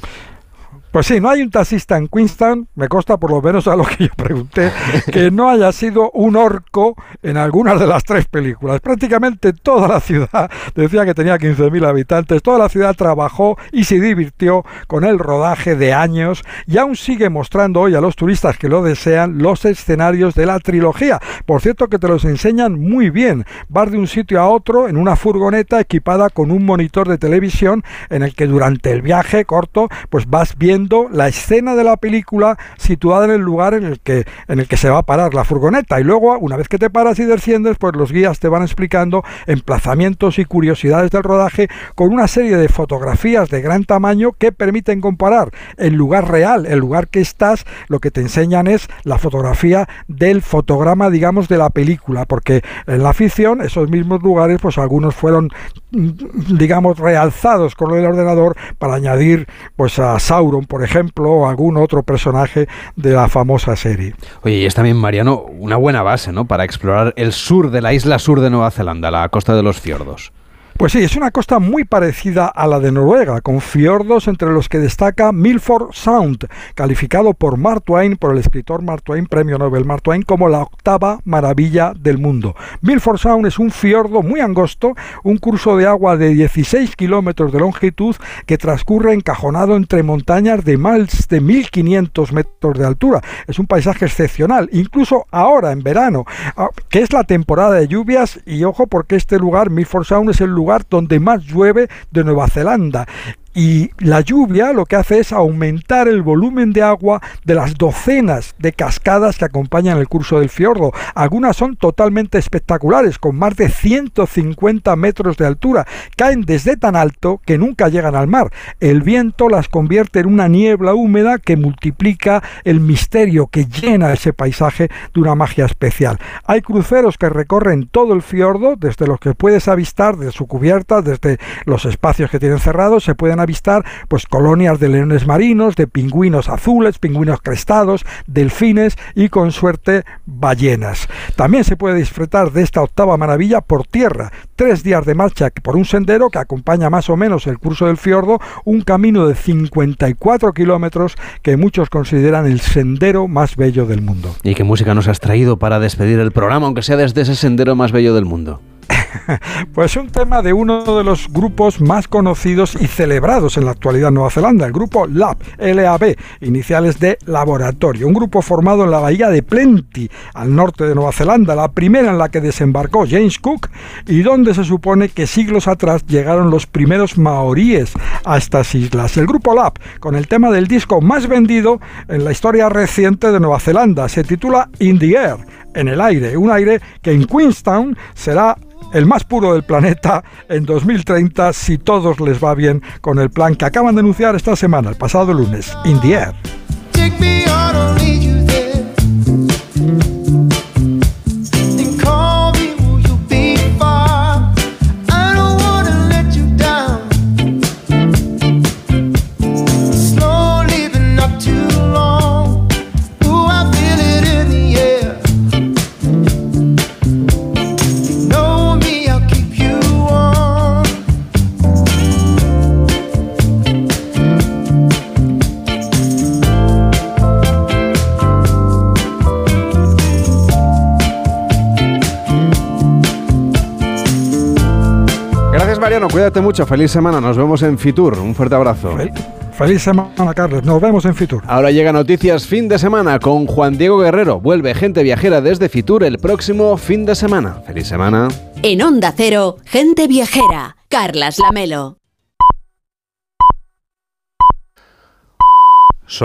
Pues sí, no hay un taxista en Queenstown, me consta por lo menos a lo que yo pregunté, que no haya sido un orco en alguna de las tres películas. Prácticamente toda la ciudad, decía que tenía 15.000 habitantes, toda la ciudad trabajó y se divirtió con el rodaje de años y aún sigue mostrando hoy a los turistas que lo desean los escenarios de la trilogía. Por cierto que te los enseñan muy bien. Vas de un sitio a otro en una furgoneta equipada con un monitor de televisión en el que durante el viaje corto pues vas viendo la escena de la película situada en el lugar en el que en el que se va a parar la furgoneta. Y luego una vez que te paras y desciendes pues los guías te van explicando emplazamientos y curiosidades del rodaje con una serie de fotografías de gran tamaño que permiten comparar el lugar real, el lugar que estás, lo que te enseñan es la fotografía del fotograma digamos de la película porque en la ficción esos mismos lugares pues algunos fueron digamos realzados con el ordenador para añadir pues a Sauron por ejemplo o algún otro personaje de la famosa serie. Oye, y es también, Mariano, una buena base, ¿no? Para explorar el sur de la isla sur de Nueva Zelanda, la costa de los fiordos. Pues sí, es una costa muy parecida a la de Noruega, con fiordos entre los que destaca Milford Sound, calificado por Mark Twain, por el escritor Mark Twain, premio Nobel Mark Twain, como la octava maravilla del mundo. Milford Sound es un fiordo muy angosto, un curso de agua de 16 kilómetros de longitud que transcurre encajonado entre montañas de más de 1500 metros de altura. Es un paisaje excepcional, incluso ahora en verano, ah, que es la temporada de lluvias y ojo porque este lugar, Milford Sound, es el lugar donde más llueve de Nueva Zelanda. Y la lluvia lo que hace es aumentar el volumen de agua de las docenas de cascadas que acompañan el curso del fiordo. Algunas son totalmente espectaculares, con más de 150 metros de altura. Caen desde tan alto que nunca llegan al mar. El viento las convierte en una niebla húmeda que multiplica el misterio que llena ese paisaje de una magia especial. Hay cruceros que recorren todo el fiordo, desde los que puedes avistar de su cubierta, desde los espacios que tienen cerrados, se pueden avistar pues colonias de leones marinos, de pingüinos azules, pingüinos crestados, delfines y con suerte ballenas. También se puede disfrutar de esta octava maravilla por tierra, tres días de marcha por un sendero que acompaña más o menos el curso del fiordo, un camino de 54 kilómetros que muchos consideran el sendero más bello del mundo. ¿Y qué música nos has traído para despedir el programa, aunque sea desde ese sendero más bello del mundo? Pues un tema de uno de los grupos más conocidos y celebrados en la actualidad en Nueva Zelanda, el grupo LAB, LAB, iniciales de laboratorio, un grupo formado en la bahía de Plenty, al norte de Nueva Zelanda, la primera en la que desembarcó James Cook y donde se supone que siglos atrás llegaron los primeros maoríes a estas islas. El grupo LAB, con el tema del disco más vendido en la historia reciente de Nueva Zelanda, se titula In the Air, en el aire, un aire que en Queenstown será el más puro del planeta en 2030 si todos les va bien con el plan que acaban de anunciar esta semana, el pasado lunes, In the Air. Mariano, cuídate mucho, feliz semana, nos vemos en Fitur, un fuerte abrazo. Feliz semana, Carlos. Nos vemos en Fitur. Ahora llega Noticias Fin de Semana con Juan Diego Guerrero. Vuelve gente viajera desde Fitur el próximo fin de semana. Feliz semana. En Onda Cero, gente viajera. Carlas Lamelo.